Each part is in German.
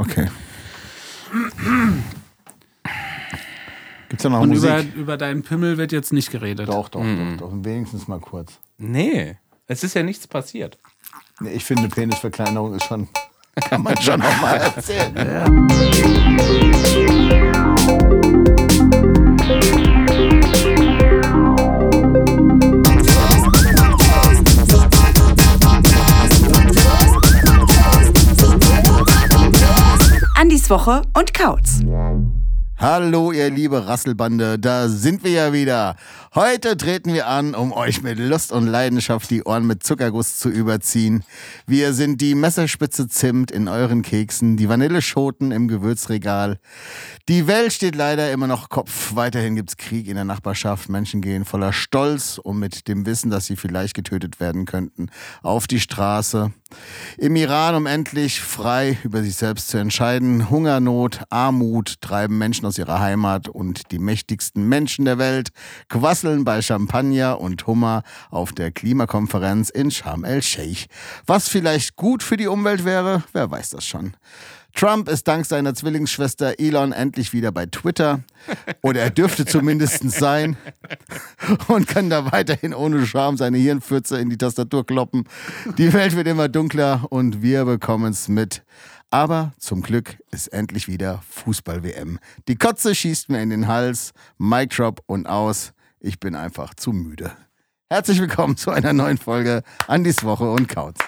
Okay. Gibt's da noch Und Musik? über, über deinen Pimmel wird jetzt nicht geredet. Doch, doch, Mhm. doch, doch. Wenigstens mal kurz. Nee, es ist ja nichts passiert. Nee, ich finde, Penisverkleinerung ist schon. Kann man schon noch mal erzählen. Woche und Kautz. Hallo, ihr liebe Rasselbande, da sind wir ja wieder. Heute treten wir an, um euch mit Lust und Leidenschaft die Ohren mit Zuckerguss zu überziehen. Wir sind die Messerspitze Zimt in euren Keksen, die Vanilleschoten im Gewürzregal. Die Welt steht leider immer noch Kopf. Weiterhin gibt's Krieg in der Nachbarschaft. Menschen gehen voller Stolz und mit dem Wissen, dass sie vielleicht getötet werden könnten, auf die Straße. Im Iran, um endlich frei über sich selbst zu entscheiden. Hungernot, Armut treiben Menschen aus ihrer Heimat und die mächtigsten Menschen der Welt quasseln bei Champagner und Hummer auf der Klimakonferenz in Sharm el-Sheikh. Was vielleicht gut für die Umwelt wäre, wer weiß das schon. Trump ist dank seiner Zwillingsschwester Elon endlich wieder bei Twitter. Oder er dürfte zumindest sein. Und kann da weiterhin ohne Scham seine Hirnfürze in die Tastatur kloppen. Die Welt wird immer dunkler und wir bekommen es mit. Aber zum Glück ist endlich wieder Fußball-WM. Die Kotze schießt mir in den Hals, Mic Drop und aus. Ich bin einfach zu müde. Herzlich willkommen zu einer neuen Folge Andis Woche und Kautz.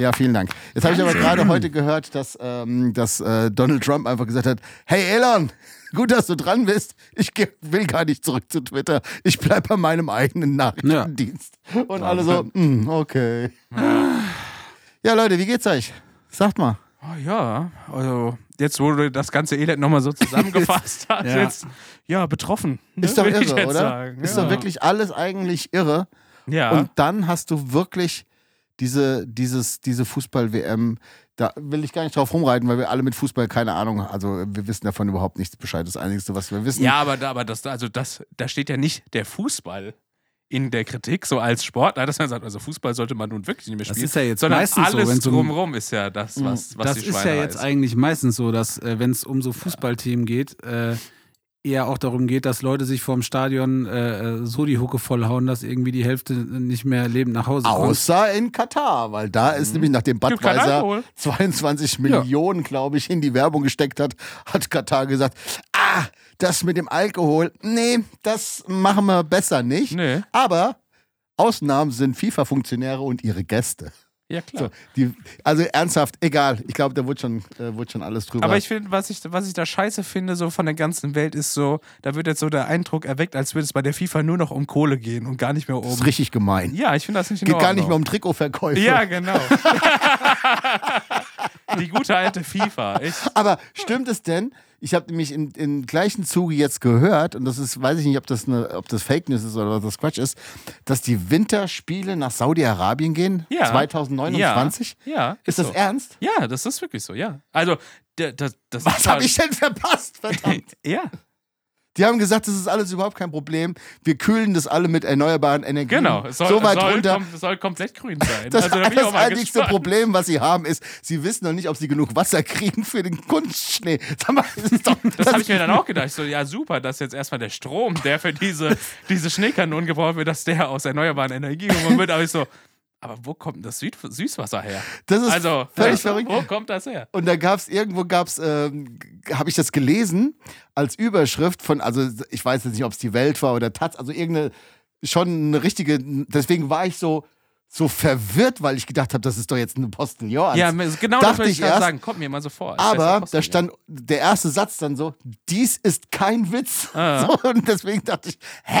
Ja, vielen Dank. Jetzt habe ich aber gerade heute gehört, dass, ähm, dass äh, Donald Trump einfach gesagt hat, hey Elon, gut, dass du dran bist. Ich will gar nicht zurück zu Twitter. Ich bleib bei meinem eigenen Nachrichtendienst. Und alle so, mm, okay. Ja, Leute, wie geht's euch? Sagt mal. Oh, ja, also jetzt, wo du das ganze Elend nochmal so zusammengefasst hast, Ja. jetzt, ja, betroffen. ne, Ist doch irre, jetzt oder? Sagen. Ist ja. doch wirklich alles eigentlich irre. Ja. Und dann hast du wirklich diese, dieses, diese Fußball-WM. Da will ich gar nicht drauf rumreiten, weil wir alle mit Fußball keine Ahnung, also wir wissen davon überhaupt nichts Bescheid. Das Einzige, was wir wissen, ja, aber, da, aber das, also das, da steht ja nicht der Fußball in der Kritik, so als Sportler, dass man sagt, also Fußball sollte man nun wirklich nicht mehr Das spielen. ist ja jetzt sondern meistens so, alles um- drumherum ist ja das, was, was das die ist ja jetzt eigentlich meistens so, dass äh, wenn es um so Fußballthemen geht, äh, eher auch darum geht, dass Leute sich vorm Stadion äh, äh, so die Hucke vollhauen, dass irgendwie die Hälfte nicht mehr lebend nach Hause kommt. Außer in Katar, weil da ist nämlich nachdem Budweiser Alkohol. 22 Millionen, glaube ich, in die Werbung gesteckt hat, hat Katar gesagt, ah, das mit dem Alkohol, nee, das machen wir besser nicht. Nee. Aber Ausnahmen sind FIFA-Funktionäre und ihre Gäste. Ja, klar. So, die, also ernsthaft, egal. Ich glaube, da wurde schon, äh, wurde schon alles drüber. Aber ich finde, was ich, was ich da scheiße finde, so von der ganzen Welt, ist so, da wird jetzt so der Eindruck erweckt, als würde es bei der FIFA nur noch um Kohle gehen und gar nicht mehr das ist um. richtig gemein. Ja, ich finde das nicht in Geht gar Ordnung. nicht mehr um Trikotverkäufe. Ja, genau. Die gute alte FIFA. Ich, Aber stimmt es denn? Ich habe nämlich im, im gleichen Zuge jetzt gehört, und das ist, weiß ich nicht, ob das, eine, ob das Fake News ist oder was das Quatsch ist, dass die Winterspiele nach Saudi-Arabien gehen, Ja. 2029. ja, ja. Ist das so. ernst? Ja, das ist wirklich so, ja. Also, das, das Was ist habe halt- ich denn verpasst? Verdammt. Ja, Die haben gesagt, das ist alles überhaupt kein Problem. Wir kühlen das alle mit erneuerbaren Energien. genau. Es soll, so weit soll, runter. kom soll komplett grün sein. Das, also, da das einzigste. Problem, was sie haben, ist, sie wissen noch nicht, ob sie genug Wasser kriegen für den Kunstschnee. Das doch, Das habe ich mir dann auch gedacht. Ich So, ja, super, dass jetzt erstmal der Strom, der für diese, diese Schneekanonen gebraucht wird, dass der aus erneuerbaren Energien gewonnen wird. Aber ich so, aber wo kommt denn das Süd Süßwasser her? Das ist Also, völlig du, verrückt. wo kommt das her? Und da gab es irgendwo gab's, ähm, habe ich das gelesen als Überschrift von, also ich weiß jetzt nicht, ob es die Welt war oder Taz, also irgendeine schon eine richtige. Deswegen war ich so so verwirrt, weil ich gedacht habe, das ist doch jetzt eine Postillon. Ja, genau das dachte wollte ich erst, sagen. Kommt mir mal so vor. Aber da stand der erste Satz dann so: Dies ist kein Witz. Ah. So, und deswegen dachte ich, hä?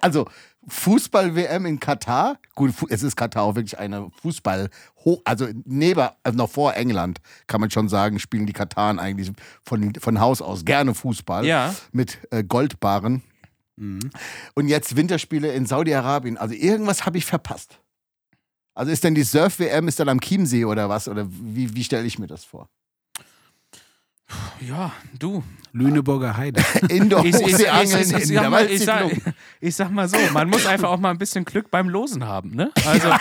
Also Fußball-WM in Katar. Gut, es ist Katar auch wirklich eine Fußball also neben, also noch vor England kann man schon sagen, spielen die Kataren eigentlich von, von Haus aus gerne Fußball Ja. mit äh, Goldbarren. Und jetzt Winterspiele in Saudi-Arabien. Also irgendwas habe ich verpasst. Also ist denn die Surf-WM ist dann am Chiemsee oder was? Oder wie, wie stelle ich mir das vor? Ja, du. Lüneburger Heide. Indoor Ich, ich, ich, ich, Angeln ich, in der sag mal, ich, sag, Waldsiedlung. ich sag mal so, man muss einfach auch mal ein bisschen Glück beim Losen haben, ne? Also,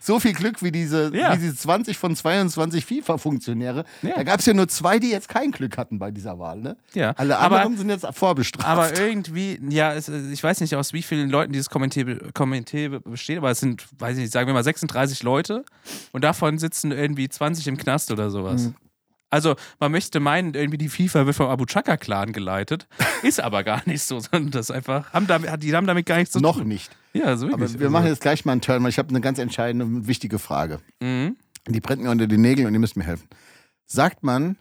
So viel Glück wie diese, Ja. wie diese 20 von 22 FIFA-Funktionäre. Ja. Da gab es ja nur zwei, die jetzt kein Glück hatten bei dieser Wahl. Ne? Ja. Alle Aber- anderen sind jetzt vorbestraft. aber irgendwie, ja, es, ich weiß nicht, aus wie vielen Leuten dieses Komitee, be- Komitee besteht, aber es sind, weiß ich nicht, sagen wir mal 36 Leute und davon sitzen irgendwie 20 im Knast oder sowas. Mhm. Also, man möchte meinen, irgendwie die FIFA wird vom Abu Chaka-Clan geleitet. Ist aber gar nicht so, sondern das einfach, haben damit, die haben damit gar nichts zu Noch tun. nicht. Ja, so Aber wirklich. wir machen jetzt gleich mal einen Turn, weil ich habe eine ganz entscheidende und wichtige Frage. Mhm. Die brennt mir unter die Nägel und ihr müsst mir helfen. Sagt man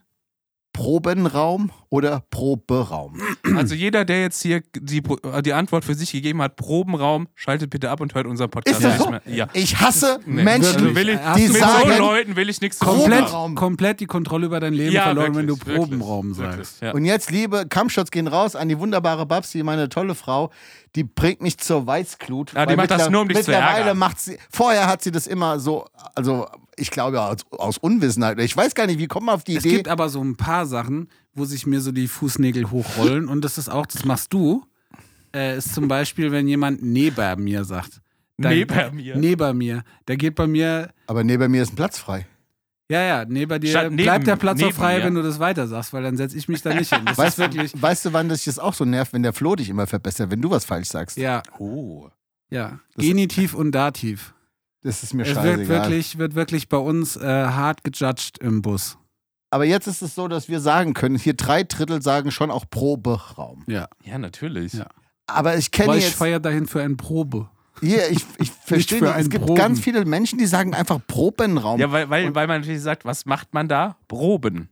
Probenraum oder Proberaum? Also jeder, der jetzt hier die, die Antwort für sich gegeben hat, Probenraum, schaltet bitte ab und hört unseren Podcast Ist das nicht so? mehr. Ja. Ich hasse Nee. Menschen, Also will ich, die mit sagen, so Leuten will ich nichts zu tun komplett, haben. Proberaum. komplett die Kontrolle über dein Leben Ja, verloren, wenn du wirklich, wirklich, Probenraum wirklich, sagst. Ja. Und jetzt, liebe Kampfshots gehen raus an die wunderbare Babsi, meine tolle Frau. Die bringt mich zur Weißglut. Ja, die macht das nur, um dich zu Mittlerweile ärgern. macht sie, vorher hat sie das immer so, also ich glaube aus, aus Unwissenheit. Ich weiß gar nicht, wie kommt man auf die Es Idee? gibt aber so ein paar Sachen, wo sich mir so die Fußnägel hochrollen und das ist auch, das machst du, äh, ist zum Beispiel, wenn jemand neben mir sagt. Da- Neben mir? Neben mir. Da geht bei mir, aber neben mir ist ein Platz frei. ja, ja, neben dir Statt neben- bleibt der Platz auch neben frei, mir. wenn du das weiter sagst, weil dann setze ich mich da nicht hin. Das Weißt, ist wirklich, weißt du, wann das das auch so nervt, wenn der Flo dich immer verbessert, wenn du was falsch sagst? ja, Oh. ja. Das- Genitiv und Dativ. Das ist mir Es wird scheißegal. wirklich, wird wirklich bei uns äh, hart gejudged im Bus. Aber jetzt ist es so, dass wir sagen können, hier drei Drittel sagen schon auch Proberaum. Ja. Ja, natürlich. Ja. Aber ich kenne Aber ich jetzt, feiere dahin für eine Probe. hier, ich, ich verstehe nicht, es gibt Proben. ganz viele Menschen, die sagen einfach Probenraum. Ja, weil, weil, weil man natürlich sagt, was macht man da? Proben.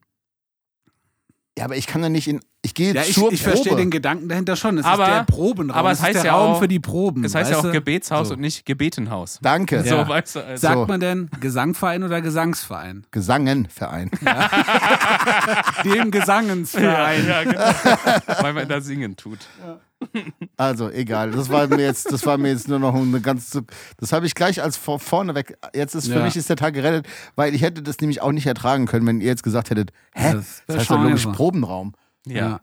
Ja, aber ich kann ja nicht in. Ich gehe Ja, ich, zur ich Probe. verstehe den Gedanken dahinter schon. Es Aber- ist der Probenraum. aber es es heißt ist der ja Raum auch- für die Proben. Es heißt ja auch du? Gebetshaus So. und nicht Gebetenhaus. Danke. So, Ja. weißt du. Also, Sagt So. man denn Gesangverein oder Gesangsverein? Gesangenverein. Dem ja, Gesangensverein. ja, genau. weil man da singen tut. Also, egal. Das war mir jetzt, das war mir jetzt nur noch eine ganz. Das habe ich gleich als vor, vorne weg. Jetzt ist für Ja. mich ist der Tag gerettet, weil ich hätte das nämlich auch nicht ertragen können, wenn ihr jetzt gesagt hättet, hä? Das Das, heißt doch logisch. Probenraum. Ja. Ja.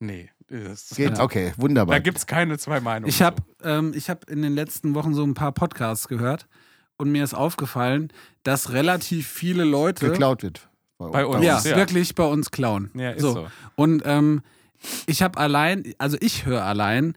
Nee. Das, Geht, okay, wunderbar. Da gibt es keine zwei Meinungen. Ich habe ähm, ich hab in den letzten Wochen so ein paar Podcasts gehört und mir ist aufgefallen, dass relativ viele Leute geklaut wird. Bei uns. ja, Ja. wirklich bei uns klauen. Ja, ist so. Und ähm, ich habe allein, also ich höre allein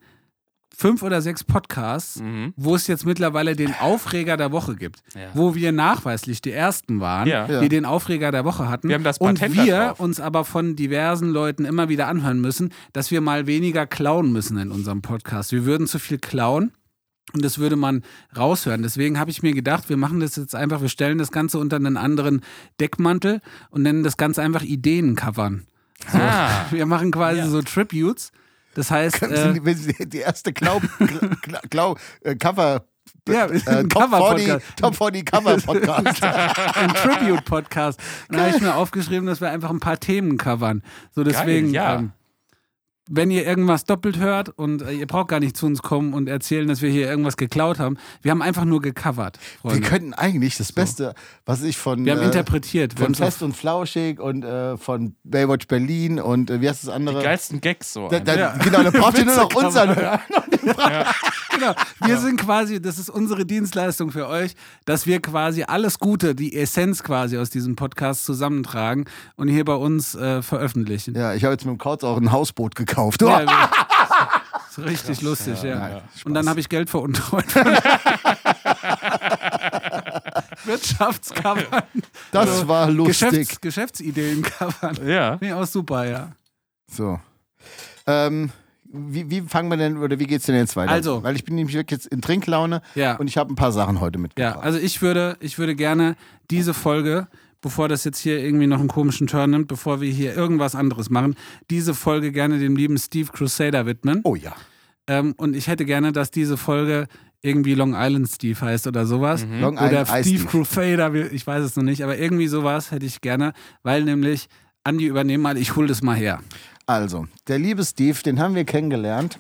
fünf oder sechs Podcasts, Mhm. wo es jetzt mittlerweile den Aufreger der Woche gibt. Ja. Wo wir nachweislich die ersten waren, Ja. Die den Aufreger der Woche hatten. Wir haben das und Patent da wir drauf. uns aber von diversen Leuten immer wieder anhören müssen, dass wir mal weniger klauen müssen in unserem Podcast. Wir würden zu viel klauen. Und das würde man raushören. Deswegen habe ich mir gedacht, wir machen das jetzt einfach, wir stellen das Ganze unter einen anderen Deckmantel und nennen das Ganze einfach Ideencovern. So. Ah. Wir machen quasi Ja. so Tributes. Das heißt, Können äh, Sie- wenn Sie die erste Klau, Klau, äh, Cover. Ja, äh, ein Top 40, Cover-Podcast. Top 40 Cover Podcast. ein Tribute-Podcast. Dann habe ich mir aufgeschrieben, dass wir einfach ein paar Themen covern. So deswegen, ja. ähm, wenn ihr irgendwas doppelt hört und äh, ihr braucht gar nicht zu uns kommen und erzählen, dass wir hier irgendwas geklaut haben. Wir haben einfach nur gecovert. Wir Freunde. könnten eigentlich das Beste, was ich von, Wir haben äh, interpretiert. Wir von so- Fest und Flauschig und äh, von Baywatch Berlin und äh, wie heißt das Die andere? geilsten Gags so. Da, da, Ja. Genau, da braucht ihr nur noch unseren kann hören. Genau. Wir sind quasi, das ist unsere Dienstleistung für euch, dass wir quasi alles Gute, die Essenz quasi aus diesem Podcast zusammentragen und hier bei uns äh, veröffentlichen. Ja, ich habe jetzt mit dem Kauz auch ein Hausboot gekauft. Ja, ist richtig lustig, ja. Nein, Und dann habe ich Geld veruntreut. Wirtschaftscovern. Das war lustig. Geschäfts Geschäftsideen covern. Ja. Ich auch super, ja. So. Ähm, wie, wie fangen wir denn, oder wie geht's denn jetzt weiter? Also. Weil ich bin nämlich wirklich jetzt in Trinklaune Ja. und ich habe ein paar Sachen heute Ja, mitgebracht. also ich würde, ich würde gerne diese Folge, bevor das jetzt hier irgendwie noch einen komischen Turn nimmt, bevor wir hier irgendwas anderes machen, diese Folge gerne dem lieben Steve Crusader widmen. oh ja. Ähm, und ich hätte gerne, dass diese Folge irgendwie Long Island Steve heißt oder sowas. Long Oder Island Steve. Crusader, ich weiß es noch nicht, aber irgendwie sowas hätte ich gerne, weil nämlich Andi übernehmen mal, ich hol das mal her. Also, der liebe Steve, den haben wir kennengelernt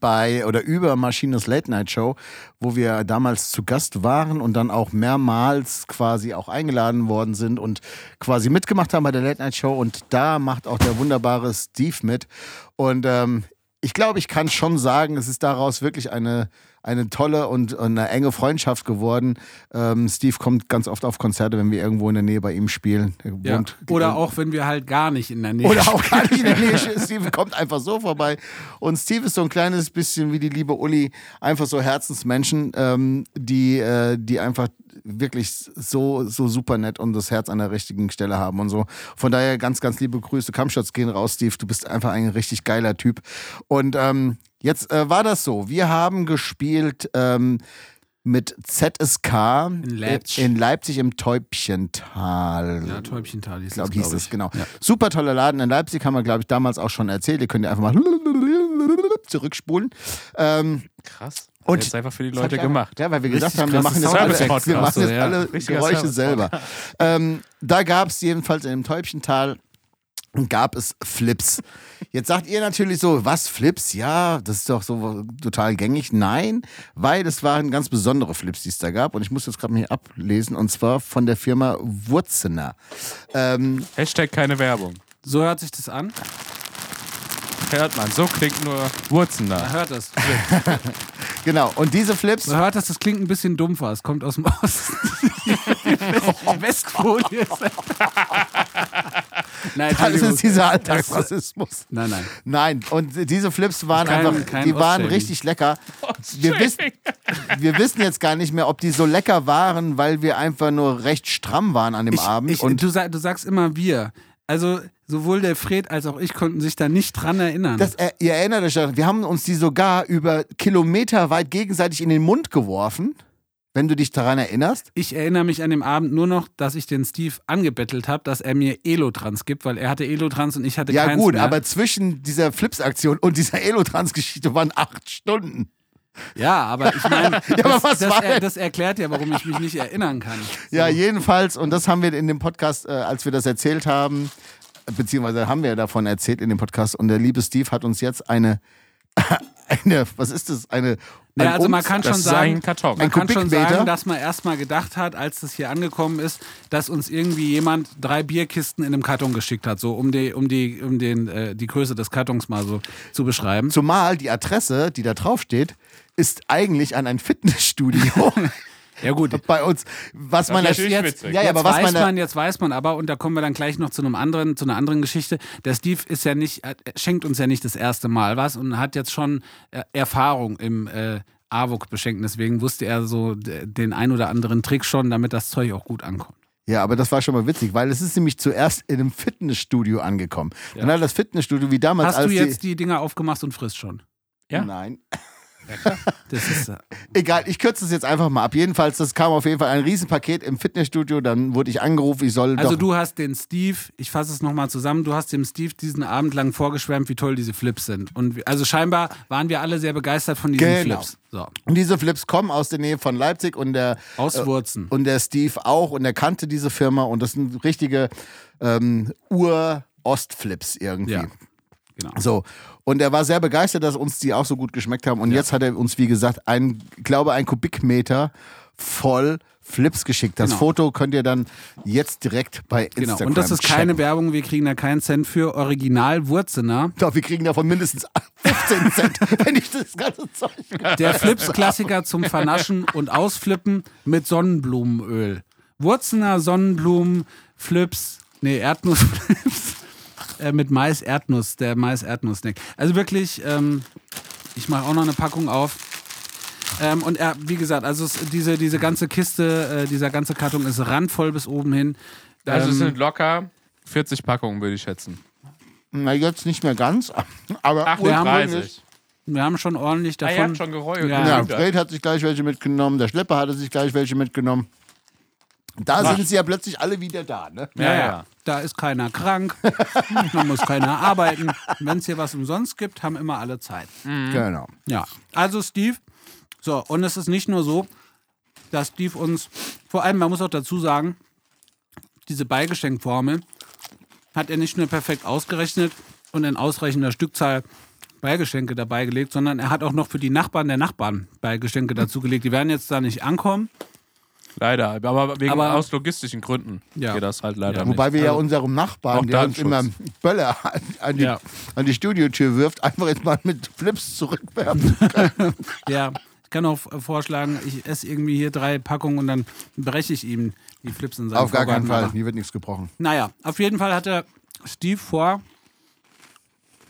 bei oder über Maschines Late Night Show, wo wir damals zu Gast waren und dann auch mehrmals quasi auch eingeladen worden sind und quasi mitgemacht haben bei der Late Night Show. Und da macht auch der wunderbare Steve mit. Und ähm, ich glaube, ich kann schon sagen, es ist daraus wirklich eine, eine tolle und eine enge Freundschaft geworden. Ähm, Steve kommt ganz oft auf Konzerte, wenn wir irgendwo in der Nähe bei ihm spielen. Ja. wohnt- Oder auch, wenn wir halt gar nicht in der Nähe oder auch gar nicht in der Nähe. Steve kommt einfach so vorbei. Und Steve ist so ein kleines bisschen wie die liebe Uli, einfach so Herzensmenschen, ähm, die, äh, die einfach wirklich so, so super nett und das Herz an der richtigen Stelle haben und so. Von daher ganz, ganz liebe Grüße. Kampfshots gehen raus, Steve. Du bist einfach ein richtig geiler Typ. Und ähm, jetzt äh, war das so. Wir haben gespielt ähm, mit ZSK in Leipzig. in Leipzig im Täubchental. Ja, Täubchental hieß Ich glaube, das, hieß glaub es, ich. genau. Ja. Super toller Laden in Leipzig, haben wir, glaube ich, damals auch schon erzählt. Ihr könnt ja einfach mal zurückspulen. Ähm, Krass. Und- jetzt einfach für die das Leute gemacht. Ja, weil wir gesagt Richtig haben, wir machen jetzt alle, wir machen jetzt alle Geräusche selber. Ähm, da gab es jedenfalls in dem Täubchental gab es Flips. Jetzt sagt ihr natürlich so, was Flips? Ja, das ist doch so total gängig. Nein, weil es waren ganz besondere Flips, die es da gab. Und ich muss jetzt gerade mal hier ablesen. Und zwar von der Firma Wurzener. Ähm, Hashtag keine Werbung. So hört sich das an. Hört man, so klingt nur Wurzen Man hört das. genau. Und diese Flips Man hört das, das klingt ein bisschen dumpfer. Es kommt aus dem Osten. Westfolie. nein, Das ist dieser Alltagsrassismus. Nein, nein. Nein, und diese Flips waren Kein- einfach, kein die waren richtig lecker. Wir wissen, wir wissen jetzt gar nicht mehr, ob die so lecker waren, weil wir einfach nur recht stramm waren an dem Abend. Ich, und du, du sagst immer wir. Also sowohl der Fred als auch ich konnten sich da nicht dran erinnern. das, äh, ihr erinnert euch, daran, wir haben uns die sogar über Kilometer weit gegenseitig in den Mund geworfen, wenn du dich daran erinnerst. ich erinnere mich an dem Abend nur noch, dass ich den Steve angebettelt habe, dass er mir Elotrans gibt, weil er hatte Elotrans und ich hatte Ja keins gut, mehr. aber zwischen dieser Flips-Aktion und dieser Elotrans-Geschichte waren acht Stunden. ja, aber ich meine, Ja, aber das, das, er, das erklärt ja, warum ich mich nicht erinnern kann. Ja, jedenfalls, und das haben wir in dem Podcast, äh, als wir das erzählt haben, beziehungsweise haben wir davon erzählt in dem Podcast, und der liebe Steve hat uns jetzt eine, eine was ist das? Eine. Ja, ein also man kann schon sagen, Karton. man kann schon sagen, dass man erstmal gedacht hat, als das hier angekommen ist, dass uns irgendwie jemand drei Bierkisten in einem Karton geschickt hat, so um die, um die, um den, äh, die Größe des Kartons mal so zu beschreiben. Zumal die Adresse, die da drauf steht, ist eigentlich an ein Fitnessstudio Ja gut, bei uns. Was man ist natürlich jetzt, witzig. ja, ja, jetzt aber was weiß man, man, jetzt weiß man aber, und da kommen wir dann gleich noch zu einem anderen, zu einer anderen Geschichte. Der Steve ist ja nicht, äh, schenkt uns ja nicht das erste Mal was und hat jetzt schon äh, Erfahrung im äh, AWOK beschenken. Deswegen wusste er so den ein oder anderen Trick schon, damit das Zeug auch gut ankommt. ja, aber das war schon mal witzig, weil es ist nämlich zuerst in einem Fitnessstudio angekommen. Dann hat das Fitnessstudio wie damals Hast als du jetzt die, die Dinger aufgemacht und frisst schon? Ja. Nein. Das ist äh, Egal, ich kürze es jetzt einfach mal ab. Jedenfalls, das kam auf jeden Fall ein Riesenpaket im Fitnessstudio. Dann wurde ich angerufen, ich soll Also du hast den Steve, ich fasse es nochmal zusammen, du hast dem Steve diesen Abend lang vorgeschwärmt, wie toll diese Flips sind. Und also scheinbar waren wir alle sehr begeistert von diesen Genau. Flips. So, Und diese Flips kommen aus der Nähe von Leipzig und der aus Wurzen. und der Steve auch und er kannte diese Firma und das sind richtige ähm, Ur-Ost-Flips irgendwie. Ja. Genau. So. Und er war sehr begeistert, dass uns die auch so gut geschmeckt haben. Und jetzt hat er uns, wie gesagt, ein, ich glaube, ein Kubikmeter voll Flips geschickt. Das Genau. Foto könnt ihr dann jetzt direkt bei Instagram Genau. Und das ist keine checken. Werbung, wir kriegen da keinen Cent für. Original Wurzener. Doch, wir kriegen davon mindestens 15 Cent, wenn ich das ganze Zeug. Der Flips-Klassiker zum Vernaschen und Ausflippen mit Sonnenblumenöl. Wurzener Sonnenblumen, Flips, nee, Erdnussflips äh, mit Mais-Erdnuss, der Mais-Erdnuss-Snack. Also wirklich, ähm, ich mache auch noch eine Packung auf. Ähm, und er, wie gesagt, also es, diese, diese ganze Kiste, äh, dieser ganze Karton ist randvoll bis oben hin. Also es Ähm, sind locker 40 Packungen, würde ich schätzen. Na, jetzt nicht mehr ganz, aber wir haben 38. Wir haben schon ordentlich Ah, davon. ihr habt schon geräumt. Ja. Ja, Fred hat sich gleich welche mitgenommen, der Schlepper hatte sich gleich welche mitgenommen. Da Was? sind sie ja plötzlich alle wieder da, ne? Ja, Ja, ja. Da ist keiner krank, da muss keiner arbeiten. Wenn es hier was umsonst gibt, haben immer alle Zeit. Genau. Ja, also Steve. So, und es ist nicht nur so, dass Steve uns, vor allem, man muss auch dazu sagen, diese Beigeschenkformel hat er nicht nur perfekt ausgerechnet und in ausreichender Stückzahl Beigeschenke dabei gelegt, sondern er hat auch noch für die Nachbarn der Nachbarn Beigeschenke dazu gelegt. Die werden jetzt da nicht ankommen. Leider, aber wegen Aber- aus logistischen Gründen Ja. geht das halt leider Ja. nicht. Wobei wir ja Also- unserem Nachbarn, der uns immer. Böller an, an, die, Ja. an die Studiotür wirft, einfach jetzt mal mit Flips zurückwerfen. Ja, ich kann auch vorschlagen, ich esse irgendwie hier drei Packungen und dann breche ich ihm die Flips in seinem Auf gar keinen. Fall. Hier wird nichts gebrochen. Naja, auf jeden Fall hatte Steve vor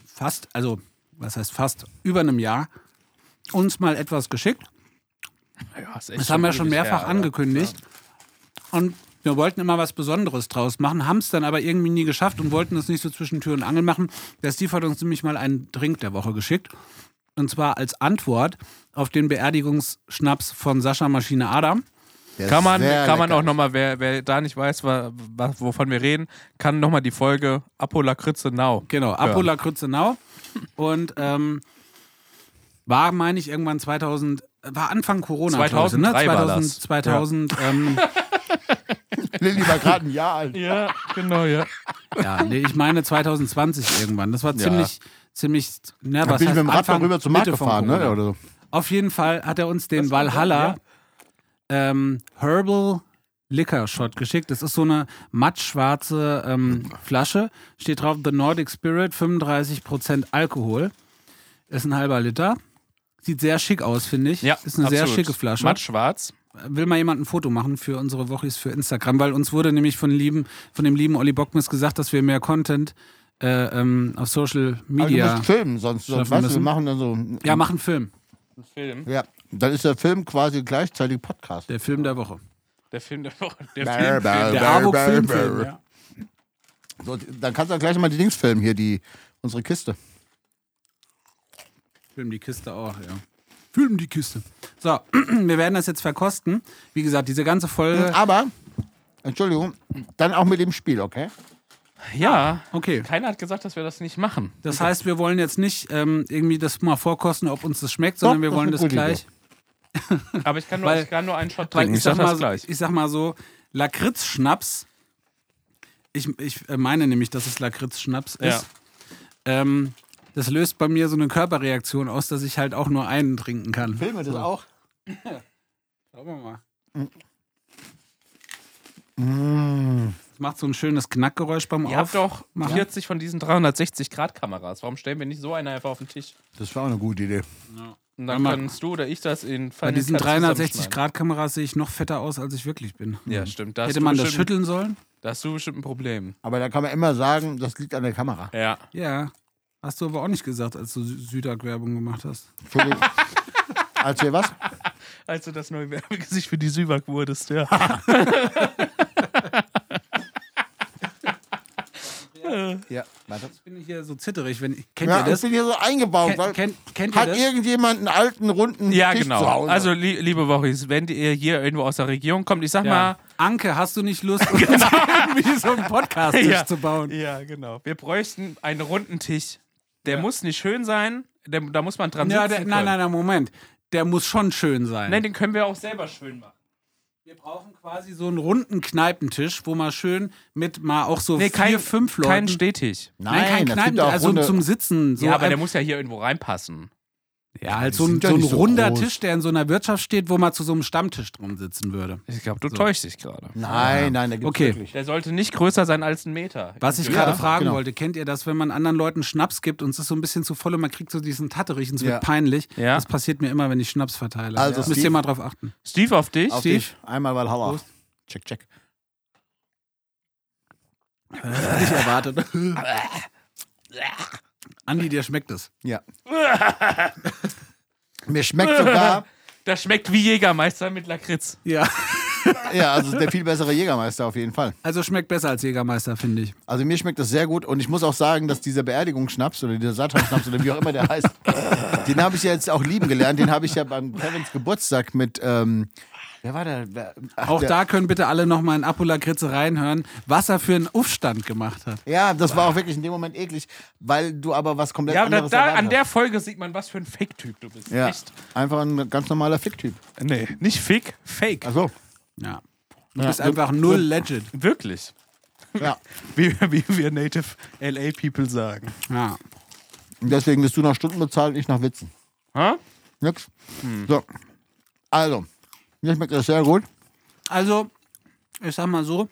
fast, also was heißt fast, über einem Jahr uns mal etwas geschickt. Ja, ist echt Das haben wir schon mehrfach her, angekündigt. Und wir wollten immer was Besonderes draus machen, haben es dann aber irgendwie nie geschafft und wollten es nicht so zwischen Tür und Angel machen. Der Steve hat uns nämlich mal einen Drink der Woche geschickt. Und zwar als Antwort auf den Beerdigungsschnaps von Sascha Maschine Adam. Der Kann man, kann man auch nochmal, wer, wer da nicht weiß, wa, wa, wovon wir reden, kann nochmal die Folge Apolakritze Now. Genau, Apola Krützenau. Und ähm, war, meine ich, irgendwann 2000, war Anfang Corona. glaub ich, 2003 war 2000, das. 2000, ähm, Lilly war gerade ein Jahr alt. Ja, genau, ja. ja, nee, ich meine 2020 irgendwann. Das war Ja. ziemlich, ziemlich, ne, Da was bin ich heißt mit dem Rad Anfang, darüber zum Markt gefahren, ne? Oder so. Auf jeden Fall hat er uns den Valhalla ähm, Herbal Liquor Shot geschickt. Das ist so eine mattschwarze ähm, Flasche. Steht drauf The Nordic Spirit, 35% Alkohol. Ist ein halber Liter. Sieht sehr schick aus, finde ich. Ja, ist eine sehr absolut. schicke Flasche. Matt schwarz. Will mal jemand ein Foto machen für unsere Wochis für Instagram, weil uns wurde nämlich von, lieben, von dem lieben Olli Bockmis gesagt, dass wir mehr Content äh, ähm, auf Social Aber du Media. musst filmen, sonst, sonst weißt du, wir machen dann so. ja, machen Film. Film. Ja, dann ist der Film quasi gleichzeitig Podcast. Der Film der Woche. Der Film der Woche. Der Film. Der Abo bär, Filmfilm. bär. Ja. So, dann kannst du gleich mal die Dings filmen, hier, die, unsere Kiste. Film die Kiste auch, ja. Film die Kiste. So, wir werden das jetzt verkosten. Wie gesagt, diese ganze Folge. Aber, Entschuldigung, dann auch mit dem Spiel, okay? Ja. Okay. Keiner hat gesagt, dass wir das nicht machen. Das heißt, wir wollen jetzt nicht ähm, irgendwie das mal vorkosten, ob uns das schmeckt, sondern Doch, wir das wollen das gute gleich. Aber ich kann nur, Weil- ich kann nur einen Shot trinken. ich Ich sag, mal, das gleich. ich sag mal so, Lakritz-Schnaps. Ich, ich äh, meine nämlich, dass es Lakritz-Schnaps Ja. ist. Ähm, das löst bei mir so eine Körperreaktion aus, dass ich halt auch nur einen trinken kann. Filme das auch? Schauen wir mal. Mm. Das macht so ein schönes Knackgeräusch beim Ihr habt doch Aufmachen. 40 von diesen 360-Grad-Kameras. Warum stellen wir nicht so eine einfach auf den Tisch? Das war auch eine gute Idee. Und dann Einmal- kannst du oder ich das in Bei diesen Cuts zusammenschneiden. 360-Grad-Kameras sehe ich noch fetter aus, als ich wirklich bin. Ja, stimmt. Da Hätte man das schütteln sollen? Da hast du bestimmt ein Problem. Aber da kann man immer sagen, das liegt an der Kamera. Ja. Ja. Hast du aber auch nicht gesagt, als du Sü- Südag-Werbung gemacht hast. Als wir was? Als du das neue Werbegesicht für die Süwag wurdest, ja. Ja, warte. Ich bin hier so zitterig, wenn ich. Kennt Ja, ihr ich das? bin hier so eingebaut. weil Kennt, kennt, hat das? irgendjemand einen alten, runden ja, Tisch zu genau. Hause? Also, li liebe Wochis, wenn ihr hier irgendwo aus der Region kommt, ich sag Ja. Anke, hast du nicht Lust, uns irgendwie so einen podcast Ja. zu bauen? mal. Ja, genau. Wir bräuchten einen runden Tisch. Der muss nicht schön sein, der, da muss man dran Ja, sitzen der, nein, nein, nein, Moment. Der muss schon schön sein. Nein, den können wir auch selber schön machen. wir brauchen quasi so einen runden Kneipentisch, wo man schön mit mal auch so Nee, vier, kein, fünf Leuten. kein Stehtisch. Nein, kein das gibt Kneipen, auch also runde, zum Sitzen. So ja, aber ein- der muss ja hier irgendwo reinpassen. Ja, halt so ein, ja so ein so runder groß. Tisch, der in so einer Wirtschaft steht, wo man zu so einem Stammtisch drum sitzen würde. Ich glaube, du täuschst dich gerade. Nein, nein, da gibt's Okay. wirklich. Der sollte nicht größer sein als ein Meter. Was ich Ja, gerade fragen genau. wollte, kennt ihr das, wenn man anderen Leuten Schnaps gibt und es ist so ein bisschen zu voll und man kriegt so diesen Tatterich und es Ja. wird peinlich? Ja. Das passiert mir immer, wenn ich Schnaps verteile. Also, Müsst Steve- ihr mal drauf achten. Steve auf dich. Auf Steve? dich. Einmal Valhalla. Prost. Check, check. Nicht erwartet. Andi, dir schmeckt es. Ja. Mir schmeckt sogar, Das schmeckt wie Jägermeister mit Lakritz. Ja. ja, also der viel bessere Jägermeister auf jeden Fall. Also schmeckt besser als Jägermeister, finde ich. Also mir schmeckt das sehr gut und ich muss auch sagen, dass dieser Beerdigungsschnaps oder dieser Satan-Schnaps oder wie auch immer der heißt, den habe ich ja jetzt auch lieben gelernt. Den habe ich ja beim Kevins Geburtstag mit, ähm, wer war der? Wer, ach, Auch der, da können bitte alle nochmal in Apolakritze reinhören, was er für einen Aufstand gemacht hat. Ja, das war auch wirklich in dem Moment eklig, weil du aber was komplett Ja, da, anderes da, erwartet an der. Folge sieht man, was für ein Fake-Typ du bist. Ja, Echt? einfach ein ganz normaler Fick-Typ. Nee, nicht Fake, Fake. Achso. Ja. Du Ja. bist einfach null legit. Wirklich. Ja. Wie, wie wir Native LA People sagen. Ja. Und deswegen wirst du nach Stunden bezahlt, ich nach Witzen. Ha? Nix. Hm. So. Also, mir schmeckt das sehr gut. Also, ich sag mal so,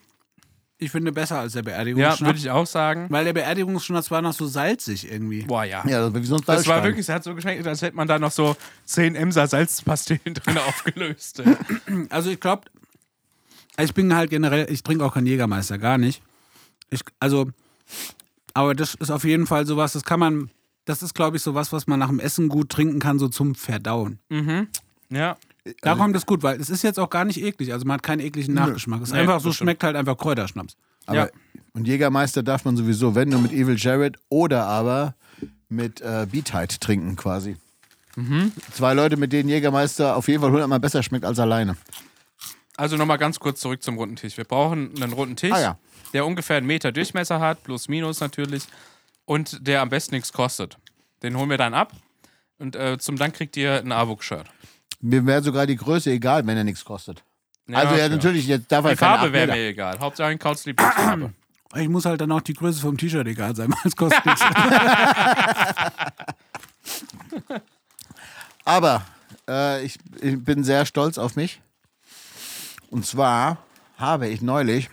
ich finde besser als der Ja, Beerdigungsschnaps. würde ich auch sagen. weil der Beerdigungsschnaps war noch so salzig irgendwie. Boah, ja. Ja, das ist wie so ein Das war wirklich, es hat so geschmeckt, als hätte man da noch so 10 Emser Salzpastillen drin aufgelöst. Also ich glaube, ich bin halt generell, ich trinke auch keinen Jägermeister, gar nicht. Ich, also, aber das ist auf jeden Fall sowas, das kann man, das ist glaube ich sowas, was man nach dem Essen gut trinken kann, so zum Verdauen. ja. Da kommt es gut, weil es ist jetzt auch gar nicht eklig, also man hat keinen ekligen Nachgeschmack. Es ist Nee, einfach so, schmeckt halt einfach Kräuterschnaps. Aber, Ja. Und Jägermeister darf man sowieso, wenn nur mit Evil Jared oder aber mit äh, Beatheit trinken quasi. Mhm. Zwei Leute, mit denen Jägermeister auf jeden Fall hundertmal besser schmeckt als alleine. Also nochmal ganz kurz zurück zum runden Tisch. Wir brauchen einen runden Tisch, Ah, ja. der ungefähr einen Meter Durchmesser hat, plus minus natürlich, und der am besten nichts kostet. Den holen wir dann ab und äh, zum Dank kriegt ihr ein AWUK-Shirt. Mir wäre sogar die Größe egal, wenn er nichts kostet. also ja, natürlich, jetzt darf er Die keine Farbe wäre mir egal. Hauptsache ein Kauts Lieblingsfarbe. Ich muss halt dann auch die Größe vom T-Shirt egal sein, weil es kostet nichts. Aber äh, ich, ich bin sehr stolz auf mich. Und zwar habe ich neulich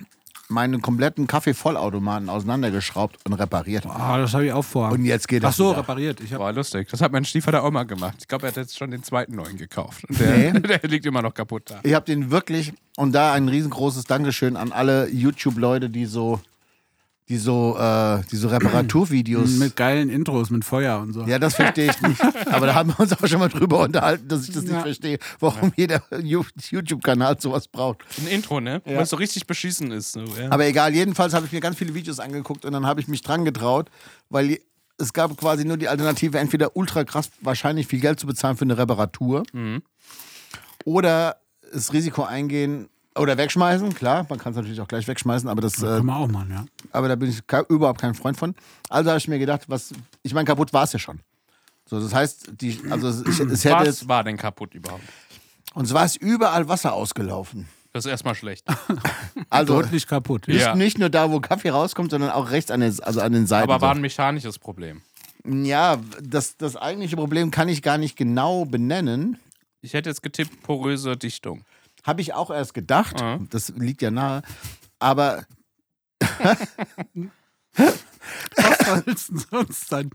meinen kompletten Kaffeevollautomaten auseinandergeschraubt und repariert. Ah, das habe ich auch vor. Und jetzt geht das Ach so, wieder. repariert. Ich hab, War lustig. Das hat mein Stiefvater auch mal gemacht. Ich glaube, er hat jetzt schon den zweiten neuen gekauft. Und der, Nee. der liegt immer noch kaputt da. Ich habe den wirklich, und da ein riesengroßes Dankeschön an alle YouTube-Leute, die so, die so, äh, die so Reparaturvideos. mit geilen Intros, mit Feuer und so. ja, das verstehe ich nicht. Aber da haben wir uns auch schon mal drüber unterhalten, dass ich das nicht Ja. verstehe, warum jeder YouTube-Kanal sowas braucht. Ein Intro, ne? Weil es so richtig beschissen ist. So, ja. Aber egal, jedenfalls habe ich mir ganz viele Videos angeguckt und dann habe ich mich dran getraut, weil es gab quasi nur die Alternative, entweder ultra krass wahrscheinlich viel Geld zu bezahlen für eine Reparatur oder das Risiko eingehen oder wegschmeißen, klar, man kann es natürlich auch gleich wegschmeißen, aber das, äh, Kann man auch machen, ja. aber da bin ich überhaupt kein Freund von. Also habe ich mir gedacht, was, ich meine, kaputt war es ja schon. So, das heißt, die, also es, ich, es hätte Was war denn kaputt überhaupt? und es war es überall Wasser ausgelaufen. Das ist erstmal schlecht. Also Deutlich kaputt. nicht, Ja. nicht nur da, wo Kaffee rauskommt, sondern auch rechts an den, also an den Seiten. Aber war ein mechanisches Problem. Ja, das, das eigentliche Problem kann ich gar nicht genau benennen. Ich hätte jetzt getippt, poröse Dichtung. Habe ich auch erst gedacht. Ja. Das liegt ja nahe. Aber Was sollst du sonst dann?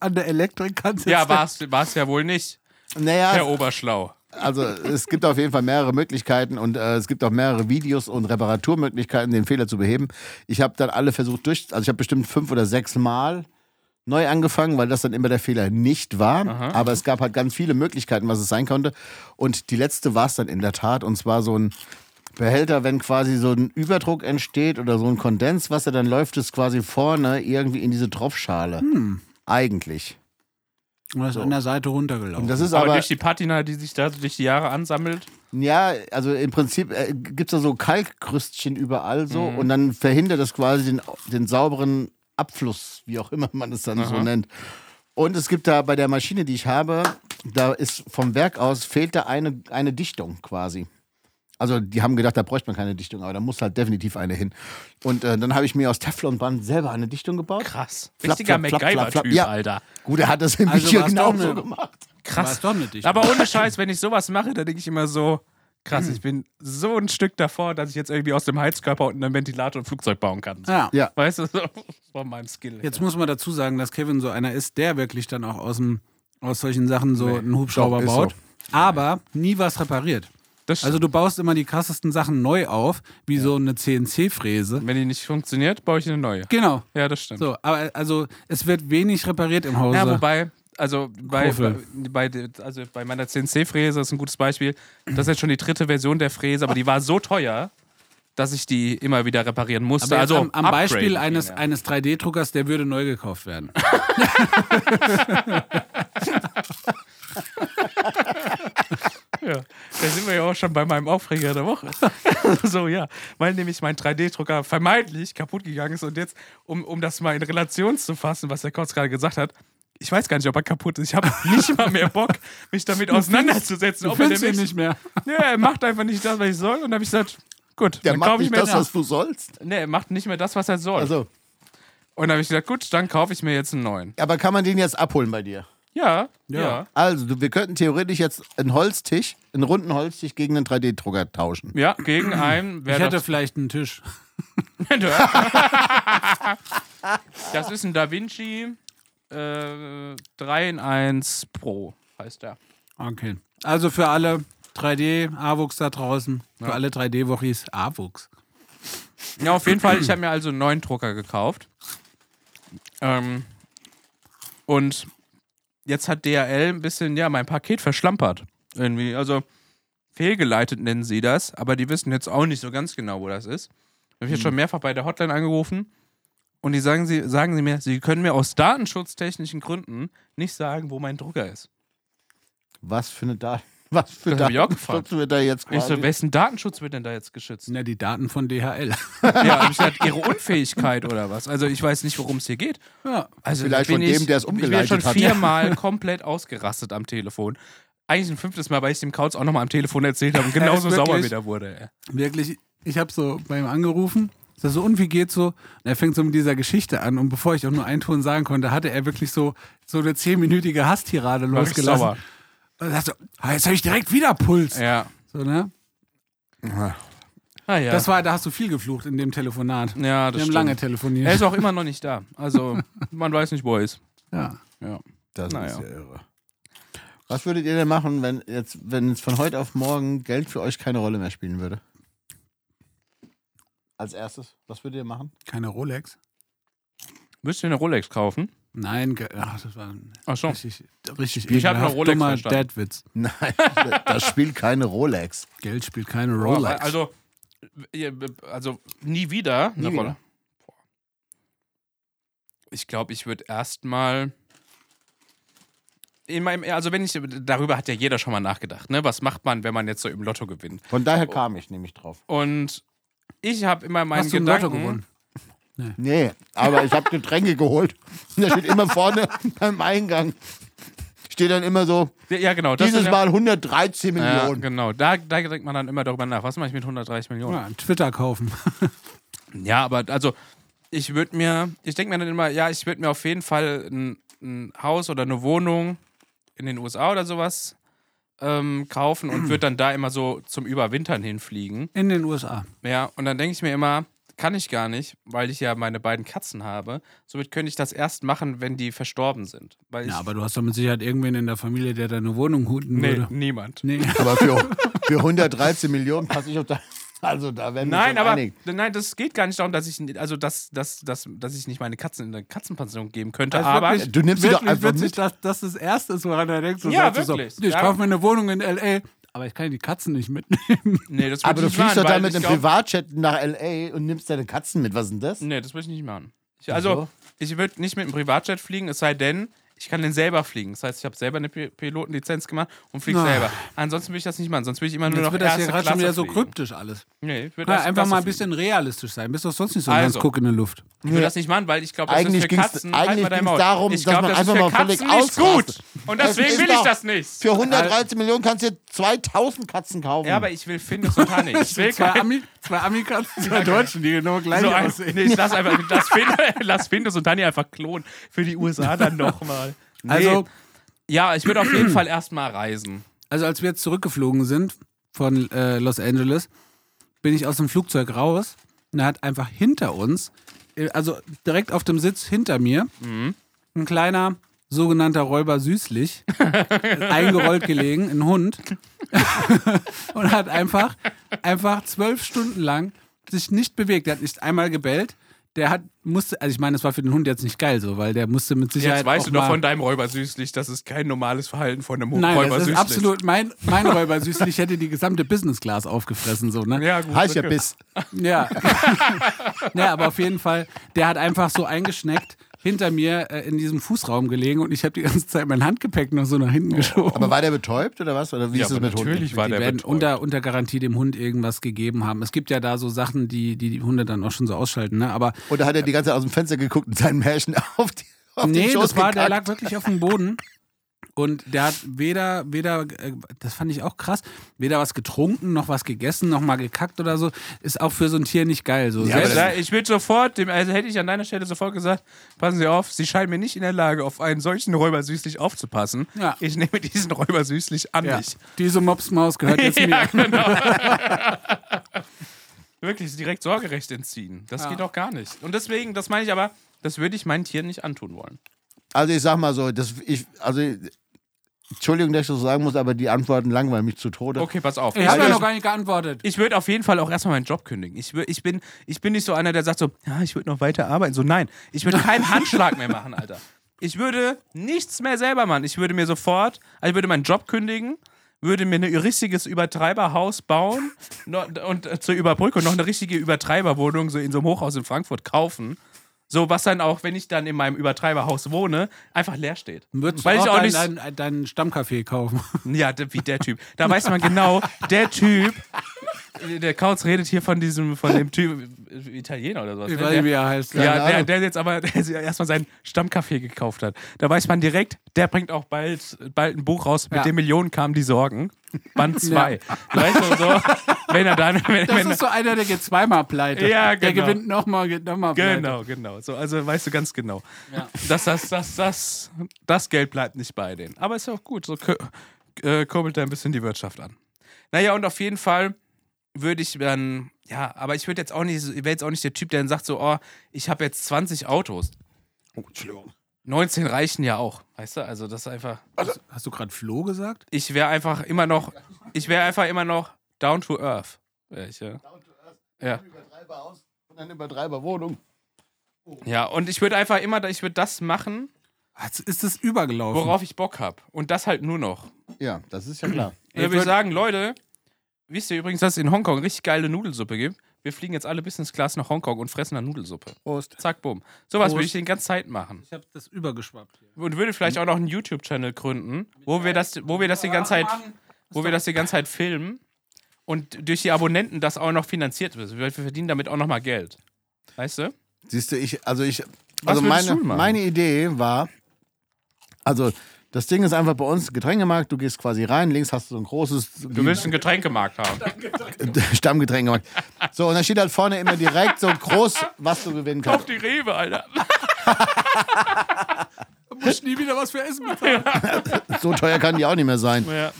An der Elektrik kannst du Ja, war es ja wohl nicht, Herr naja, Oberschlau. also es gibt auf jeden Fall mehrere Möglichkeiten und äh, es gibt auch mehrere Videos und Reparaturmöglichkeiten, den Fehler zu beheben. Ich habe dann alle versucht durch, also ich habe bestimmt fünf oder sechs Mal neu angefangen, weil das dann immer der Fehler nicht war. Aber es gab halt ganz viele Möglichkeiten, was es sein konnte. Und die letzte war es dann in der Tat. Und zwar so ein Behälter, wenn quasi so ein Überdruck entsteht oder so ein Kondenswasser, dann läuft es quasi vorne irgendwie in diese Tropfschale. Eigentlich. Und das ist an der Seite runtergelaufen. Und das ist Aber, aber, durch die Patina, die sich da durch die Jahre ansammelt, ja, also im Prinzip äh, gibt es da so Kalkkrüstchen überall so und dann verhindert das quasi den, den sauberen Abfluss, wie auch immer man es dann so nennt. Und es gibt da bei der Maschine, die ich habe, da ist vom Werk aus fehlt da eine, eine Dichtung quasi. Also die haben gedacht, da bräuchte man keine Dichtung, aber da muss halt definitiv eine hin. Und äh, dann habe ich mir aus Teflonband selber eine Dichtung gebaut. krass. Flapp, Richtiger flapp, flapp, flapp, flapp. MacGyver-Typ, Ja. Alter. Gut, er hat das im Also Video genau so eine- gemacht. Krass. doch nicht dicht. Aber ohne Scheiß, wenn ich sowas mache, dann denke ich immer so, krass, ich bin so ein Stück davor, dass ich jetzt irgendwie aus dem Heizkörper und einem Ventilator ein Flugzeug bauen kann. ja. Ja. Weißt du, so von meinem Skill. Jetzt muss man dazu sagen, dass Kevin so einer ist, der wirklich dann auch aus, dem, aus solchen Sachen so einen Hubschrauber Doch, baut. so. Aber nie was repariert. das Also du baust immer die krassesten Sachen neu auf, wie so eine CNC-Fräse. wenn die nicht funktioniert, baue ich eine neue. Genau. Ja, das stimmt. So, aber also es wird wenig repariert im Hause. Ja, wobei, also bei, bei, bei, also bei meiner CNC-Fräse ist ein gutes Beispiel. Das ist jetzt schon die dritte Version der Fräse, aber die war so teuer, dass ich die immer wieder reparieren musste. aber also am, am Beispiel eines, eines 3D-Druckers, der würde neu gekauft werden. Ja, da sind wir ja auch schon bei meinem Aufreger der Woche. so, ja. Weil nämlich mein 3D-Drucker vermeintlich kaputt gegangen ist und jetzt, um, um das mal in Relation zu fassen, was der Kotz gerade gesagt hat, ich weiß gar nicht, ob er kaputt ist. Ich habe nicht mal mehr Bock, mich damit auseinanderzusetzen. Du ob er ihn nicht mehr. Ja, er macht einfach nicht das, was ich soll. Und dann habe ich gesagt, gut, Der dann macht kaufe ich mir das, was du sollst. Nee, er macht nicht mehr das, was er soll. Also, Und dann habe ich gesagt, gut, dann kaufe ich mir jetzt einen neuen. Aber kann man den jetzt abholen bei dir? Ja, ja. Also, du- wir könnten theoretisch jetzt einen Holztisch, einen runden Holztisch gegen einen 3D-Drucker tauschen. Ja, gegen einen. Ich Wer hätte vielleicht einen Tisch. das ist ein Da Vinci äh, 3 in 1 Pro, heißt der. Okay. Also für alle 3D-AWUchs da draußen, für alle 3D-Wochis, AWUchs. Ja, auf jeden Fall. Ich habe mir also einen neuen Drucker gekauft. Ähm, und jetzt hat DHL ein bisschen, ja, mein Paket verschlampert. Irgendwie. Also fehlgeleitet nennen sie das, aber die wissen jetzt auch nicht so ganz genau, wo das ist. Ich habe jetzt schon mehrfach bei der Hotline angerufen und die sagen, sie, sagen sie mir, sie können mir aus datenschutztechnischen Gründen nicht sagen, wo mein Drucker ist. Was für eine Daten. Was für Das Datenschutz wird da jetzt Ich quasi? so, wessen Datenschutz wird denn da jetzt geschützt? Ja, die Daten von DHL. Ja, ich gesagt, ihre Unfähigkeit oder was? Also ich weiß nicht, worum es hier geht. Ja. Also Vielleicht bin von dem, ich, der es Ich bin umgeleitet schon hat. viermal komplett ausgerastet am Telefon. Eigentlich ein fünftes Mal, weil ich dem Kauz auch nochmal am Telefon erzählt habe und genauso ist sauer wirklich- wieder wurde. Wirklich, ich habe so bei ihm angerufen. Das so, und wie geht's so? Und er fängt so mit dieser Geschichte an. Und bevor ich auch nur einen Ton sagen konnte, hatte er wirklich so, so eine zehnminütige Hasstirade War ich losgelassen. sauer. Und er so, ah, jetzt habe ich direkt wieder Puls. Ja. So, ne? Ah, ja. Das war, da hast du viel geflucht in dem Telefonat. ja, das Wir haben stimmt. lange telefoniert. Er ist auch immer noch nicht da. Also, man weiß nicht, wo er ist. ja. Ja. Das Naja. ist ja irre. Was würdet ihr denn machen, wenn jetzt, wenn jetzt von heute auf morgen Geld für euch keine Rolle mehr spielen würde? Als erstes, was würdet ihr machen? Keine Rolex. Müsst ihr eine Rolex kaufen? Nein, ge- ach, das war ein Ach so. richtig, richtig Ich hab ekelhaft nur Rolex dummer verstanden. Dad-Witz. Nein, das spielt keine Rolex. Geld spielt keine Rolex. Also, also nie wieder eine Nie wieder. Rolle. Boah. Ich glaube, ich würde erstmal. In meinem, also wenn ich, darüber hat ja jeder schon mal nachgedacht, ne? Was macht man, wenn man jetzt so im Lotto gewinnt? Von daher kam ich nämlich drauf. Und ich habe immer meinen Hast du Gedanken. Lotto gewonnen? Nee, aber ich habe Getränke geholt. Und da steht immer vorne beim Eingang. Steht dann immer so, Ja, genau. Das dieses ja- Mal 113 Ja, Millionen. genau. Da, da denkt man dann immer darüber nach. Was mache ich mit 130 Millionen? Ja, Twitter kaufen. Ja, aber also ich würde mir, ich denke mir dann immer, ja, ich würde mir auf jeden Fall ein, ein Haus oder eine Wohnung in den USA oder sowas ähm, kaufen und würde dann da immer so zum Überwintern hinfliegen. In den USA. Ja, und dann denke ich mir immer, kann ich gar nicht, weil ich ja meine beiden Katzen habe. Somit könnte ich das erst machen, wenn die verstorben sind. Weil ich, Ja, aber du hast doch mit Sicherheit irgendwen in der Familie, der deine Wohnung huten nee, würde. niemand. Nee. Aber für, für 113 Millionen passe ich auf da. Also da werden wir Nein, schon aber einig. nein, das geht gar nicht darum, dass ich also dass, dass, dass, dass ich nicht meine Katzen in eine Katzenpension geben könnte, Also aber wirklich, Du nimmst sie doch wirklich einfach witzig, mit. dass das das Erste ist, woran er denkt. So Ja, du wirklich. So, ich Ja. kaufe mir eine Wohnung in L.A., aber ich kann die Katzen nicht mitnehmen. nee, das Aber ich du fliegst doch dann mit einem glaub- Privatjet nach L.A. und nimmst deine Katzen mit. Was ist denn das? Nee, das würde ich nicht machen. Ich, also, Wieso? ich würde nicht mit einem Privatjet fliegen, es sei denn, ich kann den selber fliegen. Das heißt, ich habe selber eine Pi- Pilotenlizenz gemacht und fliege Ah. selber. Ansonsten würde ich das nicht machen. Sonst würde ich immer nur Jetzt noch wird das hier gerade schon wieder so fliegen. kryptisch alles. Nee, ich würde Ja, erste einfach Klasse mal ein fliegen. bisschen realistisch sein. Bist doch sonst nicht so Also. ganz Guck in der Luft. Ich würde das nicht machen, weil ich glaube, das Eigentlich ist für Katzen. eigentlich halt mal dein ging's Maul. darum, ich dass glaub, man das einfach mal völlig ausrastet. gut. Und Das deswegen ist will ich das nicht. Für 113 Millionen kannst du dir 2000 Katzen kaufen. Ja, aber ich will Findus und Honey. Ich will Zwei, Ami, zwei Ami-Katzen, zwei Deutschen, die genau gleich so ein, aussehen. nee, ich lass einfach, lass, Find, lass Findus und Honey einfach klonen. Für die USA dann nochmal. Nee. Also, ja, ich würde auf jeden Fall erstmal reisen. also als wir jetzt zurückgeflogen sind von äh, Los Angeles, bin ich aus dem Flugzeug raus und er hat einfach hinter uns, äh, also direkt auf dem Sitz hinter mir, ein kleiner sogenannter Räuber süßlich eingerollt gelegen, ein Hund und hat einfach einfach zwölf Stunden lang sich nicht bewegt. Der hat nicht einmal gebellt. Der hat musste, also ich meine, das war für den Hund jetzt nicht geil so, weil der musste mit Sicherheit Jetzt weißt auch du doch mal- von deinem Räuber süßlich, das ist kein normales Verhalten von einem Nein, Räuber das ist süßlich. absolut mein, mein Räuber süßlich hätte die gesamte Business Class aufgefressen so, ne? Ja, gut. heißt ja okay. Biss. Ja. ja, aber auf jeden Fall, der hat einfach so eingeschneckt hinter mir äh, in diesem Fußraum gelegen und ich habe die ganze Zeit mein Handgepäck noch so nach hinten geschoben. Aber war der betäubt oder was? Oder wie Ja, ist es aber mit Hunden? natürlich war die der werden betäubt. unter, unter Garantie dem Hund irgendwas gegeben haben. Es gibt ja da so Sachen, die die, die Hunde dann auch schon so ausschalten, ne? Aber Oder hat er die ganze Zeit aus dem Fenster geguckt und seinen Märchen auf die auf nee, das war, der lag wirklich auf dem Boden. Und der hat weder, weder, äh, das fand ich auch krass, weder was getrunken, noch was gegessen, noch mal gekackt oder so. Ist auch für so ein Tier nicht geil. So. Ja, Ja, ich würde sofort, dem, also hätte ich an deiner Stelle sofort gesagt, passen Sie auf, Sie scheinen mir nicht in der Lage, auf einen solchen Räuber süßlich aufzupassen. Ja. Ich nehme diesen Räuber süßlich an ja, mich. diese Mopsmaus gehört jetzt ja, mir. genau. Wirklich direkt Sorgerecht entziehen. Das Ja. geht auch gar nicht. Und deswegen, das meine ich aber, das würde ich meinen Tieren nicht antun wollen. Also ich sag mal so, das, ich, also Entschuldigung, dass ich das sagen muss, aber die Antworten langweilen mich zu Tode. Okay, pass auf. Ich habe ja Also noch gar nicht geantwortet. Ich würde auf jeden Fall auch erstmal meinen Job kündigen. Ich, ich, bin, ich bin nicht so einer, der sagt so, ja, ich würde noch weiter arbeiten. So, nein, ich würde keinen Handschlag mehr machen, Alter. Ich würde nichts mehr selber machen. Ich würde mir sofort, also ich würde meinen Job kündigen, würde mir ein richtiges Übertreiberhaus bauen no- und äh, zur Überbrückung noch eine richtige Übertreiberwohnung so in so einem Hochhaus in Frankfurt kaufen. So, was dann auch, wenn ich dann in meinem Übertreiberhaus wohne, einfach leer steht. Würdest Weil du ich auch auch deinen nicht. dein, dein Stammcafé kaufen? Ja, wie der Typ. Da weiß man genau, der Typ, der Kautz redet hier von diesem, von dem Typ, Italiener oder sowas. Ich ne? weiß nicht, wie er heißt. Ja, der, der jetzt aber der erstmal seinen Stammcafé gekauft hat. Da weiß man direkt, der bringt auch bald, bald ein Buch raus, mit Ja. dem Millionen kamen die Sorgen. Band 2. Weißt du, so, wenn er dann. Wenn, Das wenn, ist so einer, der geht zweimal pleite. Ja, Der genau. gewinnt nochmal, geht nochmal pleite. Genau, genau. So, also weißt du ganz genau. Ja. Dass das, das, das, das Geld bleibt nicht bei denen. Aber ist ja auch gut. So äh, kurbelt er ein bisschen die Wirtschaft an. Naja, und auf jeden Fall würde ich dann, ja, aber ich würde jetzt auch nicht, ich wäre jetzt auch nicht der Typ, der dann sagt so, oh, ich habe jetzt 20 Autos. Oh, Entschuldigung. 19 reichen ja auch, weißt du? Also das ist einfach, Hast du gerade Flo gesagt? ich wäre einfach immer noch, ich wäre einfach immer noch down to earth. Wär ich, ja. Ja. Übertreiberhaus und dann Übertreiberwohnung. ja, und ich würde einfach immer, ich würde das machen, ist es übergelaufen. worauf ich Bock habe. Und das halt nur noch. Ja, das ist ja klar. Dann würde ich sagen, Leute, wisst ihr übrigens, dass es in Hongkong richtig geile Nudelsuppe gibt? Wir fliegen jetzt alle Business Class nach Hongkong und fressen dann Nudelsuppe. Prost. Zack, bumm. Sowas würde ich die ganze Zeit machen. Ich habe das übergeschwappt. Hier. Und würde vielleicht auch noch einen YouTube-Channel gründen, wo wir das, wo wir das die ganze Zeit, wo wir das die ganze Zeit filmen und durch die Abonnenten das auch noch finanziert wird. Wir verdienen damit auch noch mal Geld. Weißt du? Siehst du, ich, also ich, Was also meine, du machen? meine Idee war, also das Ding ist einfach bei uns Getränkemarkt, du gehst quasi rein, links hast du so ein großes Du willst einen Getränkemarkt haben. Stammgetränkemarkt. So, und da steht halt vorne immer direkt so groß, was du gewinnen Auf kannst. die Rewe, Alter. Du musst nie wieder was für Essen bezahlen. So teuer kann die auch nicht mehr sein. Ja.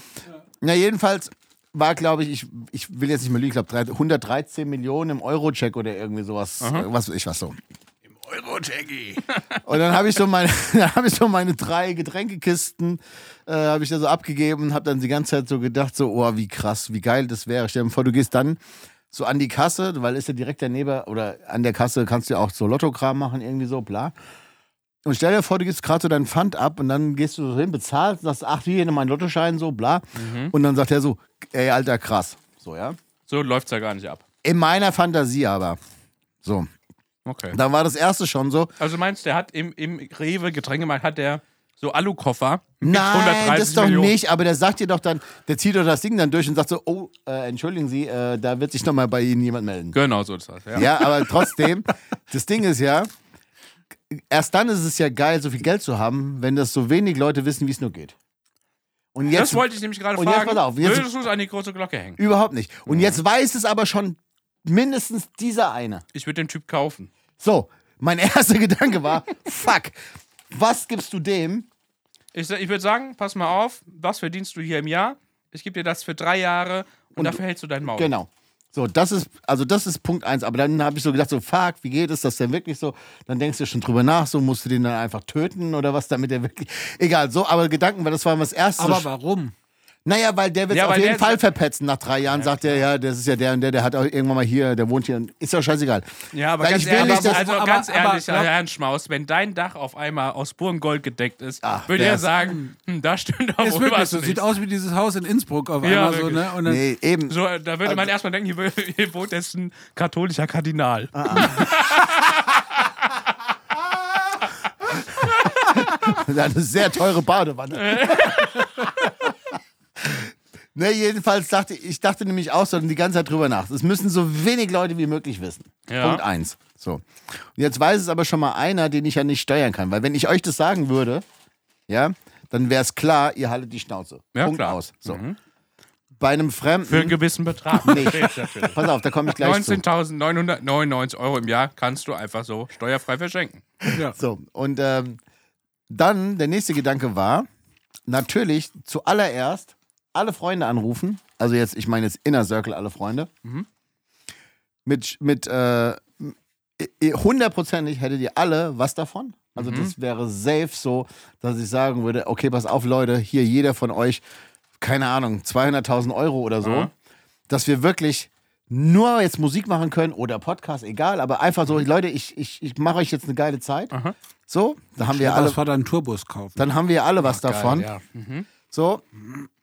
Na, jedenfalls war, glaube ich, ich, ich will jetzt nicht mehr lügen, ich glaube 113 Millionen im Euro-Check oder irgendwie sowas. Was weiß ich was so. Euro-Jackie. Und dann habe ich so meine, dann habe ich so meine drei Getränkekisten, äh, habe ich da so abgegeben und habe dann die ganze Zeit so gedacht, so, oh, wie krass, wie geil das wäre. Stell dir vor, du gehst dann so an die Kasse, weil ist ja direkt daneben, oder an der Kasse kannst du ja auch so Lottokram machen, irgendwie so, bla. Und stell dir vor, du gibst gerade so deinen Pfand ab und dann gehst du so hin, bezahlst, sagst, ach, hier nimm meinen Lottoschein, so, bla. Und dann sagt er so, ey, Alter, krass. So, ja. So läuft's ja gar nicht ab. In meiner Fantasie aber. So. Okay. Da war das erste schon so. Also du meinst, der hat im, im Rewe Getränkemarkt hat der so Alukoffer mit Nein, 130 das doch Millionen. nicht, aber der sagt dir doch dann, der zieht doch das Ding dann durch und sagt so, oh, äh, entschuldigen Sie, äh, da wird sich nochmal bei Ihnen jemand melden. Genau so ist das. Ja. Ja, aber trotzdem, das Ding ist ja, erst dann ist es ja geil, so viel Geld zu haben, wenn das so wenig Leute wissen, wie es nur geht. Und jetzt das wollte ich nämlich gerade und jetzt fragen. pass auf, jetzt- Würdest du es an die große Glocke hängen? überhaupt nicht. Und jetzt weiß es aber schon mindestens dieser eine. Ich würde den Typ kaufen. So, mein erster Gedanke war, fuck, was gibst du dem? Ich, ich würde sagen, pass mal auf, was verdienst du hier im Jahr? Ich gebe dir das für drei Jahre und, dafür hältst du dein Maul. Genau. So, das ist, also das ist Punkt eins. Aber dann habe ich so gedacht, so, fuck, wie geht es das denn wirklich so? Dann denkst du schon drüber nach, so musst du den dann einfach töten oder was, damit er wirklich. Egal, so, aber Gedanken, weil das war das erste. Aber warum? Naja, weil der wird Ja, auf jeden der- Fall verpetzen. Nach drei Jahren sagt er, ja, das ist ja der und der, der hat auch irgendwann mal hier, der wohnt hier. Ist doch scheißegal. Ja, aber Weil ganz ich will ehrlich, nicht, dass- also aber- ganz aber- ehrlich, aber- Herr Schmaus, wenn dein Dach auf einmal aus purem Gold gedeckt ist, Ach, würde er sagen, hm, da stimmt doch Ist wohl wirklich was so. nicht. Sieht aus wie dieses Haus in Innsbruck auf Ja, einmal so, ne? Und dann, Nee, eben. So, da würde man Also- erstmal denken, hier, hier wohnt jetzt ein katholischer Kardinal. Das ist eine sehr teure Badewanne. ne, jedenfalls dachte ich, ich dachte nämlich auch so die ganze Zeit drüber nach. Es müssen so wenig Leute wie möglich wissen. Ja. Punkt eins. So. Und jetzt weiß es aber schon mal einer, den ich ja nicht steuern kann. Weil wenn ich euch das sagen würde, ja, dann wäre es klar, ihr haltet die Schnauze. Ja, Punkt klar. aus. So. Mhm. Bei einem Fremden. Für einen gewissen Betrag. Natürlich. Pass auf, da komme ich gleich zu. 19.999 Euro im Jahr kannst du einfach so steuerfrei verschenken. So, und ähm, dann der nächste Gedanke war, natürlich zuallererst alle Freunde anrufen. Also jetzt, ich meine jetzt Inner Circle, alle Freunde. Mhm. Mit, mit äh, hundertprozentig hättet ihr alle was davon. Also Mhm. das wäre safe so, dass ich sagen würde, okay, pass auf Leute, hier jeder von euch, keine Ahnung, 200.000 Euro oder so, Ja. dass wir wirklich nur jetzt Musik machen können oder Podcast, egal, aber einfach so, Leute, ich, ich, ich mache euch jetzt eine geile Zeit. Mhm. Aha. So, da haben wir Alle alle, Vater einen Tourbus kaufen. dann haben wir alle was davon. Geil, ja. Mhm. So.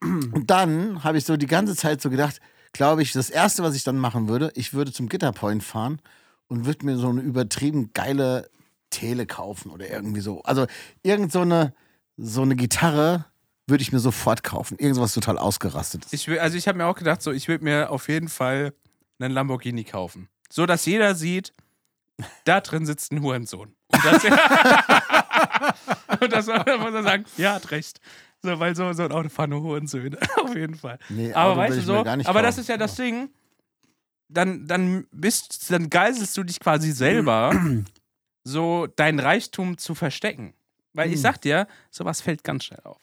Und dann habe ich so die ganze Zeit so gedacht, glaube ich, das erste, was ich dann machen würde, ich würde zum Gitterpoint fahren und würde mir so eine übertrieben geile Tele kaufen oder irgendwie so. Also irgend so eine, so eine Gitarre würde ich mir sofort kaufen. Irgendwas total ausgerastet ist. Ich will, also ich habe mir auch gedacht, so ich würde mir auf jeden Fall einen Lamborghini kaufen. So dass jeder sieht, da drin sitzt ein Hurensohn. Und das, und das muss er sagen, ja, hat recht. So, weil so, so ein Auto fahren nur Hurensöhne. auf jeden Fall. Nee, aber Auto weißt du so, aber das ist ja das Ding. Dann, dann bist, dann geiselst du dich quasi selber, so dein Reichtum zu verstecken. Weil Hm. ich sag dir, sowas fällt ganz schnell auf.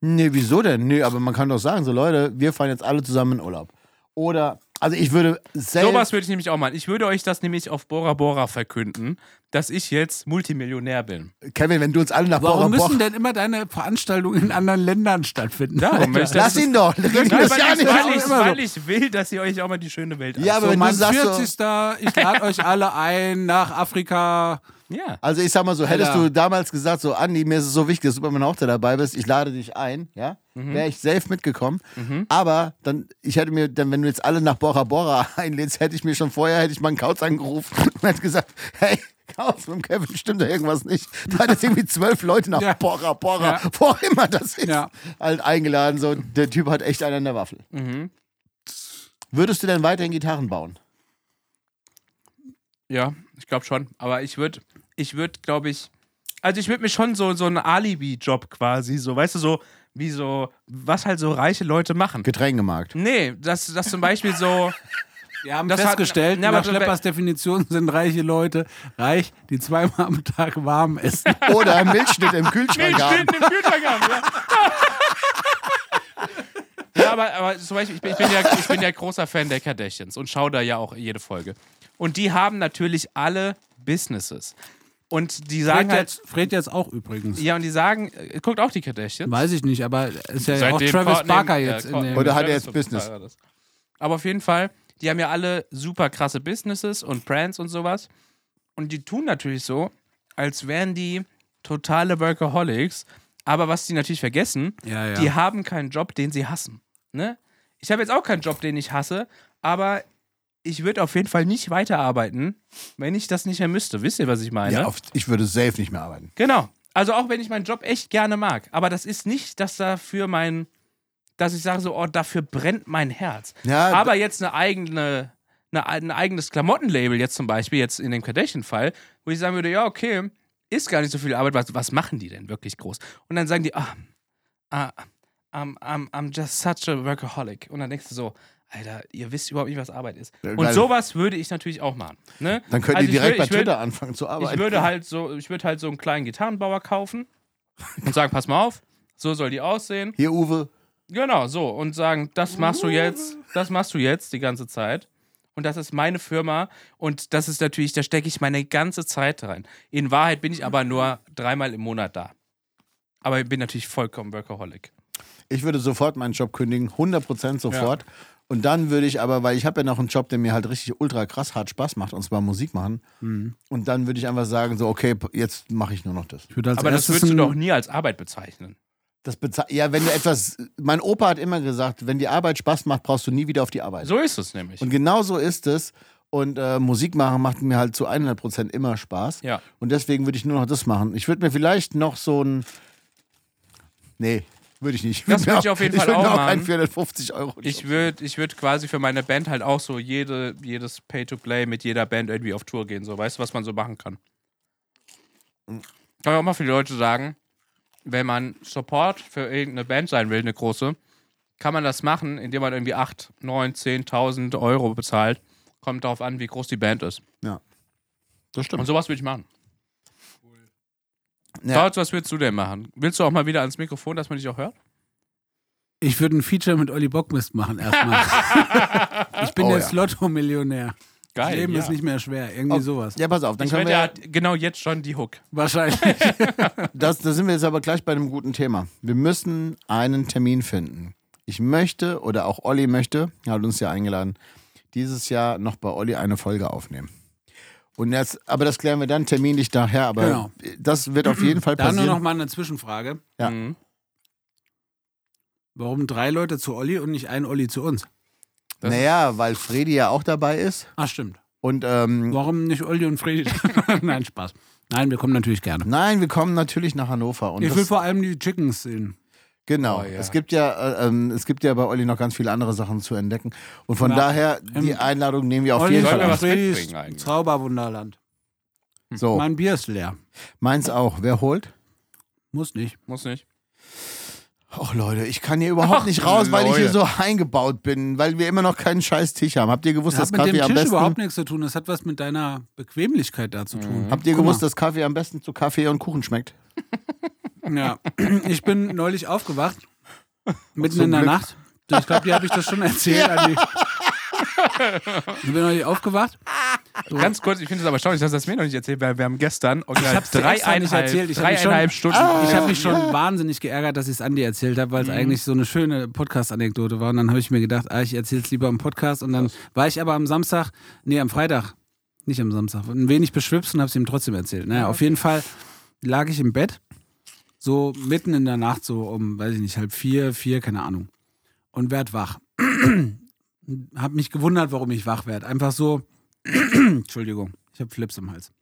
Nee, wieso denn? Nee, aber man kann doch sagen, so Leute, wir fahren jetzt alle zusammen in Urlaub. Oder, also ich würde selbst. Sowas würde ich nämlich auch machen. Ich würde euch das nämlich auf Bora Bora verkünden, dass ich jetzt Multimillionär bin. Kevin, wenn du uns alle nach Bora Warum Bora müssen denn immer deine Veranstaltungen in anderen Ländern stattfinden? Darum das- Lass ihn doch, Nein, das weil, ja ich, nicht weil, ich, weil ich will, dass ihr euch auch mal die schöne Welt Ja, anschaut. aber So, wenn du mein sagst so- 40. Ich lade euch alle ein nach Afrika. ja. Also ich sag mal so, hättest Alter. du damals gesagt, so Andi, mir ist es so wichtig, dass du bei meiner Hochzeit dabei bist, ich lade dich ein, ja, Mhm. wäre ich safe mitgekommen. Aber dann, ich hätte mir, dann, wenn du jetzt alle nach Bora Bora einlädst, hätte ich mir schon vorher, hätte ich mal einen Kauz angerufen und hätte gesagt, hey, Kauz, mit dem Kevin stimmt da irgendwas nicht. Da hat jetzt irgendwie zwölf Leute nach Ja. Bora Bora, Ja. wo auch immer das ist, Ja. halt eingeladen. So, der Typ hat echt einen an der Waffel. Mhm. Würdest du denn weiterhin Gitarren bauen? Ja, ich glaube schon. Aber ich würde, ich würde, glaube ich, also ich würde mir schon so, so einen Alibi-Job quasi, so, weißt du, so, wie so, was halt so reiche Leute machen. Getränkemarkt. Nee, das, das zum Beispiel so, Wir haben Das hat- festgestellt, Ja, aber nach Schleppers Definition sind reiche Leute reich, die zweimal am Tag warm essen. Oder Milchschnitt im Kühlschrank haben. im Kühlschrank haben, ja. ja, aber, aber zum Beispiel, ich bin, ich, bin ja, ich bin ja großer Fan der Kardashians und schaue da ja auch jede Folge. Und die haben natürlich alle Businesses. Und die sagen Fred halt, jetzt, Fred jetzt auch übrigens. ja, und die sagen, äh, guckt auch die Kardashians. Weiß ich nicht, aber ist ja Seitdem auch Travis Courtney- Barker jetzt in Courtney- dem. Oder hat er Travis jetzt Business? Aber auf jeden Fall, die haben ja alle super krasse Businesses und Brands und sowas. Und die tun natürlich so, als wären die totale Workaholics. Aber was die natürlich vergessen, Ja, ja. die haben keinen Job, den sie hassen. Ne? Ich habe jetzt auch keinen Job, den ich hasse, aber ich würde auf jeden Fall nicht weiterarbeiten, wenn ich das nicht mehr müsste. Wisst ihr, was ich meine? Ja, auf, ich würde safe nicht mehr arbeiten. Genau. Also auch wenn ich meinen Job echt gerne mag. Aber das ist nicht, dass dafür mein, dass ich sage so, oh, dafür brennt mein Herz. Ja, Aber jetzt eine eigene, eine, ein eigenes Klamottenlabel, jetzt zum Beispiel, jetzt in dem Kardashian-Fall, wo ich sagen würde, ja, okay, ist gar nicht so viel Arbeit, was, was machen die denn wirklich groß? Und dann sagen die, ah, ah, I'm, I'm, I'm just such a workaholic. Und dann denkst du so, Alter, ihr wisst überhaupt nicht, was Arbeit ist. Ja, Und sowas würde ich natürlich auch machen. Ne? Dann könnt Also ihr direkt will- bei Twitter anfangen zu arbeiten. ich würde halt so, ich würde halt so einen kleinen Gitarrenbauer kaufen und sagen, pass mal auf, so soll die aussehen. Hier, Uwe. Genau, so. Und sagen, das machst du jetzt, das machst du jetzt die ganze Zeit. Und das ist meine Firma. Und das ist natürlich, da stecke ich meine ganze Zeit rein. In Wahrheit bin ich aber nur dreimal im Monat da. Aber ich bin natürlich vollkommen Workaholic. Ich würde sofort meinen Job kündigen, 100% sofort. Und dann würde ich aber, weil ich habe ja noch einen Job, der mir halt richtig ultra krass hart Spaß macht, und zwar Musik machen. Mhm. Und dann würde ich einfach sagen, so, okay, jetzt mache ich nur noch das. Aber das würdest du doch nie als Arbeit bezeichnen. das beza- ja, wenn du etwas, mein Opa hat immer gesagt, wenn die Arbeit Spaß macht, brauchst du nie wieder auf die Arbeit. So ist es nämlich. Und genau so ist es. Und äh, Musik machen macht mir halt zu 100% immer Spaß. Ja. Und deswegen würde ich nur noch das machen. Ich würde mir vielleicht noch so ein. Nee, würde ich nicht. Das würde ich auf jeden Fall würd mir auch keinen machen. 450 Euro. Ich würde ich würd quasi für meine Band halt auch so jede, jedes Pay-to-Play mit jeder Band irgendwie auf Tour gehen. So, weißt du, was man so machen kann? Kann ich auch mal für die Leute sagen, wenn man Support für irgendeine Band sein will, eine große, kann man das machen, indem man irgendwie 8, 9, 10.000 Euro bezahlt. Kommt darauf an, wie groß die Band ist. Ja. Das stimmt. Und sowas würde ich machen. Ja. Kautz, was würdest du denn machen? Willst du auch mal wieder ans Mikrofon, dass man dich auch hört? Ich würde ein Feature mit Olli Bockmist machen erstmal. ich bin Oh jetzt ja. Lotto-Millionär. Das Leben ja. ist nicht mehr schwer. Irgendwie Oh, sowas. Ja, pass auf, dann Ich können wette, wir. hat genau jetzt schon die Hook. Wahrscheinlich. Das, da sind wir jetzt aber gleich bei einem guten Thema. Wir müssen einen Termin finden. Ich möchte, oder auch Olli möchte, er hat uns ja eingeladen, dieses Jahr noch bei Olli eine Folge aufnehmen. Und jetzt, aber das klären wir dann terminlich daher, aber Genau. das wird auf jeden Fall Dann nur noch passieren. mal eine Zwischenfrage. Ja. Mhm. Warum drei Leute zu Olli und nicht ein Olli zu uns? Das Naja, weil Fredi ja auch dabei ist. Ah, stimmt. Und ähm, Warum nicht Olli und Freddy? Nein, Spaß. Nein, wir kommen natürlich gerne. nein, wir kommen natürlich nach Hannover. Und Ich will das, vor allem die Chickens sehen. Genau. Oh, ja. Es gibt ja, äh, ähm, es gibt ja bei Olli noch ganz viele andere Sachen zu entdecken. Und von Ja. daher, die Einladung nehmen wir auf Olli jeden Fall mitbringen eigentlich? Zauberwunderland. So, Mein Bier ist leer. meins auch. Wer holt? Muss nicht. Muss nicht. Ach Leute, ich kann hier überhaupt Ach, nicht raus, weil ich hier so eingebaut bin, weil wir immer noch keinen scheiß Tisch haben. Habt ihr gewusst, Das dass hat mit Kaffee dem am Tisch besten überhaupt nichts zu tun. Das hat was mit deiner Bequemlichkeit da zu tun. Habt ihr Guck gewusst, mal. dass Kaffee am besten zu Kaffee und Kuchen schmeckt? Ja. Ich bin neulich aufgewacht. Mitten in der Glück. Nacht. Ich glaube, die habe ich das schon erzählt. Andi. Ich bin neulich aufgewacht. So. Ganz kurz, ich finde es aber erstaunlich, dass das mir noch nicht erzählt weil wir haben gestern dir extra nicht dreieinhalb, erzählt. Ich mich schon- dreieinhalb Stunden. Ich habe mich schon wahnsinnig geärgert, dass ich es Andi erzählt habe, weil Mhm. es eigentlich so eine schöne Podcast-Anekdote war. Und dann habe ich mir gedacht, ah, ich erzähle es lieber im Podcast. Und dann war ich aber am Samstag, nee, am Freitag, nicht am Samstag, ein wenig beschwipst und habe es ihm trotzdem erzählt. Naja, auf jeden Fall lag ich im Bett, so mitten in der Nacht, so um, weiß ich nicht, halb vier, vier, keine Ahnung. Und werd wach. hab mich gewundert, warum ich wach werde. Einfach so, Entschuldigung, ich habe Flips im Hals.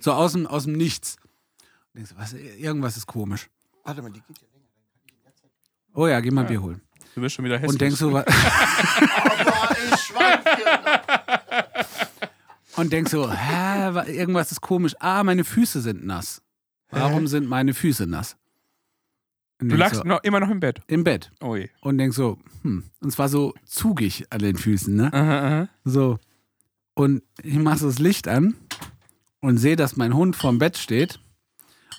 So aus dem, aus dem Nichts. Denkst du, was, irgendwas ist komisch. Warte mal, die geht ja Oh ja, geh mal Bier holen. Du bist schon wieder hässlich. Und denkst so, wa- und denkst so, hä, wa- irgendwas ist komisch. Ah, meine Füße sind nass. Warum sind meine Füße nass? Und du lagst so, noch, immer noch im Bett. im Bett Oh je. und denkst so, hm, und zwar so zugig an den Füßen, ne? Aha, aha. So. Und ich mache so das Licht an und sehe, dass mein Hund vorm Bett steht.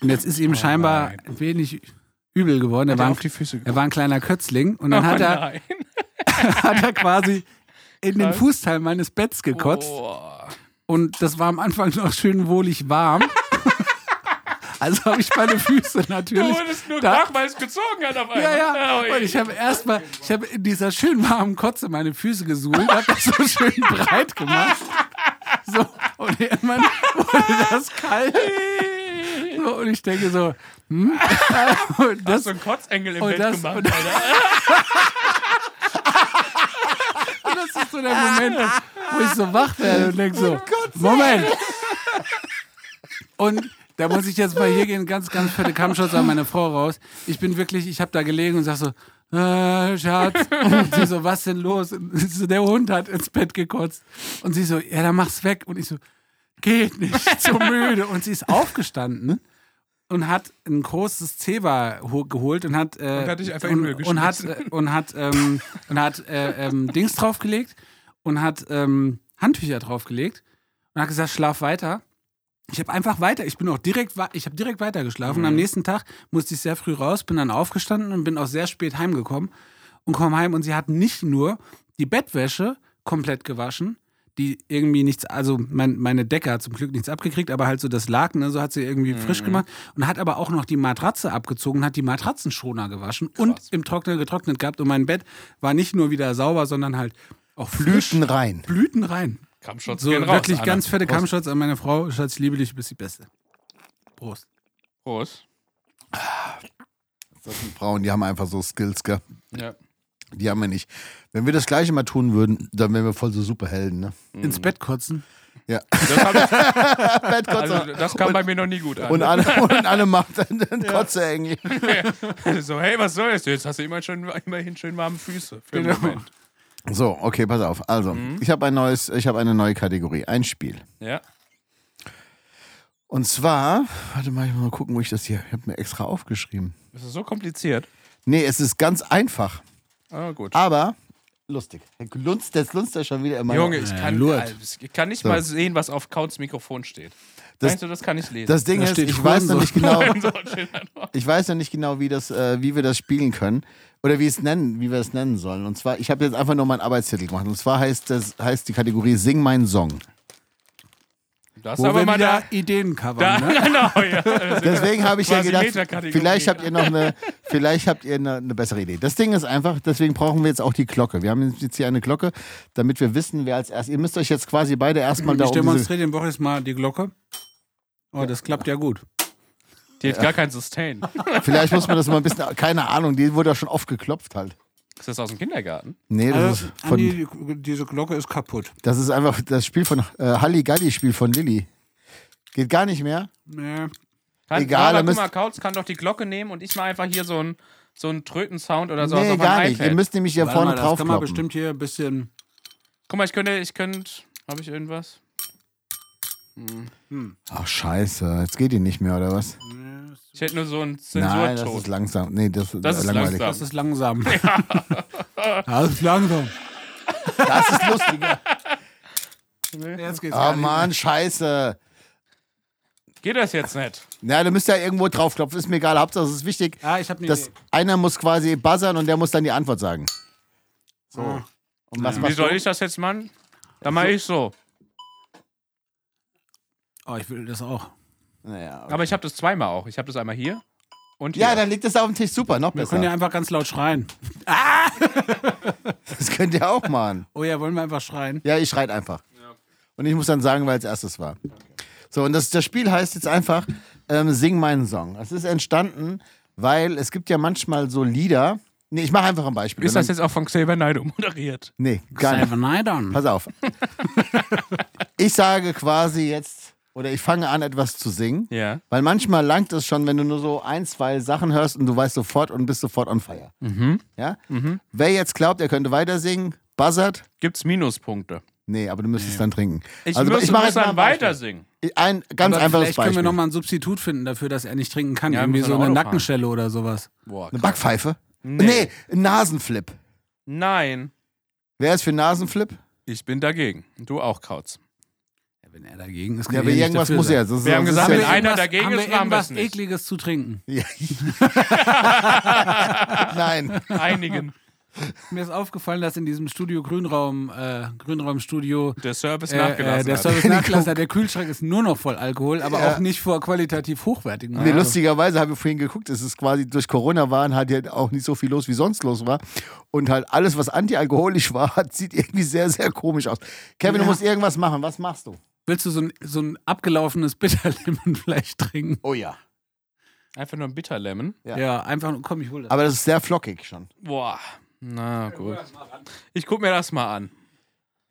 Und jetzt ist ihm scheinbar nein. ein wenig übel geworden. Er Hat war, er ein, auf die Füße er war ein kleiner Kötzling und dann hat, oh, er, nein. hat er quasi in den. Fußteil meines Betts gekotzt. Oh. Und das war am Anfang noch schön wohlig warm. Also habe ich meine Füße Du natürlich. wurdest nur da- weil es gezogen hat auf einmal. Ja, ja. Oh. Und ich habe erstmal, ich habe in dieser schön warmen Kotze meine Füße gesuhlt, habe das so schön breit gemacht. So, und irgendwann wurde das kalt. So, und ich denke so, hm? Und Hast das, du einen Kotzengel im Bett das- gemacht, und- Alter? und das ist so der Moment, wo ich so wach werde und denke so, Moment. Und da muss ich jetzt mal hier gehen, ganz, ganz fette Kammschutz an meine Frau raus. Ich bin wirklich, ich habe da gelegen und sag so, äh, Schatz. Und sie so, was denn los? So, der Hund hat ins Bett gekotzt. Und sie so, ja, dann mach's weg. Und ich so, geht nicht, zu müde. Und sie ist aufgestanden und hat ein großes Zebra ho- geholt und hat äh, Und hat dich einfach und, und hat äh, und hat ähm, und hat äh, ähm, Dings draufgelegt und hat ähm, Handtücher draufgelegt und hat gesagt, schlaf weiter. Ich habe einfach weiter, ich bin auch direkt, ich habe direkt weiter geschlafen. Mhm. Am nächsten Tag musste ich sehr früh raus, bin dann aufgestanden und bin auch sehr spät heimgekommen und komme heim und sie hat nicht nur die Bettwäsche komplett gewaschen, die irgendwie nichts, also mein, meine Decke hat zum Glück nichts abgekriegt, aber halt so das Laken, ne, so hat sie irgendwie Mhm. frisch gemacht und hat aber auch noch die Matratze abgezogen, hat die Matratzenschoner gewaschen und im Trockner getrocknet gehabt und mein Bett war nicht nur wieder sauber, sondern halt auch frisch. Blüten rein. Blüten rein. Kampfschutz So gehen raus, wirklich Anna. ganz fette Prost. An meine Frau. Schatz, ich liebe dich, du bist die Beste. Prost. Prost. Das sind Frauen, die haben einfach so Skills, gell? Ja. Die haben wir nicht. Wenn wir das gleiche mal tun würden, dann wären wir voll so Superhelden, ne? Ins Bett kotzen. Ja. Das, ich, also, das kam bei mir noch nie gut an. und, Anne, und Anne macht dann einen Kotzeengel. so, hey, was soll das? Jetzt hast du immer schon, immerhin schön warme Füße. Für Genau. den Moment. So, okay, pass auf. Also, ich habe ein neues, ich habe eine neue Kategorie, ein Spiel. Ja. Und zwar, warte mal, ich muss mal gucken, wo ich das hier, ich habe mir extra aufgeschrieben. Ist das so kompliziert? Nee, es ist ganz einfach, Ah, gut. aber lustig. Lunzt, jetzt lunzt er schon wieder immer. Junge, ich Ja, kann, Lurt. äh, ich kann nicht So. mal sehen, was auf Kauts Mikrofon steht. Das- Meinst du, das kann ich lesen? Das Ding Da ist, steht ich weiß noch nicht genau, ich weiß noch nicht genau, wie das, äh, wie wir das spielen können oder wie es nennen, wie wir es nennen sollen. Und zwar, ich habe jetzt einfach nur meinen Arbeitstitel gemacht. Und zwar heißt das, heißt die Kategorie Sing meinen Song. Das ist Wo aber wir mal wieder da. Ideen covern, ne? genau, ja. Deswegen habe ich ja gedacht, vielleicht habt ihr noch eine, vielleicht habt ihr eine, eine bessere Idee. Das Ding ist einfach, deswegen brauchen wir jetzt auch die Glocke. Wir haben jetzt hier eine Glocke, damit wir wissen, wer als erstes. Ihr müsst euch jetzt quasi beide erstmal da Ich demonstriere dem Woche mal die Glocke. Oh, das klappt ja gut. Die hat gar kein Sustain. Vielleicht muss man das mal ein bisschen, keine Ahnung, die wurde ja schon oft geklopft halt. Ist das aus dem Kindergarten? Nee, das, Also, ist, von, Andi, die, diese Glocke ist kaputt. das ist einfach das Spiel von äh, Halligalli-Spiel von Lilly. Geht gar nicht mehr. Nee. Kann, Egal, aber guck mal, Kautz kann doch die Glocke nehmen und ich mal einfach hier so einen so einen Tröten-Sound oder sowas nee, gar nicht. Ihr müsst nämlich hier Warte vorne mal, das drauf kann man bestimmt hier ein bisschen. Guck mal, ich könnte, ich könnte, habe ich irgendwas? Ach, scheiße. Jetzt geht die nicht mehr, oder was? Ich hätte nur so einen Nein, das Zensurton. ist langsam. Nee, das, Das ist langweilig. langsam. Das ist langsam. Das ist langsam. Das ist lustiger. Jetzt geht's Oh Mann, scheiße. Geht das jetzt nicht? Na, du müsst ja irgendwo draufklopfen. Ist mir egal. Hauptsache, es ist wichtig. Ah, ich habe eine dass Idee. einer muss quasi buzzern und der muss dann die Antwort sagen. So. Und was Wie soll du? ich das jetzt machen? Dann mache ich so. Oh, ich will das auch. Naja, okay. Aber ich habe das zweimal auch. Ich habe das einmal hier und hier. Ja, dann liegt es auf dem Tisch. Super, noch Wir können ja besser. einfach ganz laut schreien. Das könnt ihr auch machen. Oh ja, wollen wir einfach schreien? Ja, ich schreit einfach. Und ich muss dann sagen, weil es erstes war. So, und das, das Spiel heißt jetzt einfach ähm, Sing meinen Song. Es ist entstanden, weil es gibt ja manchmal so Lieder. Nee, ich mache einfach ein Beispiel. ist das jetzt auch von Xavier Naidoo moderiert? Nee, gar nicht. Night on. Pass auf. ich sage quasi jetzt, oder ich fange an, etwas zu singen. Ja. Weil manchmal langt es schon, wenn du nur so ein, zwei Sachen hörst und du weißt sofort und bist sofort on fire. Mhm. Ja? Wer jetzt glaubt, er könnte weiter singen, buzzert. Gibt's Minuspunkte? Nee, aber du müsstest dann trinken. Ich also muss, ich mache dann Beispiel. weiter singen. Ein ganz Aber einfaches vielleicht können wir Beispiel. nochmal ein Substitut finden dafür, dass er nicht trinken kann. Ja, Irgendwie so eine Auto fahren. Nackenschelle oder sowas. Boah, Eine Backpfeife? Nee. Nee, ein Nasenflip. Nein, Wer ist für Nasenflip? ich bin dagegen. Du auch, Kautz. Wenn er dagegen ist, kann Ja, er aber nicht irgendwas dafür muss. Das Wir haben gesagt, wenn einer dagegen haben ist, wir irgendwas wir's nicht. Ekliges zu trinken. ja. Nein. Einigen. Mir ist aufgefallen, dass in diesem Studio Grünraum, äh, Grünraumstudio Der Service äh, nachgelassen äh, der hat. Service nachgelassen hat. Der Kühlschrank ist nur noch voll Alkohol, aber Ja. auch nicht vor qualitativ hochwertigen. Nee, Also, lustigerweise haben wir vorhin geguckt, es ist quasi durch Corona waren halt ja auch nicht so viel los, wie sonst los war. Und halt alles, was antialkoholisch war, sieht irgendwie sehr, sehr komisch aus. Kevin, du Ja. musst irgendwas machen. Was machst du? Willst du so ein, so ein abgelaufenes Bitterlemon vielleicht trinken? Oh ja. Einfach nur ein Bitterlemon. Ja. Ja, einfach, komm, ich hol das. Aber das ist sehr flockig schon. Boah. Na gut. Ich guck mir das mal an.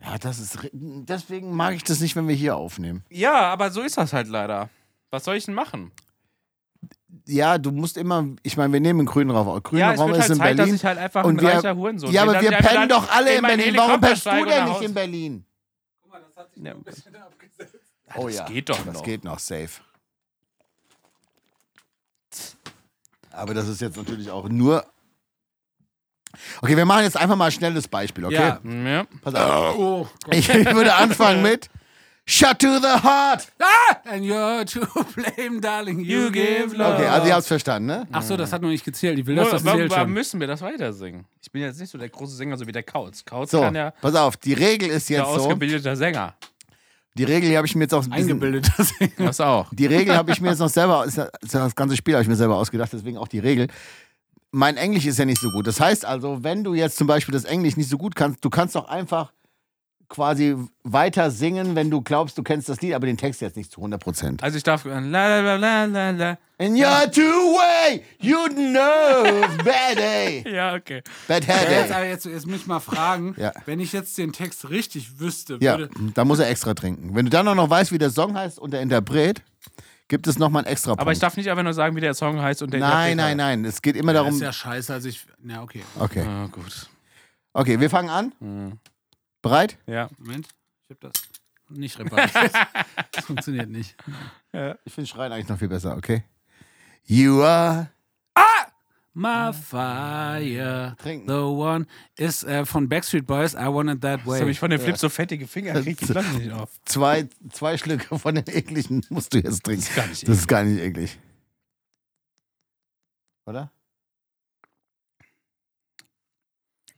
Ja, das ist. Deswegen mag ich das nicht, wenn wir hier aufnehmen. Ja, aber so ist das halt leider. Was soll ich denn machen? Ja, du musst immer. Ich meine, wir nehmen einen grünen Raum. Ja, Grüner es Raum wird ist halt in Zeit, Berlin. dass ich halt einfach Und ein wir- reicher Hurensohn ja, aber wir pennen doch alle in Berlin. Warum pennst du denn nicht in Berlin? Ja. Oh Das ja. geht doch Das noch. geht noch, safe. Aber das ist jetzt natürlich auch nur. Okay, wir machen jetzt einfach mal ein schnelles Beispiel, okay? Ja. Ja. Pass auf. oh, Ich, ich würde anfangen mit Shut to the heart. and you're to blame, darling, you, You give love. Okay, also ihr habt es verstanden, ne? Ach so, das hat noch nicht gezählt. Ich will, das warum, zählt warum schon. müssen wir das weiter singen? Ich bin jetzt nicht so der große Sänger, so wie der Kautz. Kautz So, kann ja pass auf, die Regel ist der jetzt so. ausgebildeter Sänger. Die Regel habe ich mir jetzt auch ein bisschen, Eingebildet. Das Das auch. Die Regel habe ich mir jetzt noch selber, das ganze Spiel habe ich mir selber ausgedacht, deswegen auch die Regel. Mein Englisch ist ja nicht so gut. Das heißt also, wenn du jetzt zum Beispiel das Englisch nicht so gut kannst, du kannst doch einfach quasi weiter singen, wenn du glaubst, du kennst das Lied, aber den Text jetzt nicht zu 100 Prozent. Also ich darf la la la la la la. In your two way, you know it's bad day. Ja, okay. Bad Ja, hair jetzt, day. aber jetzt, jetzt muss ich mal fragen, Ja. wenn ich jetzt den Text richtig wüsste, Ja, würde. da muss er extra trinken. Wenn du dann auch noch weißt, wie der Song heißt und der Interpret, gibt es nochmal einen extra Punkt. Aber ich darf nicht einfach nur sagen, wie der Song heißt und der Nein, Interpret nein, nein. Es geht immer Das darum. ist ja scheiße, also ich. Na, okay. Okay. Ah, gut. Okay, wir fangen an. Hm. Bereit? Ja. Moment, ich hab das. nicht repariert. das funktioniert nicht. Ich finde Schreien eigentlich noch viel besser, okay? You are. My fire, Trinken. the one ist äh, von Backstreet Boys. I want it that Das way. habe ich von dem Flip so fettige Finger, krieg ich das nicht auf. Zwei, zwei Schlücke von den ekligen musst du jetzt trinken. Das ist gar nicht Das ist gar nicht eklig. Oder?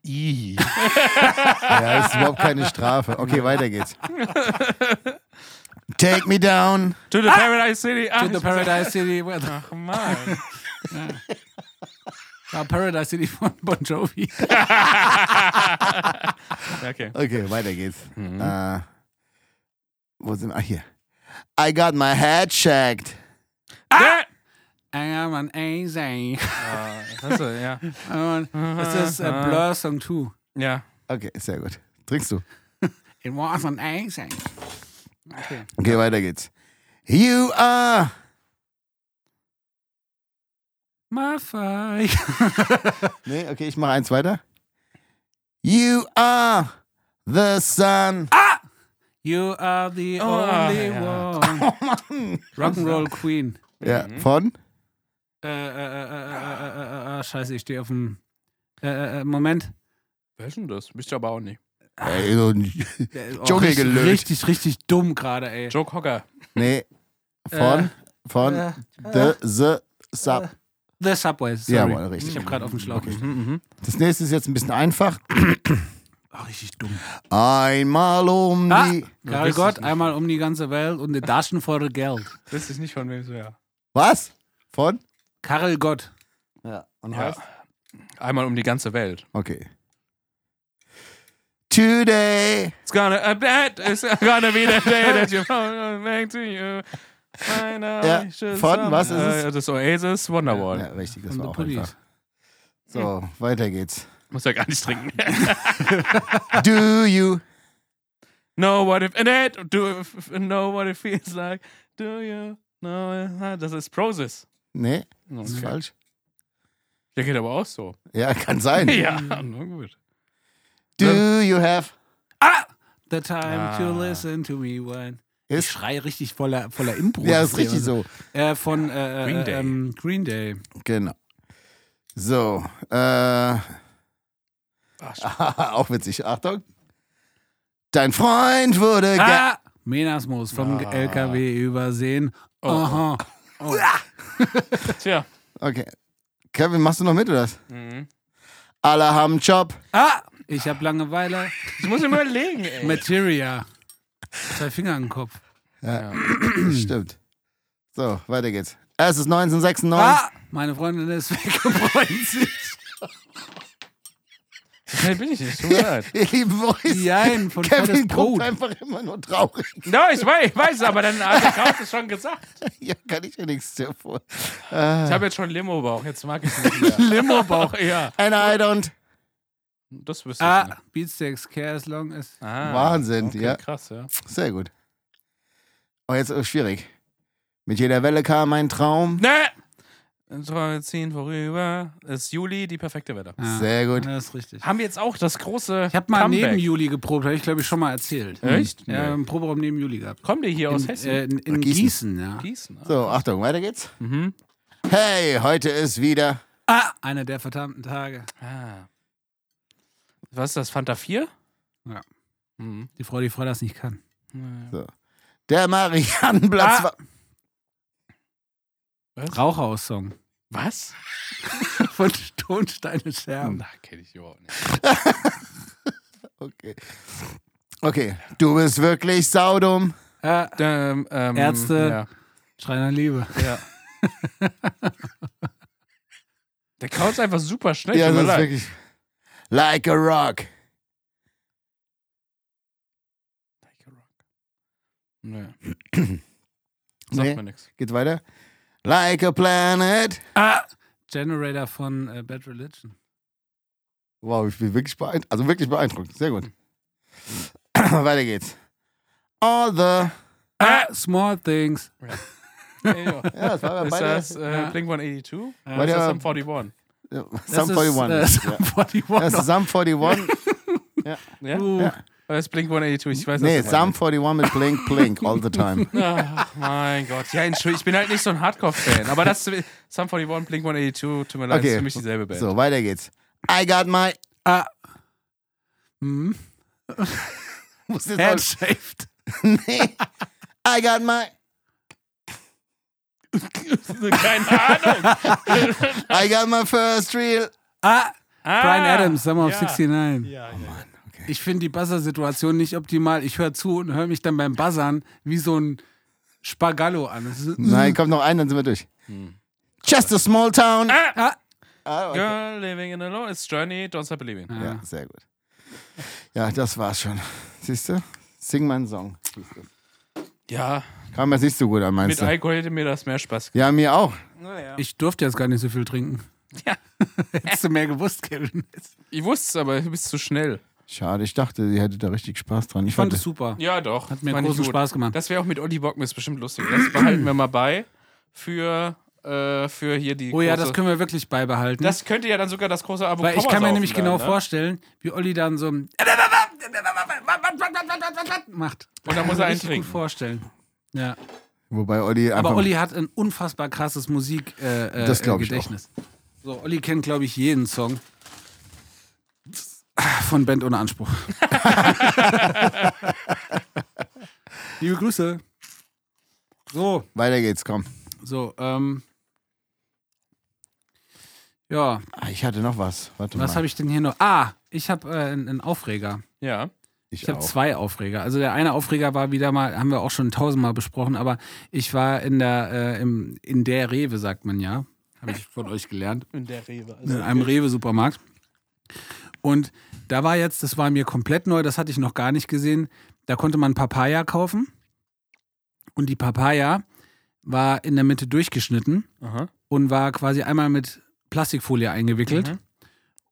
Ih. Ja, das ist überhaupt keine Strafe. Okay, weiter geht's. Take me down. To the Paradise City. Ach, To the Paradise City. Ach Mann. ja, Paradise City von Bon Jovi. Okay. Okay, weiter geht's. Äh, wo sind wir? Ah, hier. I got my head shagged. Ah! I am an easy. Achso, ja. Und Das ist äh, Blur Song 2. Ja. Okay, sehr gut. Trinkst du? It was an easy. Okay. Okay, weiter geht's. You are. My fire. Nee, okay, ich mache eins weiter. You are the sun. You are the Oh, only ja. one. Rock'n'Roll Queen. Ja, von? Äh, äh, äh, äh, äh, äh, äh, äh, scheiße, ich stehe auf dem. Äh, äh, äh, Moment. Wer ist denn das? Wisst ihr aber auch nicht. Ey, so ein Äh, oh, Dschungel richtig, gelöst. richtig, richtig dumm gerade, ey. Joke Hocker. Nee. Von? Von? Äh, The, the, sub. The Subway, sorry. Jawohl, richtig. Ich habe gerade auf dem Schlauch. Mhm. Das nächste ist jetzt ein bisschen einfach. Oh, richtig dumm. Einmal um Ah, die. Karl Gott, einmal um die ganze Welt und die Taschen voll Geld. Wüsste ich nicht, von wem es wäre. Was? Von? Karl Gott. Ja. Und Ja. Einmal um die ganze Welt. Okay. Today. It's gonna, uh, that is gonna be the day that you back to you. I know Ja, von was ist es? Äh, das Oasis Wonderwall. Ja, richtig, das Von war auch Police. einfach. So, weiter geht's. Muss ja gar nicht trinken. Do you? know what it, and that, do if- if- know what it feels like. Do you know? Das ist Prozis. Nee, das ist Okay. falsch. Der geht aber auch so. Ja, kann sein. Ja, na gut. Do you have? The time to Ah. listen to me when. Ich Ist, schreie richtig voller, voller Impro. ja, ist richtig so. Äh, von äh, Green äh, Day. Ähm, Green Day. Genau. So, äh, Ach, auch witzig. Achtung. Dein Freund wurde ge Ah! Menasmus vom Ah. LKW übersehen. Oh. Aha. Oh. Tja. Okay. Kevin, machst du noch mit oder was? Mhm. Alle haben einen Job. Ah! Ich hab Langeweile. Ich muss mir überlegen, ey. Materia. Zwei Finger im Kopf. Ja, das stimmt. So, weiter geht's. Es ist 1996. Ah! Meine Freundin ist weg und freut sich. So schnell bin ich nicht. Tut mir leid. Ihr lieben Boys. Jein, von Kevin guckt Brot. einfach immer nur traurig. Ja, ich weiß, ich weiß aber dann hat der Kraus es schon gesagt. Ja, kann ich ja nichts davor. Ich habe jetzt schon Limo-Bauch, jetzt mag ich es nicht mehr. Limo-Bauch. ja, And I don't. das wüsste ich Ah. Beatsteaks, care as long as. Ah, Wahnsinn, okay, ja. Krass, ja. Sehr gut. Oh, jetzt ist schwierig. Mit jeder Welle kam ein Traum. Ne! Träume ziehen vorüber. Es ist Juli, die perfekte Wetter. Ja, Sehr gut. Das ist richtig. Haben wir jetzt auch das große Ich habe mal Comeback. neben Juli geprobt, habe ich glaube ich schon mal erzählt. Echt? Ja, Nee. einen Proberaum neben Juli gehabt. Kommt ihr hier aus In, Hessen? äh, in, in Gießen. Gießen. ja. Gießen. ah. So, Achtung, weiter geht's. Mhm. Hey, heute ist wieder. Ah, einer der verdammten Tage. Ah. Was ist das? Fanta 4? Ja. Mhm. Die Frau, die Frau das nicht kann. Der Mariannenplatz. Ah. war- Rauchhaus-Song Was? von Tonsteine Scherben. Na, kenne ich überhaupt nicht. Okay. Okay, du bist wirklich saudum. Äh, Ähm, ähm, Ärzte. Ja. Schreiner Liebe. ja. Der kaut einfach super schnell. Ja, das ist leid. wirklich. Like a rock. Like a rock. Nee. Sagt Nee. mir nichts. Geht weiter. Like a planet. Ah, Generator von äh, Bad Religion. Wow, ich bin wirklich beeindruckt. Also wirklich beeindruckt. Sehr gut. weiter geht's. All the. Ah, Small Things. Hey. Ja, das war Ist beide. das äh, Ja. Blink 182? Ja, ist das ja- Sum 41? Ja, Das Sum 41. Ist, äh, ja. Sum 41. Das ist Sum 41. Ja? Uh, Oder ist Blink 182? Ich weiß Nee, das aber Sum 41 mit Blink, Blink, all the time. nicht. Ach, mein Gott. Ja, Entschuldigung, ich bin halt nicht so ein Hardcore-Fan. Aber das Sum 41, Blink 182, tut mir leid, ist Okay, für mich dieselbe Band. so, weiter geht's. I got my... Ah. Hm. Muss jetzt auch, Handshaved. nee. I got my... Keine Ahnung. I got my first real... Ah, Ah, Brian Adams, Summer of ja. 69. Ja, ja. Ich finde die Buzzer-Situation nicht optimal. Ich höre zu und höre mich dann beim Buzzern wie so ein Spagallo an. Das Nein, kommt noch ein, dann sind wir durch. Just a small town. Ah. Ah, okay. Girl living in alone, it's journey, don't stop believing. Ja, sehr gut. Ja, das war's schon. Siehst du? Sing mal einen Song. Ja, Kam jetzt nicht so gut an, meinst mit du? Alkohol hätte mir das mehr Spaß gemacht. Ja, mir auch. Naja. Ich durfte jetzt gar nicht so viel trinken. Ja. Hättest du mehr gewusst, Kevin. Ich wusste es, aber du bist zu schnell. Schade, ich dachte, ihr hättet da richtig Spaß dran. Ich fand es super. Ja, doch. Hat mir fand großen. Spaß gemacht. Das wäre auch mit Olli Bockmist bestimmt lustig. Das behalten wir mal bei für, äh, für hier die. Oh ja, das können wir wirklich beibehalten. das könnte ja dann sogar das große Abo Weil ich kann mir nämlich genau ne? vorstellen, wie Olli dann so macht. Und dann muss Kann er ich richtig gut vorstellen. Ja. Wobei Olli einfach. Aber Olli hat ein unfassbar krasses Musikgedächtnis. Äh, Das äh, glaub ich. So, Olli kennt, glaube ich, jeden Song. Von Band ohne Anspruch. Liebe Grüße. So, Weiter geht's, komm. so, ähm. Ja, Ah, Ich hatte noch was. Warte was habe ich denn hier noch? Ah, ich habe äh, einen Aufreger. Ja. Ich, Ich habe zwei Aufreger. Also der eine Aufreger war wieder mal, haben wir auch schon tausendmal besprochen, aber ich war in der, äh, im, in der Rewe, sagt man ja. Habe ich von euch gelernt. In der Rewe. In einem Rewe-Supermarkt. Und da war jetzt, das war mir komplett neu, das hatte ich noch gar nicht gesehen. Da konnte man Papaya kaufen. Und die Papaya war in der Mitte durchgeschnitten Aha. und war quasi einmal mit Plastikfolie eingewickelt. Mhm.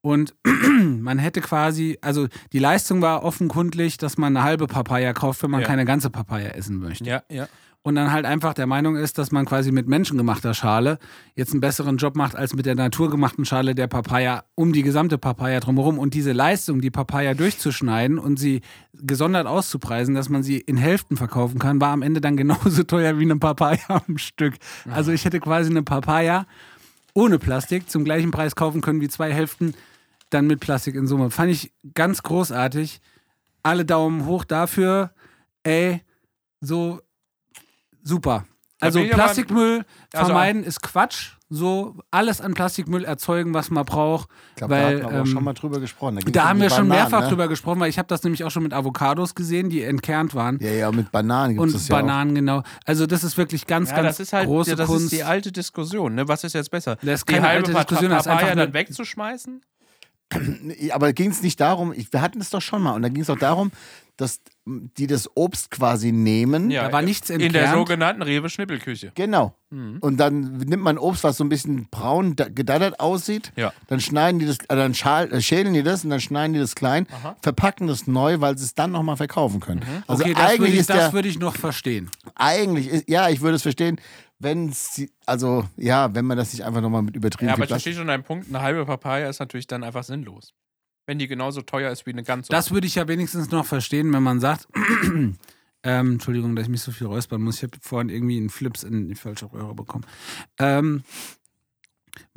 Und man hätte quasi, also die Leistung war offenkundig, dass man eine halbe Papaya kauft, wenn man Ja. keine ganze Papaya essen möchte. Ja, ja. Und dann halt einfach der Meinung ist, dass man quasi mit menschengemachter Schale jetzt einen besseren Job macht als mit der naturgemachten Schale der Papaya um die gesamte Papaya drumherum. Und diese Leistung, die Papaya durchzuschneiden und sie gesondert auszupreisen, dass man sie in Hälften verkaufen kann, war am Ende dann genauso teuer wie eine Papaya am Stück. Also ich hätte quasi eine Papaya ohne Plastik zum gleichen Preis kaufen können wie zwei Hälften dann mit Plastik in Summe. Fand ich ganz großartig. Alle Daumen hoch dafür. Ey, so super. Also ich aber- Plastikmüll Also- vermeiden ist Quatsch. So alles an Plastikmüll erzeugen, was man braucht. Ich glaube, da hatten wir auch ähm, schon mal drüber gesprochen. Da um haben wir schon Bananen, mehrfach ne? drüber gesprochen, weil ich habe das nämlich auch schon mit Avocados gesehen, die entkernt waren. Ja, ja, mit Bananen gibt es und das ja Bananen, genau. Also das ist wirklich ganz, Ja, ganz das ist halt große das Kunst. ist die alte Diskussion. Ne? Was ist jetzt besser? Das ist die keine halbe alte Diskussion, das einfach dann wegzuschmeißen? auch. Aber ging es nicht darum, ich, wir hatten es doch schon mal, und da ging es auch darum, dass die das Obst quasi nehmen. Ja, Da war nichts In der entkernt. sogenannten Rewe-Schnippelküche. Genau. Mhm. Und dann nimmt man Obst, was so ein bisschen braun da- gedattert aussieht. Ja. Dann schneiden die das, äh, dann schal, äh, schälen die das und dann schneiden die das klein, verpacken das neu, weil sie es dann nochmal verkaufen können. Also okay, das, würde eigentlich ich, ist das der, würde ich noch verstehen. eigentlich ist, ja, ich würde es verstehen, wenn sie, also ja, wenn man das nicht einfach nochmal mit übertrieben Ja, aber ich verstehe schon deinen Punkt. Eine halbe Papaya ist natürlich dann einfach sinnlos. Wenn die genauso teuer ist wie eine ganze. Das würde ich ja wenigstens noch verstehen, wenn man sagt, ähm, Entschuldigung, dass ich mich so viel räuspern muss. Ich habe vorhin irgendwie einen Flips in die falsche Röhre bekommen. Ähm,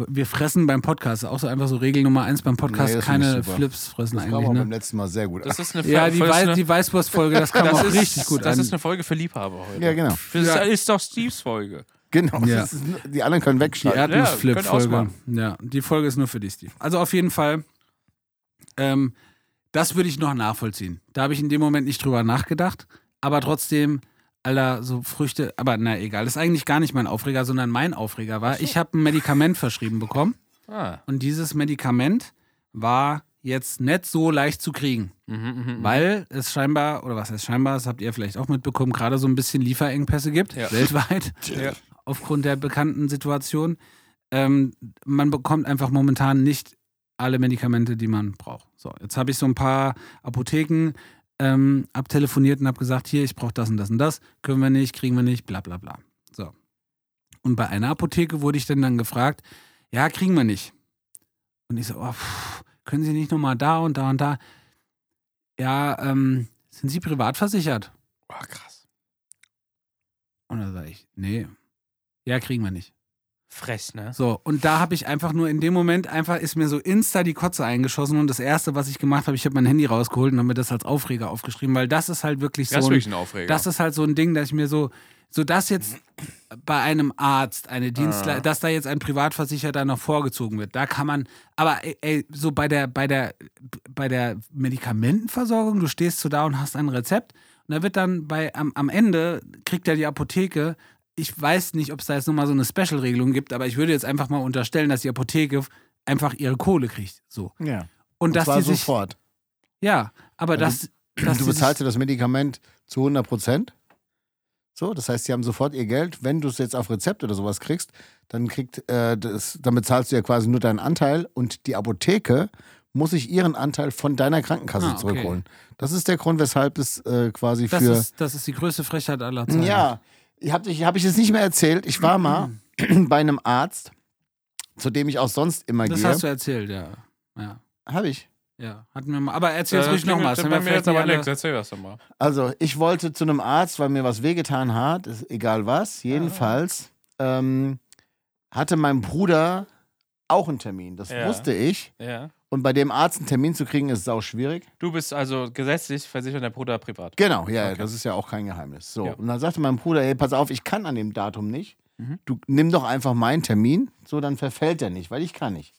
wir fressen beim Podcast, auch so einfach so Regel Nummer eins beim Podcast, Nee, das keine. Flips fressen Das eigentlich. auch Ne? beim letzten Mal sehr gut. das ist eine Ja, die, das ist Wei eine- die Weißwurst-Folge, das kam das auch ist, richtig gut Das an. ist eine Folge für Liebhaber heute. ja, genau. Das Ja. ist doch Steves Folge. Genau. Ja. Das ist, die anderen können Die wegschalten. können Erdnussflip-Folge. ausmachen. Ja, die Folge ist nur für dich, Steve. Also auf jeden Fall, ähm, das würde ich noch nachvollziehen. Da habe ich in dem Moment nicht drüber nachgedacht, aber trotzdem, Alter, so Früchte, aber na egal, das ist eigentlich gar nicht mein Aufreger, sondern mein Aufreger war, ich habe ein Medikament verschrieben bekommen Ah. und dieses Medikament war jetzt nicht so leicht zu kriegen, Mhm, mhm, mhm. weil es scheinbar, oder was heißt scheinbar, das habt ihr vielleicht auch mitbekommen, gerade so ein bisschen Lieferengpässe gibt, Ja. weltweit Ja. aufgrund der bekannten Situation. Ähm, man bekommt einfach momentan nicht alle Medikamente, die man braucht. So, jetzt habe ich so ein paar Apotheken ähm, abtelefoniert und habe gesagt, hier, ich brauche das und das und das, können wir nicht, kriegen wir nicht, bla bla bla. So. Und bei einer Apotheke wurde ich dann, dann gefragt, ja, kriegen wir nicht. Und ich so, oh, pff, können Sie nicht nochmal da und da und da? Ja, ähm, sind Sie privat versichert? Oh, krass. Und dann sage ich, nee. Ja, kriegen wir nicht. Frech, ne? So, und da habe ich einfach nur in dem Moment einfach ist mir so insta die Kotze eingeschossen und das erste, was ich gemacht habe, ich habe mein Handy rausgeholt und habe mir das als Aufreger aufgeschrieben, weil das ist halt wirklich so Das ist ein, wirklich ein Aufreger. das ist halt so ein Ding, dass ich mir so so dass jetzt bei einem Arzt eine Ah. Dienstleistung, dass da jetzt ein Privatversicherter noch vorgezogen wird, da kann man, aber ey, ey, so bei der bei der bei der Medikamentenversorgung, du stehst so da und hast ein Rezept und da wird dann bei am, am Ende kriegt ja die Apotheke ich weiß nicht, ob es da jetzt nochmal so eine Special-Regelung gibt, aber ich würde jetzt einfach mal unterstellen, dass die Apotheke einfach ihre Kohle kriegt. So. Ja. Und, Und dass zwar sich. sofort. Ja, aber Also, dass. dass du bezahlst ja das Medikament zu 100 Prozent. So, das heißt, sie haben sofort ihr Geld. Wenn du es jetzt auf Rezept oder sowas kriegst, dann kriegt äh, das, dann bezahlst du ja quasi nur deinen Anteil und die Apotheke muss sich ihren Anteil von deiner Krankenkasse Ah, okay. zurückholen. Das ist der Grund, weshalb es äh, quasi das, für. ist, das ist die größte Frechheit aller Zeiten. Ja, ich habe hab ich es nicht mehr erzählt. Ich war mal bei einem Arzt, zu dem ich auch sonst immer Das gehe. hast du erzählt, ja. Ja. Habe ich. Ja, hatten wir mal. Aber erzähl Äh, ruhig nochmal. bei mir jetzt aber nichts. Erzähl das doch mal. Also, ich wollte zu einem Arzt, weil mir was wehgetan hat, ist egal was. Jedenfalls ähm, hatte mein Bruder auch einen Termin. Das Ja. wusste ich. Ja. Und bei dem Arzt einen Termin zu kriegen, ist sau schwierig. Du bist also gesetzlich versichert, der Bruder privat. Genau, ja, ja, Okay. das ist ja auch kein Geheimnis. So, Ja. und dann sagte mein Bruder, hey, pass auf, ich kann an dem Datum nicht. Mhm. Du nimm doch einfach meinen Termin, so dann verfällt der nicht, weil ich kann nicht.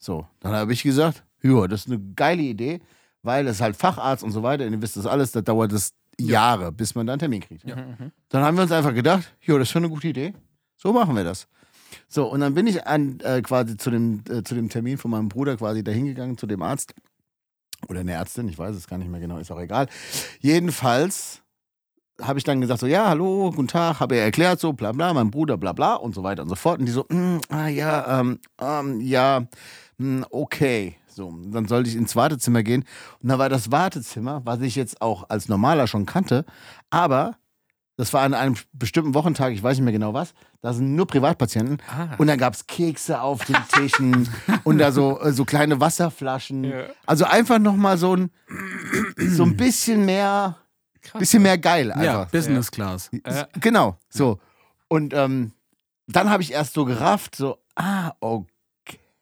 So, dann habe ich gesagt, ja, das ist eine geile Idee, weil es halt Facharzt und so weiter, und ihr wisst das alles, da dauert es Jahre, bis man da einen Termin kriegt. Mhm. Dann haben wir uns einfach gedacht, ja, das ist schon eine gute Idee. So machen wir das. So, und dann bin ich an, äh, quasi zu dem, äh, zu dem Termin von meinem Bruder quasi dahingegangen, zu dem Arzt. Oder eine Ärztin, ich weiß es gar nicht mehr genau, ist auch egal. Jedenfalls habe ich dann gesagt, so, ja, hallo, guten Tag, habe er erklärt, so, bla bla, mein Bruder, bla bla und so weiter und so fort. Und die so, mm, ah ja, ähm, ähm, ja, mm, okay. So, dann sollte ich ins Wartezimmer gehen. Und da war das Wartezimmer, was ich jetzt auch als normaler schon kannte, aber das war an einem bestimmten Wochentag, ich weiß nicht mehr genau was, da sind nur Privatpatienten. Ah. Und dann gab es Kekse auf den Tischen und da so, äh, so kleine Wasserflaschen. Ja. Also einfach nochmal so ein, so ein bisschen mehr, Krass. bisschen mehr geil Ja, einfach. Business Class. Genau, so. Und ähm, dann habe ich erst so gerafft, so, ah, okay.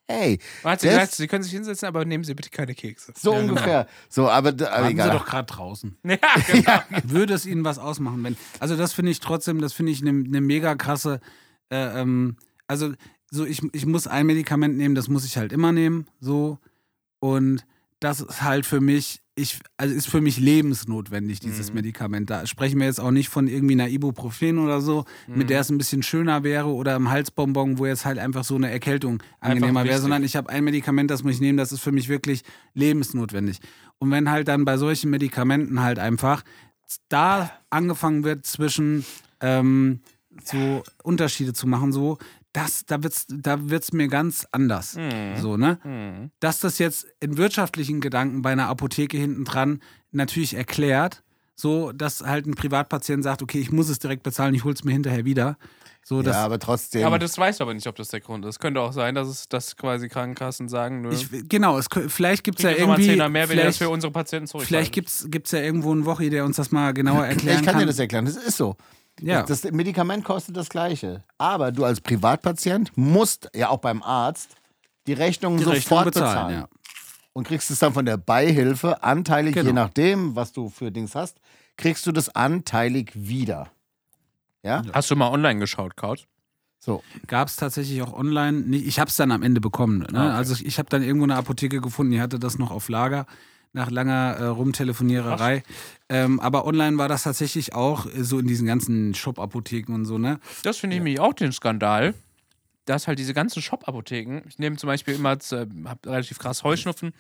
Hat sie gesagt, Sie können sich hinsetzen, aber nehmen Sie bitte keine Kekse. So Ja, genau. ungefähr. So, aber, aber Waren sie egal. doch gerade draußen. Ja, genau. Würde es ihnen was ausmachen, wenn. Also, das finde ich trotzdem, das finde ich eine ne mega krasse. Äh, ähm, also, so ich, ich muss ein Medikament nehmen, das muss ich halt immer nehmen. So. Und das ist halt für mich, ich, also ist für mich lebensnotwendig, dieses Mhm. Medikament. Da sprechen wir jetzt auch nicht von irgendwie einer Ibuprofen oder so, Mhm. mit der es ein bisschen schöner wäre oder im Halsbonbon, wo jetzt halt einfach so eine Erkältung angenehmer wäre, sondern ich habe ein Medikament, das muss ich nehmen, das ist für mich wirklich lebensnotwendig. Und wenn halt dann bei solchen Medikamenten halt einfach da angefangen wird zwischen ähm, so Unterschiede zu machen, so, das, da wird's, da wird's mir ganz anders. Mhm. So, ne? Mhm. Dass das jetzt in wirtschaftlichen Gedanken bei einer Apotheke hinten dran natürlich erklärt, so, dass halt ein Privatpatient sagt, okay, ich muss es direkt bezahlen, ich hol's mir hinterher wieder. So, ja, aber trotzdem. Aber das weiß aber nicht, ob das der Grund ist. Könnte auch sein, dass es dass quasi Krankenkassen sagen, nö. ich, genau, es, vielleicht gibt's ja kriegt jetzt nochmal irgendwie, mehr, vielleicht, für unsere Patienten vielleicht gibt's, gibt's ja irgendwo einen Wochi, der uns das mal genauer Ja, erklären ich kann kann. dir das erklären. Das ist so. Ja. Das, Medikament kostet das Gleiche. Aber du als Privatpatient musst ja auch beim Arzt die Rechnung Die sofort Rechnung bezahlen. bezahlen, ja. Und kriegst es dann von der Beihilfe anteilig, Genau. je nachdem, was du für Dings hast, kriegst du das anteilig wieder. Ja? Hast du mal online geschaut, Kaut? So. Gab es tatsächlich auch online. Ich habe es dann am Ende bekommen. Ne? Ah, okay. Also ich, ich habe dann irgendwo eine Apotheke gefunden, die hatte das noch auf Lager nach langer äh, Rumtelefoniererei. Ähm, aber online war das tatsächlich auch äh, so in diesen ganzen Shop-Apotheken und so, ne? Das finde ich nämlich auch den Skandal, dass halt diese ganzen Shop-Apotheken, ich nehme zum Beispiel immer, äh, hab relativ krass Heuschnupfen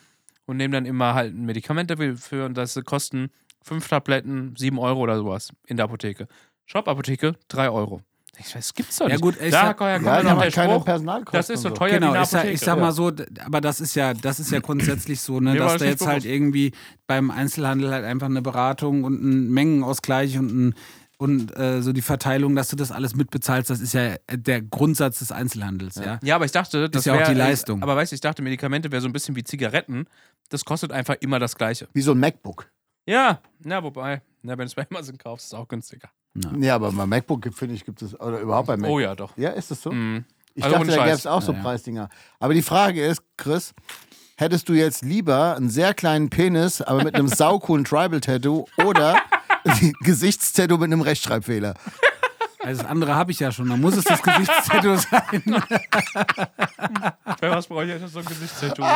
und nehme dann immer halt ein Medikament dafür und das kosten fünf Tabletten, sieben Euro oder sowas in der Apotheke. Shop-Apotheke, drei Euro. Ich weiß, das gibt's doch Ja nicht. gut, ich da sag- Ja, ja, noch der halt keine Spruch, Personalkosten. das ist so teuer wie Genau, eine ich sag, Apotheke. ich sag mal so, aber das ist ja, das ist ja grundsätzlich so, ne, dass das da jetzt halt bewusst. irgendwie beim Einzelhandel halt einfach eine Beratung und ein Mengenausgleich und ein und äh, so die Verteilung, dass du das alles mitbezahlst, das ist ja der Grundsatz des Einzelhandels, ja. Ja, aber ich dachte, das ja auch wär- die Leistung. Aber weißt du, ich dachte, Medikamente wäre so ein bisschen wie Zigaretten. Das kostet einfach immer das Gleiche. Wie so ein MacBook. Ja, na, wobei, na, wenn du es bei Amazon kaufst, ist es auch günstiger. Ja, aber bei MacBook, finde ich, gibt es, oder überhaupt bei Mac. Oh ja, doch. Ja, ist das so? Mhm. Ich Also dachte, da gäbe es auch so Ja, ja. Preisdinger. Aber die Frage ist, Chris, hättest du jetzt lieber einen sehr kleinen Penis, aber mit einem saukoolen Tribal-Tattoo oder ein Gesichtstattoo mit einem Rechtschreibfehler? Also das andere habe ich ja schon. Da muss es das Gesichtstattoo sein. Bei was brauche ich jetzt so ein Gesichtstattoo?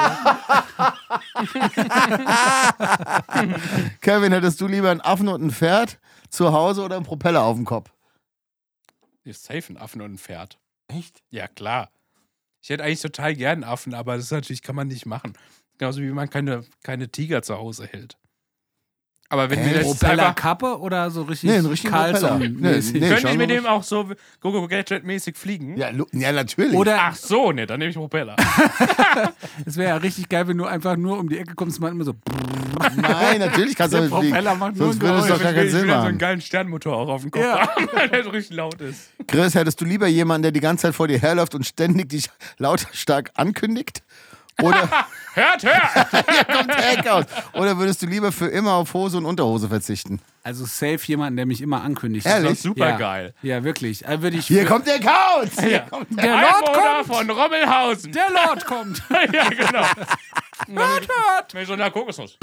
Kevin, hättest du lieber einen Affen und ein Pferd zu Hause oder einen Propeller auf dem Kopf? ist safe ein Affen und ein Pferd. Echt? Ja, klar. Ich hätte eigentlich total gern einen Affen, aber das natürlich, kann man nicht machen. Genauso wie man keine, keine Tiger zu Hause hält. Aber wenn wir das jetzt Propeller einfach, Kappe oder so richtig Nee, einen richtigen Propeller. Carlson-mäßig? Nee, könnte ich mit dem auch so Gogo Gadget mäßig fliegen? Ja, ja natürlich. Oder Ach so, ne, dann nehme ich Propeller. es wäre ja richtig geil, wenn du einfach nur um die Ecke kommst und man immer so. Nein, natürlich kannst du damit fliegen. Propeller macht nur Sonst ein würde es doch gar keinen ich Sinn will dann so machen. einen geilen Sternmotor auch auf dem Kopf Ja. haben, der so richtig laut ist. Chris, hättest du lieber jemanden, der die ganze Zeit vor dir herläuft und ständig dich lautstark ankündigt? Oder Hört, hört! hier kommt der Heck aus. Oder würdest du lieber für immer auf Hose und Unterhose verzichten? Also safe jemanden, der mich immer ankündigt. Ehrlich? Das ist super ja. geil. Ja, wirklich. Also würde ich Hier kommt der Kauz! Hier Ja. kommt der Lord Einwohner kommt! von Rommelhausen. Der Lord kommt! ja, genau. hört, hört! Mit so einer Kokosnuss.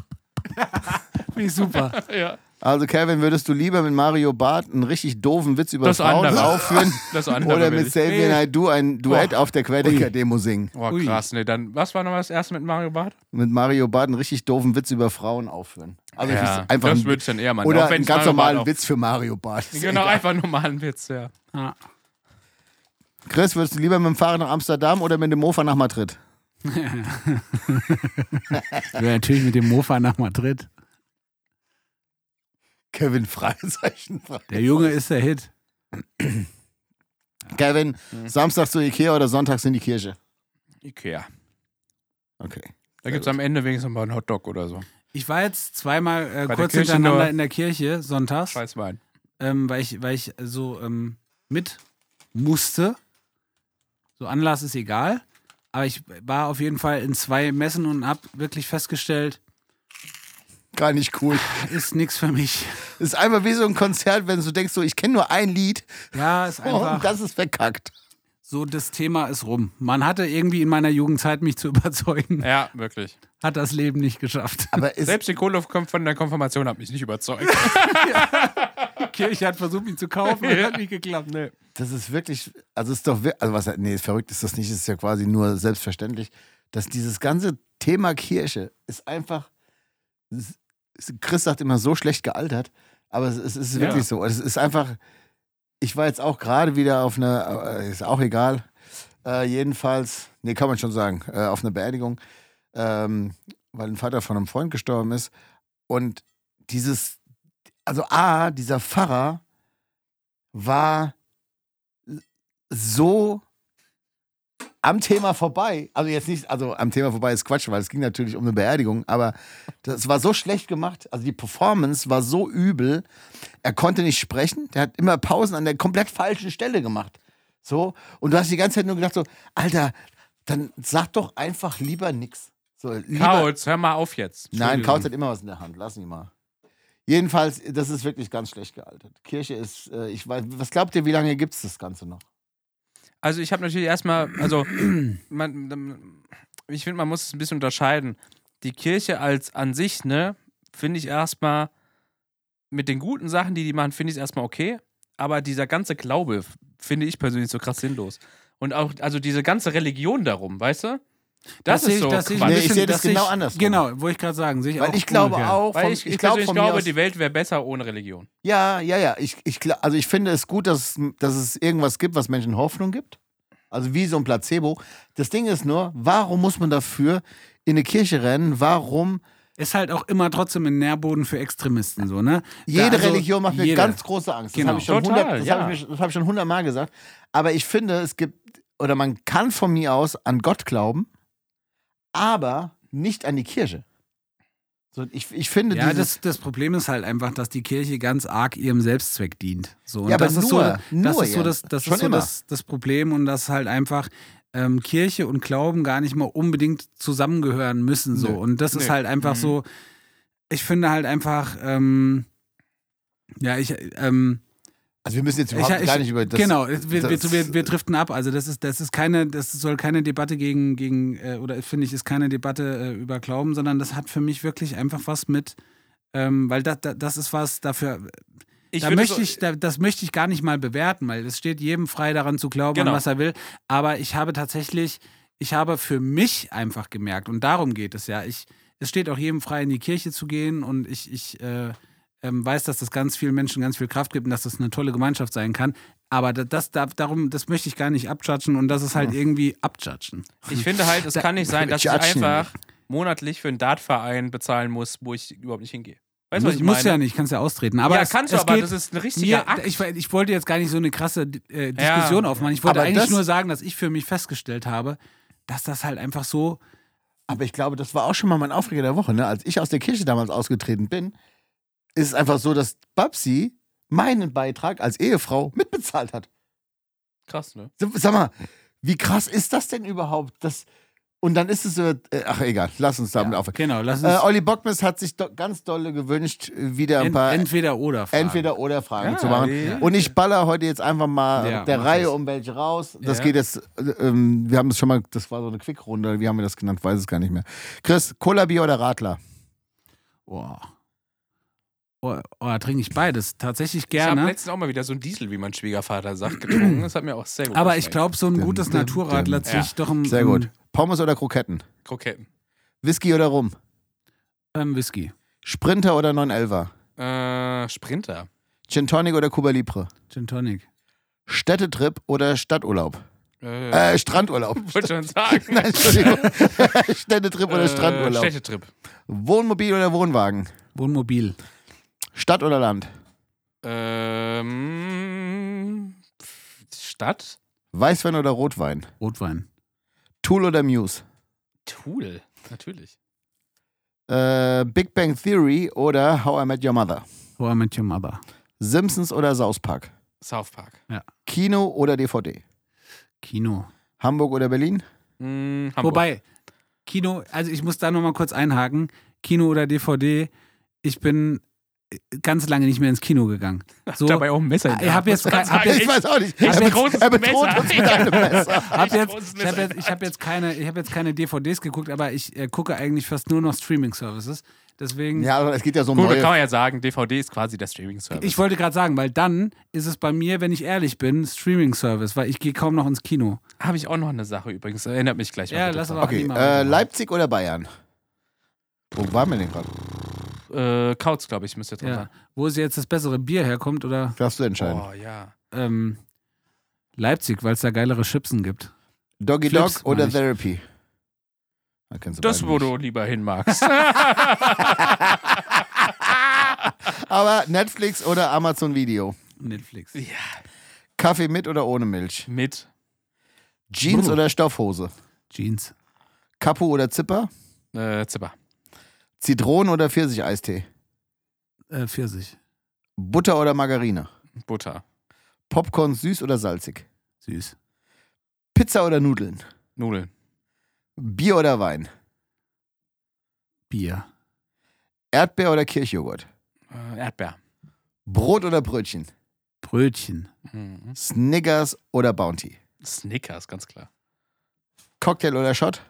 Ich super. Ja. Also Kevin, würdest du lieber mit Mario Barth einen richtig doofen Witz über Das Frauen andere. aufführen Das andere oder mit. Xavier Nee. Naidoo ein Duett auf der Querdenker-Demo singen? Oh, krass. Ne, dann, was war nochmal das erste mit Mario Barth? Mit Mario Barth einen richtig doofen Witz über Frauen aufführen. Also ich- Ja, einfach das ein- würde ich dann eher machen. Oder einen ganz Mario normalen Barth Witz für Mario Barth. Genau, egal. einfach einen normalen Witz, ja. Ja. Chris, würdest du lieber mit dem Fahrrad nach Amsterdam oder mit dem Mofa nach Madrid? Ich wäre natürlich mit dem Mofa nach Madrid. Kevin, Fragezeichen. Der Junge ist der Hit. Kevin, Mhm. Samstag zu Ikea oder sonntags in die Kirche? Ikea. Okay. Da gibt es am Ende wenigstens mal einen Hotdog oder so. Ich war jetzt zweimal äh, kurz hintereinander in der Kirche, sonntags, Scheißwein. ähm, weil, ich, weil ich so ähm, mit musste. So Anlass ist egal. Aber ich war auf jeden Fall in zwei Messen und habe wirklich festgestellt, Gar nicht cool. ist nichts für mich. ist einfach wie so ein Konzert, wenn du denkst, so, ich kenne nur ein Lied Ja, ist und einfach das ist verkackt. so, das Thema ist rum. Man hatte irgendwie in meiner Jugendzeit mich zu überzeugen, Ja, wirklich. hat das Leben nicht geschafft. Aber ist, Selbst die Kohle von der Konfirmation hat mich nicht überzeugt. Die Kirche hat versucht, mich zu kaufen, und hat nicht geklappt. nee. das ist wirklich, also ist doch, also was, nee, verrückt ist das nicht, es ist ja quasi nur selbstverständlich, dass dieses ganze Thema Kirche ist einfach, Chris sagt immer so schlecht gealtert, aber es, es ist Ja. wirklich so. Es ist einfach, ich war jetzt auch gerade wieder auf einer, äh, ist auch egal, äh, jedenfalls, nee, kann man schon sagen, äh, auf einer Beerdigung, ähm, weil ein Vater von einem Freund gestorben ist und dieses, also A, dieser Pfarrer war so am Thema vorbei. Also jetzt nicht, also am Thema vorbei ist Quatsch, weil es ging natürlich um eine Beerdigung, aber das war so schlecht gemacht. Also die Performance war so übel. Er konnte nicht sprechen. Der hat immer Pausen an der komplett falschen Stelle gemacht. So. Und du hast die ganze Zeit nur gedacht so, Alter, dann sag doch einfach lieber nix. So, lieber, Kauz, hör mal auf jetzt. Nein, Kauz hat immer was in der Hand. Lass ihn mal. Jedenfalls, das ist wirklich ganz schlecht gealtert. Kirche ist, äh, ich weiß, was glaubt ihr, wie lange gibt es das Ganze noch? Also ich habe natürlich erstmal, also man, ich finde, man muss es ein bisschen unterscheiden. Die Kirche als an sich, ne, finde ich erstmal mit den guten Sachen, die die machen, finde ich es erstmal okay. Aber dieser ganze Glaube finde ich persönlich so krass sinnlos. Und auch, also diese ganze Religion darum, weißt du? Das, sehe ist ich- so das ich Nee, ich sehe das genau ich- andersrum. Genau, wollte ich gerade sagen. Sehe ich Weil auch ich glaube umgekehrt. auch, Weil von, ich, ich, ich, von mir glaube, die Welt wäre besser ohne Religion. Ja, ja, ja. Ich, ich, also ich finde es gut, dass, dass es irgendwas gibt, was Menschen Hoffnung gibt. Also wie so ein Placebo. Das Ding ist nur, warum muss man dafür in eine Kirche rennen? Warum? Ist halt auch immer trotzdem ein Nährboden für Extremisten, so, ne? Jede also Religion macht mir jede. ganz große Angst. Das Genau. habe ich schon Total, das ja. ich, das habe ich schon hundertmal gesagt. Aber ich finde, es gibt, oder man kann von mir aus an Gott glauben, aber nicht an die Kirche. So, ich, ich finde Ja, das, das Problem ist halt einfach, dass die Kirche ganz arg ihrem Selbstzweck dient. So, und Ja, aber das ist nur, so, das nur, ist so, das, das, ist so immer. das, das Problem und dass halt einfach ähm, Kirche und Glauben gar nicht mal unbedingt zusammengehören müssen. So. Nö. Und das ist Nö. halt einfach Mhm. so, ich finde halt einfach, ähm, ja, ich, ähm, Also wir müssen jetzt überhaupt ich, gar nicht über das. genau, wir, das- wir, wir driften ab. Also das ist, das ist keine, das soll keine Debatte gegen, gegen äh, oder finde ich, ist keine Debatte äh, über Glauben, sondern das hat für mich wirklich einfach was mit, ähm, weil das, das ist was dafür. Ich da möchte so- ich, da, das möchte ich gar nicht mal bewerten, weil es steht jedem frei daran zu glauben, Genau. an was er will. Aber ich habe tatsächlich, ich habe für mich einfach gemerkt, und darum geht es ja. Ich, es steht auch jedem frei, in die Kirche zu gehen und ich, ich äh, ähm, weiß, dass das ganz vielen Menschen ganz viel Kraft gibt und dass das eine tolle Gemeinschaft sein kann. Aber da- das, da, darum, das möchte ich gar nicht abjudgen und das ist halt irgendwie abjudgen. Ich finde halt, es kann nicht sein, dass ich einfach monatlich für einen Dartverein bezahlen muss, wo ich überhaupt nicht hingehe. Weißt du, was ich muss meine? ja nicht, kannst ja austreten. Aber ja, es, kannst du, es aber geht, das ist ein richtiger mir, Akt. ich, ich wollte jetzt gar nicht so eine krasse äh, Diskussion Ja. aufmachen. Ich wollte Aber eigentlich das- nur sagen, dass ich für mich festgestellt habe, dass das halt einfach so. Aber ich glaube, das war auch schon mal mein Aufreger der Woche. Ne? Als ich aus der Kirche damals ausgetreten bin, ist es einfach so, dass Babsi meinen Beitrag als Ehefrau mitbezahlt hat. Krass, ne? Sag mal, wie krass ist das denn überhaupt? Das, und dann ist es so, äh, ach egal, lass uns damit aufhören. Genau, lass uns Äh, Olli Bockmist hat sich do ganz dolle gewünscht, wieder ein en, paar entweder oder. Fragen. entweder oder Fragen Ja, zu machen. ja. Und ich baller heute jetzt einfach mal Ja, der Reihe das. um welche raus. Das Ja. geht jetzt, äh, ähm, wir haben es schon mal, das war so eine Quickrunde, wie haben wir das genannt? Weiß es gar nicht mehr. Chris, Cola, Bier oder Radler? Boah. Oh, oh, trinke ich beides. Tatsächlich Ich habe gerne. letztens auch mal wieder so einen Diesel, wie mein Schwiegervater sagt, getrunken. Das hat mir auch sehr gut Aber ich glaube, so ein gutes dim, Naturradler dim. ziehe ich doch im, Sehr gut. Pommes oder Kroketten? Kroketten. Whisky oder Rum? ähm, Whisky. Sprinter oder 911er? Äh, Sprinter. Gin Tonic oder Cuba Libre? Gin Tonic. Städtetrip oder Stadturlaub? Äh, Äh, Strandurlaub. wollte schon sagen. Nein, Entschuldigung. Städtetrip oder Äh, Strandurlaub? Städtetrip. Wohnmobil oder Wohnwagen? Wohnmobil. Stadt oder Land? Ähm, Stadt? Weißwein oder Rotwein? Rotwein. Tool oder Muse? Tool. Natürlich. Äh, Big Bang Theory oder How I Met Your Mother? How I Met Your Mother. Simpsons oder South Park? South Park. Kino oder DVD? Kino. Hamburg oder Berlin? Hm, Hamburg. Wobei, Kino, also ich muss da nochmal kurz einhaken. Kino oder DVD, ich bin ganz lange nicht mehr ins Kino gegangen. So, dabei auch ein Messer. Ich hab Hand, jetzt hab jetzt- Ich weiß auch nicht. Er, er bedroht Messer. uns mit einem Messer. hab Ich jetzt, ich habe jetzt, ich hab jetzt, keine, ich hab jetzt keine DVDs geguckt, aber ich äh, gucke eigentlich fast nur noch Streaming-Services. Deswegen, Ja, aber es geht ja so um Gut, da kann neue. man ja sagen, DVD ist quasi der Streaming-Service. ich wollte gerade sagen, weil dann ist es bei mir, wenn ich ehrlich bin, Streaming-Service, weil ich gehe kaum noch ins Kino. Habe ich auch noch eine Sache übrigens. Erinnert mich gleich mal. Ja, lass aber- Okay, äh, Leipzig oder Bayern? Wo waren wir denn gerade? Äh, Kautz, glaube ich, müsste drin Ja. sein. Wo es jetzt das bessere Bier herkommt oder Darfst du entscheiden. Oh, ja. ähm, Leipzig, weil es da geilere Chipsen gibt. Doggy Flips, Dog oder. Therapy? Das, wo du lieber hin magst. Aber Netflix oder Amazon Video? Netflix. ja. Kaffee mit oder ohne Milch? Mit Jeans Bruno. oder Stoffhose? Jeans. Kapu oder Zipper? äh, Zipper. Zitronen- oder Pfirsicheistee? Äh, Pfirsich. Butter oder Margarine? Butter. Popcorn süß oder salzig? Süß. Pizza oder Nudeln? Nudeln. Bier oder Wein? Bier. Erdbeer oder Kirschjoghurt? Äh, Erdbeer. Brot oder Brötchen? Brötchen. Mhm. Snickers oder Bounty? Snickers, ganz klar. Cocktail oder Shot?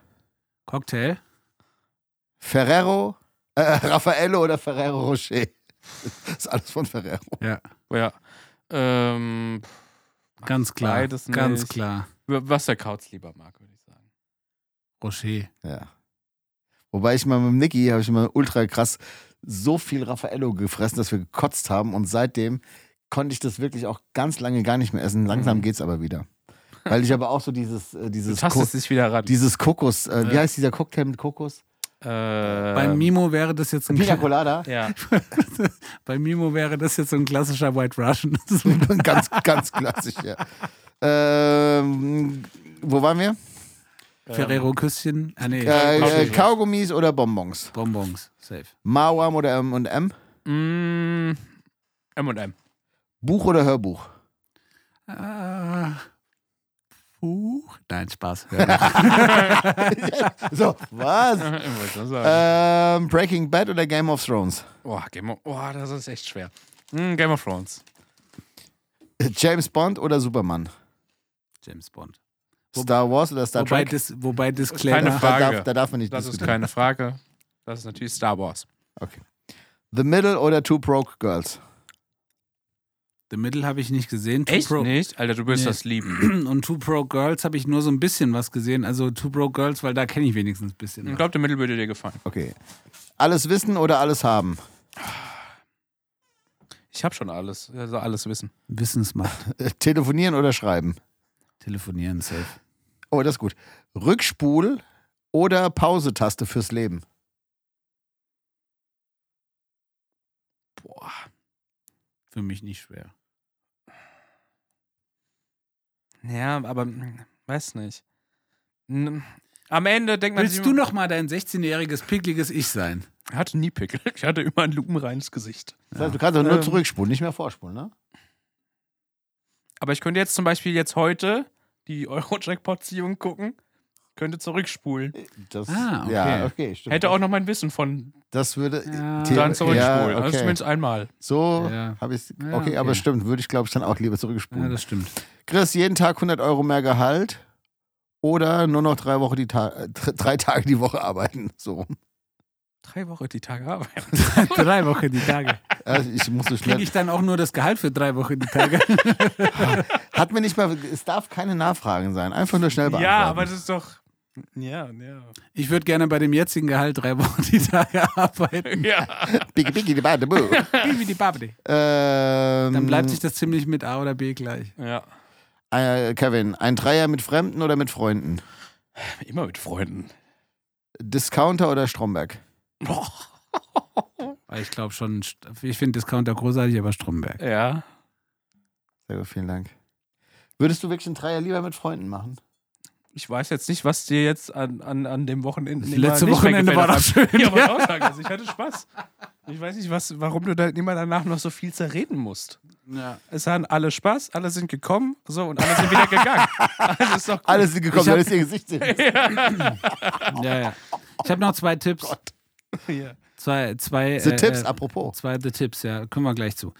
Cocktail. Ferrero, äh, Raffaello oder Ferrero Rocher? Das ist alles von Ferrero. Ja, Ja. Ähm, ganz klar. Beides Ganz nicht. klar. was der Kautz lieber mag, würde ich sagen. Rocher. Ja. Wobei ich mal mit dem Niki, habe ich mal ultra krass so viel Raffaello gefressen, dass wir gekotzt haben und seitdem konnte ich das wirklich auch ganz lange gar nicht mehr essen. Langsam Mhm. geht's aber wieder. Weil ich aber auch so dieses, äh, Du dieses, tastest Ko dich wieder ran. dieses Kokos, äh, wie Ja. heißt dieser Cocktail mit Kokos? Äh, Bei Mimo wäre das jetzt ein Pina Colada. Ja. Bei Mimo wäre das jetzt so ein klassischer White Russian. ganz, ganz klassisch, ja. Ähm, wo waren wir? Ferrero Küsschen. Ah, nee. Äh, äh, Kaugummi. Kaugummis oder Bonbons? Bonbons. Safe. Mauam oder M&M? Mm, M&M. Buch oder Hörbuch? Ah, Huch. Nein, Spaß. So, was? Ähm, Breaking Bad oder Game of Thrones? Oh, Game of, oh, das ist echt schwer. Hm, Game of Thrones. James Bond oder Superman? James Bond. Star Wars oder Star Wobei, Trek? dis, wobei keine Disclaimer. Da Frage. darf, da darf man nicht Das ist keine Frage. Das ist natürlich Star Wars. Okay. The Middle oder Two Broke Girls? The Middle habe ich nicht gesehen. Two Echt Pro- nicht? Alter, du wirst Nee. das lieben. Und Two Pro Girls habe ich nur so ein bisschen was gesehen. Also Two Pro Girls, weil da kenne ich wenigstens ein bisschen. Ich glaube, der Mittel würde dir gefallen. Okay. Alles wissen oder alles haben? Ich habe schon alles. Also alles wissen. Wissensmacht. Äh, Telefonieren oder schreiben? Telefonieren, safe. Oh, das ist gut. Rückspul oder Pause-Taste fürs Leben? Boah. Für mich nicht schwer. Ja, aber hm, weiß nicht. Am Ende denkt man Willst sich du noch mal dein 16-jähriges, pickliges Ich sein? Ich hatte nie Pickel. Ich hatte immer ein lupenreines Gesicht. Das heißt, du kannst auch nur Ähm. zurückspulen, nicht mehr vorspulen, ne? Aber ich könnte jetzt zum Beispiel jetzt heute die Euro-Jackpot-Ziehung gucken. Könnte zurückspulen. Das, Ah, okay. Ja, okay, stimmt. Hätte auch noch mein Wissen von Das würde. Ja. The- dann zurückspulen. Ja, Also okay. zumindest einmal. So Ja. habe ich Ja, okay, aber okay. stimmt, würde ich glaube ich dann auch lieber Ja, zurückspulen. das stimmt. Chris, jeden Tag 100 Euro mehr Gehalt oder nur noch drei, Woche die Ta äh, dr- drei Tage die Woche arbeiten. So. rum. Drei Wochen die Tage arbeiten. drei Wochen die Tage. Also ich muss so Kriege schnell. ich dann auch nur das Gehalt für drei Wochen die Tage? Hat mir nicht mal. Es darf keine Nachfragen sein. Einfach nur schnell beantworten. Ja, aber das ist doch. Ja, ja. Ich würde gerne bei dem jetzigen Gehalt drei Wochen die Tage arbeiten. Ja. Biggie, biggie, die Bade, boo. Wie die Babdi. ähm, Dann bleibt sich das ziemlich mit A oder B gleich. ja. äh, Kevin, ein Dreier mit Fremden oder mit Freunden? Immer mit Freunden. Discounter oder Stromberg? Ich glaube schon, ich finde Discounter großartig, aber Stromberg. Ja. Sehr gut, vielen Dank. Würdest du wirklich einen Dreier lieber mit Freunden machen? Ich weiß jetzt nicht, was dir jetzt an, an, an dem Wochenende. Das immer letzte nicht mehr Wochenende gefällt. war doch schön. Ja, aber auch sagen, also ich hatte Spaß. Ich weiß nicht, was, warum du da immer danach noch so viel zerreden musst. Ja. Es hatten alle Spaß, alle sind gekommen, so und alle sind wieder gegangen. Alles ist doch gut. Alle sind gekommen, Ich hab- weil es ihr Gesicht sehen. ja, ja. Ich habe noch zwei Tipps. Ja. Zwei, zwei, The äh, Tipps, äh, apropos. Zwei The Tipps, ja. Kommen wir gleich zu.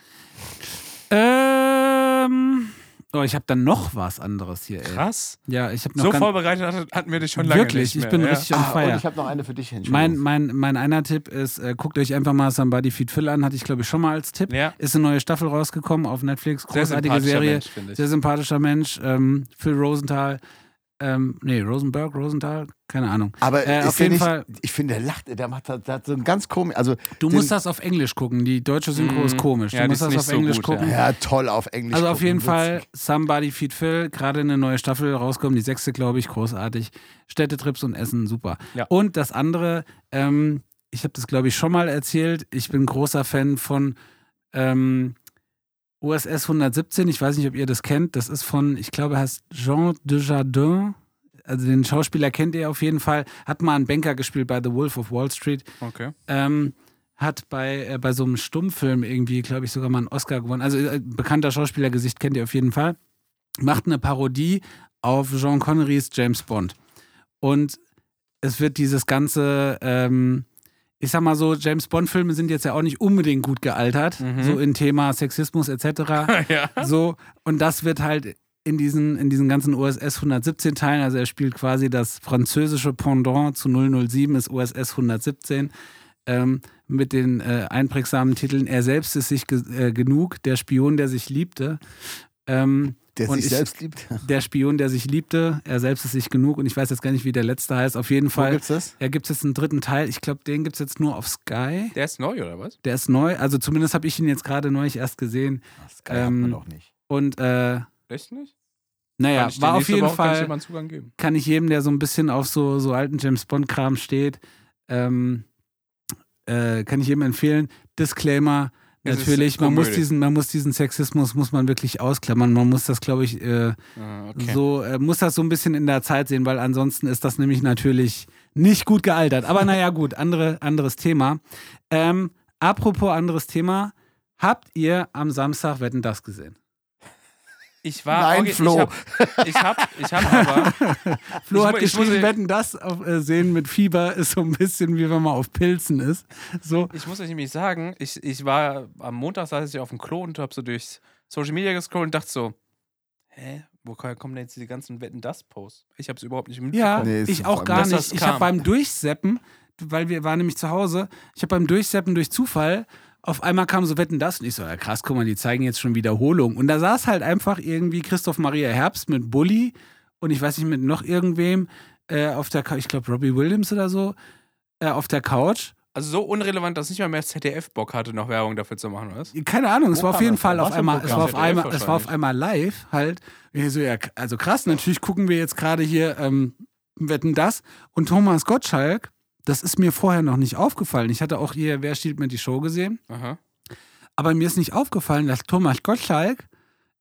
Ähm. Oh, ich habe dann noch was anderes hier, ey. Krass. Ja, ich habe noch So vorbereitet hat- hatten wir dich schon lange Wirklich, ich bin ja. richtig on Ah, und ich habe noch eine für dich, Mein, Entschuldigung. mein, mein einer Tipp ist, äh, guckt euch einfach mal Somebody Feed Phil an, hatte ich glaube ich schon mal als Tipp. Ja. Ist eine neue Staffel rausgekommen auf Netflix, Sehr großartige sympathischer Serie, Mensch, sehr sympathischer Mensch, ähm, Phil Rosenthal, ähm, nee, Rosenberg, Rosenthal, keine Ahnung. Aber Äh, auf jeden nicht, Fall- ich finde, der lacht, der macht der hat so ein ganz komisch, also Du den- musst das auf Englisch gucken, die deutsche Synchro ist komisch. Ja, du musst das auf so Englisch gut, gucken. ja toll auf Englisch. Also auf gucken, jeden. Fall Somebody Feed Phil, gerade eine neue Staffel rauskommen, die sechste, glaube ich, großartig. Städtetrips und Essen, super. Ja. Und das andere, ähm, ich habe das, glaube ich, schon mal erzählt, ich bin großer Fan von ähm, OSS 117, ich weiß nicht, ob ihr das kennt, das ist von, ich glaube, er heißt Jean Dujardin, also den Schauspieler kennt ihr auf jeden Fall, hat mal einen Banker gespielt bei The Wolf of Wall Street, Okay. ähm, hat bei, äh, bei so einem Stummfilm irgendwie, glaube ich, sogar mal einen Oscar gewonnen. Also äh, bekannter Schauspielergesicht kennt ihr auf jeden Fall. Macht eine Parodie auf Jean Connerys James Bond. Und es wird dieses ganze, ähm, ich sag mal so, James Bond-Filme sind jetzt ja auch nicht unbedingt gut gealtert, Mhm. so in Thema Sexismus etc. ja. So, und das wird halt in diesen, in diesen ganzen OSS 117 Teilen, also er spielt quasi das französische Pendant zu 007, ist OSS 117, ähm, mit den äh, einprägsamen Titeln Er selbst ist sich ge äh, genug, der Spion, der sich liebte. Ähm, der und sich ich- selbst liebt. der Spion, der sich liebte, er selbst ist sich genug und ich weiß jetzt gar nicht, wie der letzte heißt. Auf jeden Wo Fall. gibt's das? Ja, gibt es jetzt einen dritten Teil. Ich glaube, den gibt es jetzt nur auf Sky. Der ist neu, oder was? Der ist neu. Also zumindest habe ich ihn jetzt gerade neulich erst gesehen. Kann hat Ähm, man doch nicht. Und äh, Echt nicht? naja, Kann ich war auf jeden Woche- Kann ich Fall, Zugang geben? kann ich jedem, der so ein bisschen auf so, so alten James Bond-Kram steht, ähm, äh, kann ich jedem empfehlen. Disclaimer, Es natürlich, man muss, diesen, man muss diesen Sexismus, muss man wirklich ausklammern. Man muss das, glaube ich, äh, Ah, okay. so, äh, muss das so ein bisschen in der Zeit sehen, weil ansonsten ist das nämlich natürlich nicht gut gealtert. Aber naja, gut, andere, anderes Thema. Ähm, apropos anderes Thema, habt ihr am Samstag Wetten das gesehen? Ich war. Nein, okay, Flo. Ich hab, ich hab, ich hab aber. Flo Ich hat ich geschrieben, muss- wetten, das auf, äh, sehen mit Fieber ist so ein bisschen wie wenn man auf Pilzen ist. So, Ich muss euch nämlich sagen, ich, ich war am Montag saß ich auf dem Klo und hab so durch Social Media gescrollt und dachte so, hä, woher kommen denn jetzt diese ganzen Wetten das Posts? Ich hab's überhaupt nicht mitbekommen. ja, Nee, es ich auch gar nicht. Ich habe beim Durchseppen, weil wir waren nämlich zu Hause, ich habe beim Durchseppen durch Zufall auf einmal kam so Wetten das und ich so, ja krass, guck mal, die zeigen jetzt schon Wiederholung. Und da saß halt einfach irgendwie Christoph Maria Herbst mit Bully und ich weiß nicht, mit noch irgendwem äh, auf der Couch, ich glaube Robbie Williams oder so, äh, auf der Couch. Also so unrelevant, dass nicht mal mehr ZDF Bock hatte, noch Werbung dafür zu machen, oder was? Keine Ahnung, es Wo war auf jeden Fall auf einmal, es war auf einmal, es war auf einmal live halt. So, ja, also krass, natürlich gucken wir jetzt gerade hier ähm, Wetten das und Thomas Gottschalk, das ist mir vorher noch nicht aufgefallen. Ich hatte auch hier Wer stiehlt mir die Show gesehen, Aha. aber mir ist nicht aufgefallen, dass Thomas Gottschalk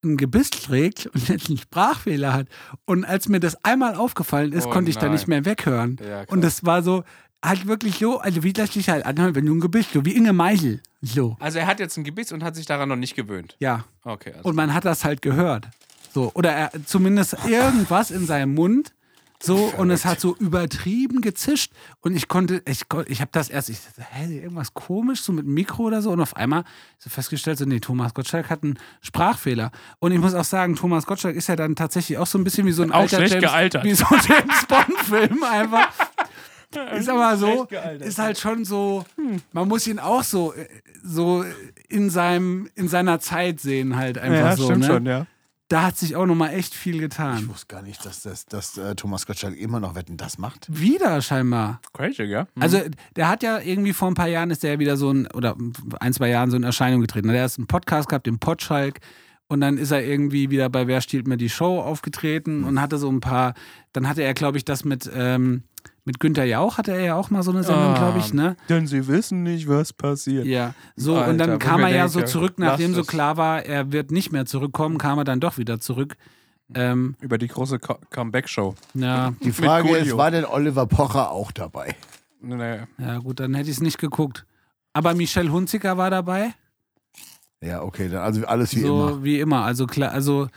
ein Gebiss trägt und jetzt einen Sprachfehler hat. Und als mir das einmal aufgefallen ist, Oh konnte ich da nein. nicht mehr weghören. Ja, und das war so, halt wirklich so, also wie das sich halt anhört, wenn du ein Gebiss, so wie Inge Meichel. So, Also er hat jetzt ein Gebiss und hat sich daran noch nicht gewöhnt. ja. Okay, also Und man hat das halt gehört. So, oder er, zumindest irgendwas in seinem Mund. So, und es hat so übertrieben gezischt. Und ich konnte, ich, ich habe das erst, ich dachte, hä, irgendwas komisch, so mit Mikro oder so. Und auf einmal so festgestellt, so, nee, Thomas Gottschalk hat einen Sprachfehler. Und ich muss auch sagen, Thomas Gottschalk ist ja dann tatsächlich auch so ein bisschen wie so ein Auch alter schlecht James, gealtert. wie so ein James Bond-Film einfach. Ist aber so, ist halt schon so, man muss ihn auch so, so in seinem, in seiner Zeit sehen, halt einfach so. ne? ja. Da hat sich auch nochmal echt viel Ich getan. wusste gar nicht, dass, das, dass äh, Thomas Gottschalk immer noch Wetten das macht. Wieder scheinbar. Crazy, ja? Also der hat ja irgendwie vor ein paar Jahren ist der ja wieder so ein, oder ein, zwei Jahren so in Erscheinung getreten. Der hat einen Podcast gehabt, den Potschalk. Und dann ist er irgendwie wieder bei Wer stiehlt mir die Show aufgetreten und hatte so ein paar, dann hatte er, glaube ich, das mit, ähm, mit Günther Jauch hatte er ja auch mal so eine Sendung, Ah. glaube ich, ne? Denn sie wissen nicht, was passiert. Ja, so Alter, und dann kam er ja so zurück, nachdem so klar war, er wird nicht mehr zurückkommen, kam er dann doch wieder zurück. Ähm, Über die große Co Comeback-Show. ja, Die Frage ist, war denn Oliver Pocher auch dabei? Nee. ja, gut, dann hätte ich es nicht geguckt. Aber Michelle Hunziker war dabei. Ja, okay, dann also alles wie so immer. wie immer. Also, kla also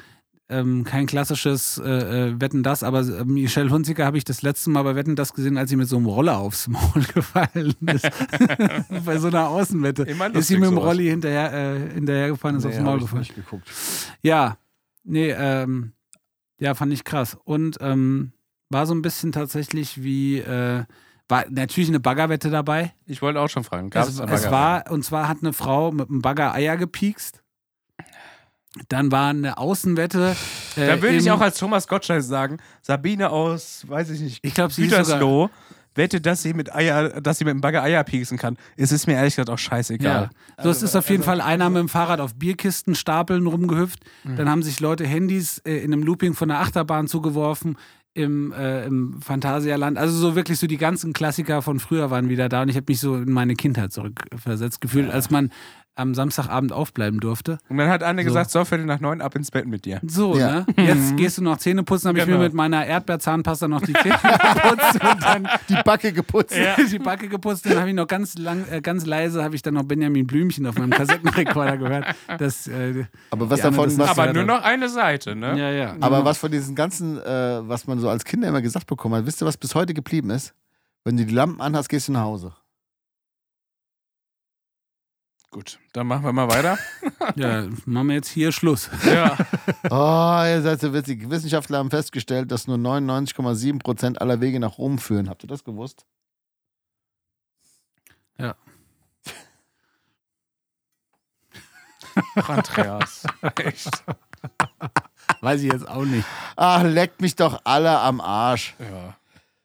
ähm, kein klassisches äh, äh, Wetten das, aber äh, Michelle Hunziker habe ich das letzte Mal bei Wetten das gesehen, als sie mit so einem Roller aufs Maul gefallen ist. bei so einer Außenwette. Ist sie mit dem. Rolli hinterher, äh, hinterhergefahren, ist Nee, aufs Maul ich gefallen. nicht geguckt. Ja, nee, ähm, ja, fand ich krass. Und ähm, war so ein bisschen tatsächlich wie, äh, war natürlich eine Baggerwette dabei. Ich wollte auch schon fragen. Gab Es, es war, und zwar hat eine Frau mit einem Bagger Eier gepiekst. Dann war eine Außenwette. Äh, Da würde ich auch als Thomas Gottschalk sagen, Sabine aus, weiß ich nicht, Ich glaube, sie ist sogar, Gütersloh wette, dass sie mit Eier, dass sie mit dem Bagger Eier pieksen kann. Es ist mir ehrlich gesagt auch scheißegal. Ja. So, es ist auf jeden Fall einer mit dem Fahrrad auf Bierkistenstapeln rumgehüpft. Dann haben sich Leute Handys äh, in einem Looping von der Achterbahn zugeworfen im, äh, im Phantasialand. Also so wirklich so die ganzen Klassiker von früher waren wieder da und ich habe mich so in meine Kindheit zurückversetzt gefühlt, als man am Samstagabend aufbleiben durfte. Und dann hat Anne So. gesagt, so Viertel nach neun ab ins Bett mit dir. So, Ja. ne? Jetzt gehst du noch Zähne putzen, habe ich Genau. mir mit meiner Erdbeerzahnpasta noch die Zähne geputzt und dann Die Backe geputzt. die Backe geputzt. Dann habe ich noch ganz lang, äh, ganz leise habe ich dann noch Benjamin Blümchen auf meinem Kassettenrekorder gehört. Das, äh, Aber was davon, das was, ist Aber ja nur noch eine Seite, ne? ja, ja. aber was von diesen ganzen, äh, was man so als Kinder immer gesagt bekommen hat, wisst ihr, was bis heute geblieben ist? Wenn du die Lampen anhast, gehst du nach Hause. Gut, dann machen wir mal weiter. Ja, machen wir jetzt hier Schluss. ja. Oh, ihr seid so witzig. Wissenschaftler haben festgestellt, dass nur 99,7% aller Wege nach Rom führen. Habt ihr das gewusst? Ach, Andreas. Echt. Weiß ich jetzt auch nicht. Ach, leckt mich doch alle am Arsch. Ja.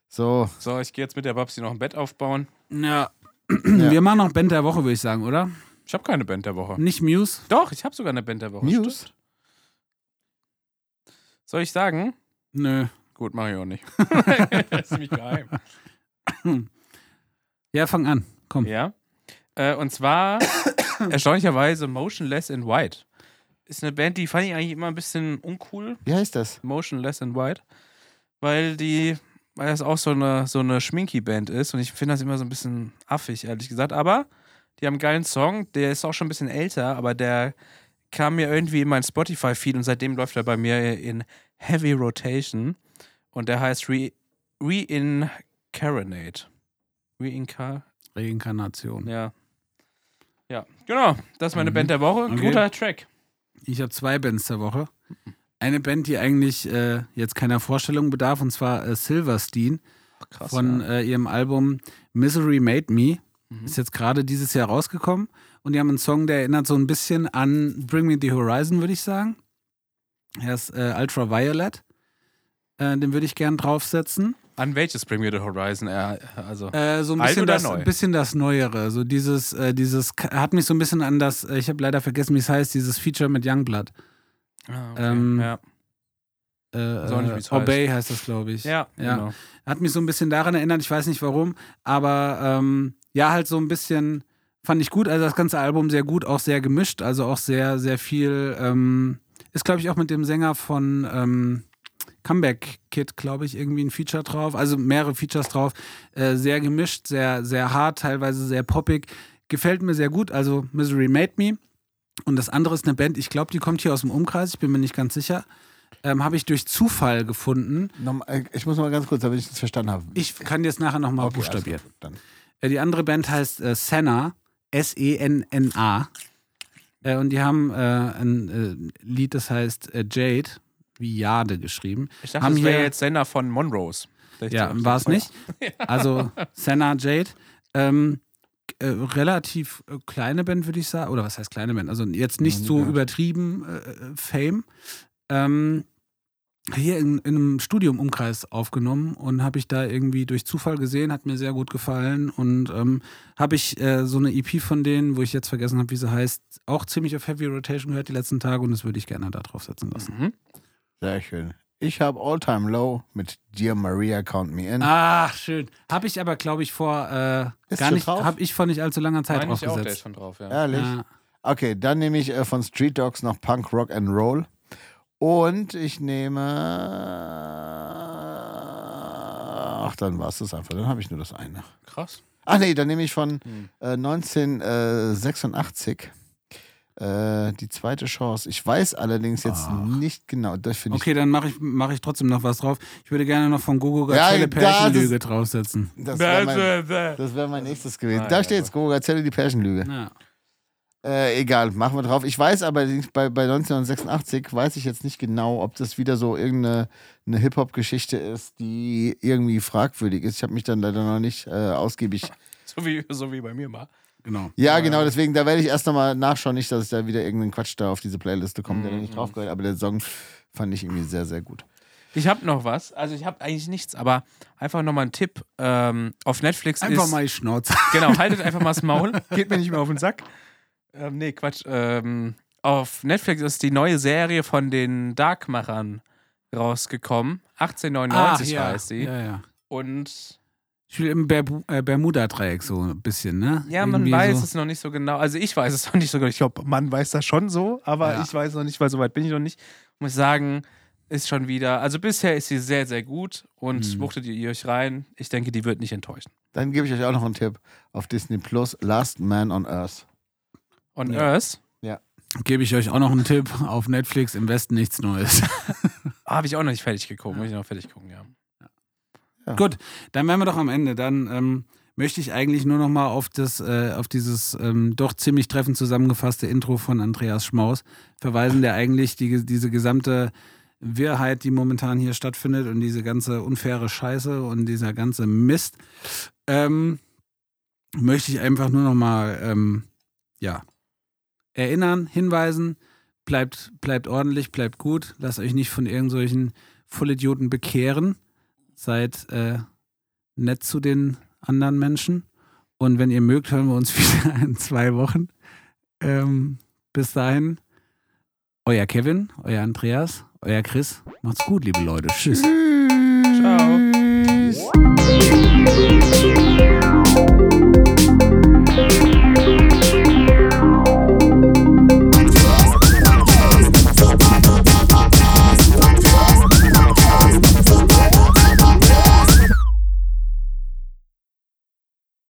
So, So, ich gehe jetzt mit der Babsi noch ein Bett aufbauen. Ja. Wir machen noch Band der Woche, würde ich sagen, oder? Ich habe keine Band der Woche. Nicht Muse? Doch, ich habe sogar eine Band der Woche. News? Stimmt. Soll ich sagen? Nö. Gut, mache ich auch nicht. das ist nämlich geheim. Ja, fang an. Komm. Ja. Äh, und zwar erstaunlicherweise Motionless in White. Ist eine Band, die fand ich eigentlich immer ein bisschen uncool. wie heißt das? Motionless in White. Weil die, weil das auch so eine, so eine Schminky-Band ist und ich finde das immer so ein bisschen affig, ehrlich gesagt. Aber die haben einen geilen Song, der ist auch schon ein bisschen älter, aber der kam mir irgendwie in mein Spotify-Feed und seitdem läuft er bei mir in Heavy Rotation. Und der heißt Re Reincarnate. Reincar Reinkarnation. ja. Ja, genau. Das ist meine Mhm. Band der Woche. Okay. Guter Track. Ich habe zwei Bands der Woche. Eine Band, die eigentlich äh, jetzt keiner Vorstellung bedarf, und zwar äh, Silverstein Krass. von ja. äh, ihrem Album Misery Made Me. Mhm. Ist jetzt gerade dieses Jahr rausgekommen. Und die haben einen Song, der erinnert so ein bisschen an Bring Me the Horizon, würde ich sagen. Er ist äh, Ultraviolet. Äh, den würde ich gern draufsetzen. An welches Bring Me the Horizon? Äh, also, Äh, so ein bisschen das, neu? ein bisschen das Neuere. So dieses, äh, dieses hat mich so ein bisschen an das, äh, ich habe leider vergessen, wie es heißt, dieses Feature mit Youngblood. ah, okay. ähm, ja. Äh, nicht, Obey heißt das, glaube ich. Ja, ja. genau. Hat mich so ein bisschen daran erinnert, ich weiß nicht warum, aber ähm, ja, halt so ein bisschen fand ich gut. Also das ganze Album sehr gut, auch sehr gemischt, also auch sehr, sehr viel. Ähm, ist, glaube ich, auch mit dem Sänger von ähm, Comeback Kid, glaube ich, irgendwie ein Feature drauf. Also mehrere Features drauf. Äh, sehr gemischt, sehr, sehr hart, teilweise sehr poppig. Gefällt mir sehr gut. Also Misery Made Me. Und das andere ist eine Band, ich glaube, die kommt hier aus dem Umkreis, ich bin mir nicht ganz sicher. Ähm, Habe ich durch Zufall gefunden. Äh, Ich muss mal ganz kurz, damit ich das verstanden habe. Ich kann jetzt nachher nochmal Okay, buchstabieren. gut, Dann. Äh, die andere Band heißt äh, Senna, S-E-N-N-A. Äh, und die haben äh, ein äh, Lied, das heißt äh, Jade, wie Jade geschrieben. Ich dachte, Haben das wäre jetzt Sender von Monrose. Ja, war es nicht. Also Senna Jade. Ähm, äh, relativ äh, kleine Band, würde ich sagen. Oder was heißt kleine Band? Also jetzt nicht nie so übertrieben äh, äh, Fame. Ähm, hier in, in einem Studiumumkreis aufgenommen und habe ich da irgendwie durch Zufall gesehen, hat mir sehr gut gefallen und ähm, habe ich äh, so eine EP von denen, wo ich jetzt vergessen habe, wie sie heißt, auch ziemlich auf Heavy Rotation gehört die letzten Tage und das würde ich gerne da draufsetzen lassen. Mhm. Sehr schön. Ich habe All Time Low mit Dear Maria Count Me In. Ach, schön. Habe ich aber, glaube ich, vor äh, gar nicht, habe ich vor nicht allzu langer Zeit Meine ich auch, der ist draufgesetzt. schon drauf, ja. Ehrlich? Ja. Okay, dann nehme ich äh, von Street Dogs noch Punk Rock and Roll. Und ich nehme. Ach, dann war es das einfach. Dann habe ich nur das eine. Krass. Ach nee, dann nehme ich von Hm. äh, 1986 äh, die zweite Chance. Ich weiß allerdings jetzt Ach. nicht genau. Das finde ich. Okay, dann mache ich, mach ich trotzdem noch was drauf. Ich würde gerne noch von Gogo Ja, Gazelle da, Pärchenlüge draufsetzen. Das wäre mein, das wär mein nächstes gewesen. Ah, da ja, steht jetzt Gogo Erzähle die Pärchenlüge. Ja. Äh, egal, machen wir drauf. Ich weiß aber bei, bei 1986 weiß ich jetzt nicht genau, ob das wieder so irgendeine eine Hip-Hop-Geschichte ist, die irgendwie fragwürdig ist. Ich habe mich dann leider noch nicht äh, ausgiebig. So wie, so wie bei mir mal. Genau. Ja, genau, deswegen, da werde ich erst nochmal nachschauen, nicht, dass ich da wieder irgendeinen Quatsch da auf diese Playliste kommt, der da nicht drauf gehört. Aber der Song fand ich irgendwie sehr, sehr gut. Ich habe noch was. Also ich habe eigentlich nichts, aber einfach nochmal ein Tipp. Ähm, auf Netflix Einfach ist... mal die Schnauze. Genau, haltet einfach mal das Maul. Geht mir nicht mehr auf den Sack. Ähm, nee, Quatsch. Ähm, auf Netflix ist die neue Serie von den Darkmachern rausgekommen. 1899 ja. heißt sie. Ja, ja. Und Ich will im äh, Bermuda-Dreieck so ein bisschen, ne? ja, man Irgendwie weiß so. es noch nicht so genau. Also ich weiß es noch nicht so genau. Ich glaube, man weiß das schon so, aber Ja. ich weiß noch nicht, weil so weit bin ich noch nicht. Muss sagen, ist schon wieder. Also bisher ist sie sehr, sehr gut und Mhm. buchtet ihr euch rein. Ich denke, die wird nicht enttäuschen. Dann gebe ich euch auch noch einen Tipp auf Disney Plus: Last Man on Earth. On Ja. Earth Gebe ich euch auch noch einen Tipp auf Netflix, im Westen nichts Neues. habe ich auch noch nicht fertig geguckt. Muss ich noch fertig gucken, ja. Gut, dann wären wir doch am Ende. Dann ähm, möchte ich eigentlich nur noch mal auf, das, äh, auf dieses ähm, doch ziemlich treffend zusammengefasste Intro von Andreas Schmaus verweisen, der eigentlich die, diese gesamte Wirrheit, die momentan hier stattfindet und diese ganze unfaire Scheiße und dieser ganze Mist, ähm, möchte ich einfach nur noch mal ähm, ja, erinnern, hinweisen. Bleibt, bleibt ordentlich, bleibt gut. Lasst euch nicht von irgendwelchen Vollidioten bekehren seid äh, nett zu den anderen Menschen. Und wenn ihr mögt, hören wir uns wieder in zwei Wochen. Ähm, bis dahin, euer Kevin, euer Andreas, euer Chris. Macht's gut, liebe Leute. Tschüss. Ciao. Tschüss.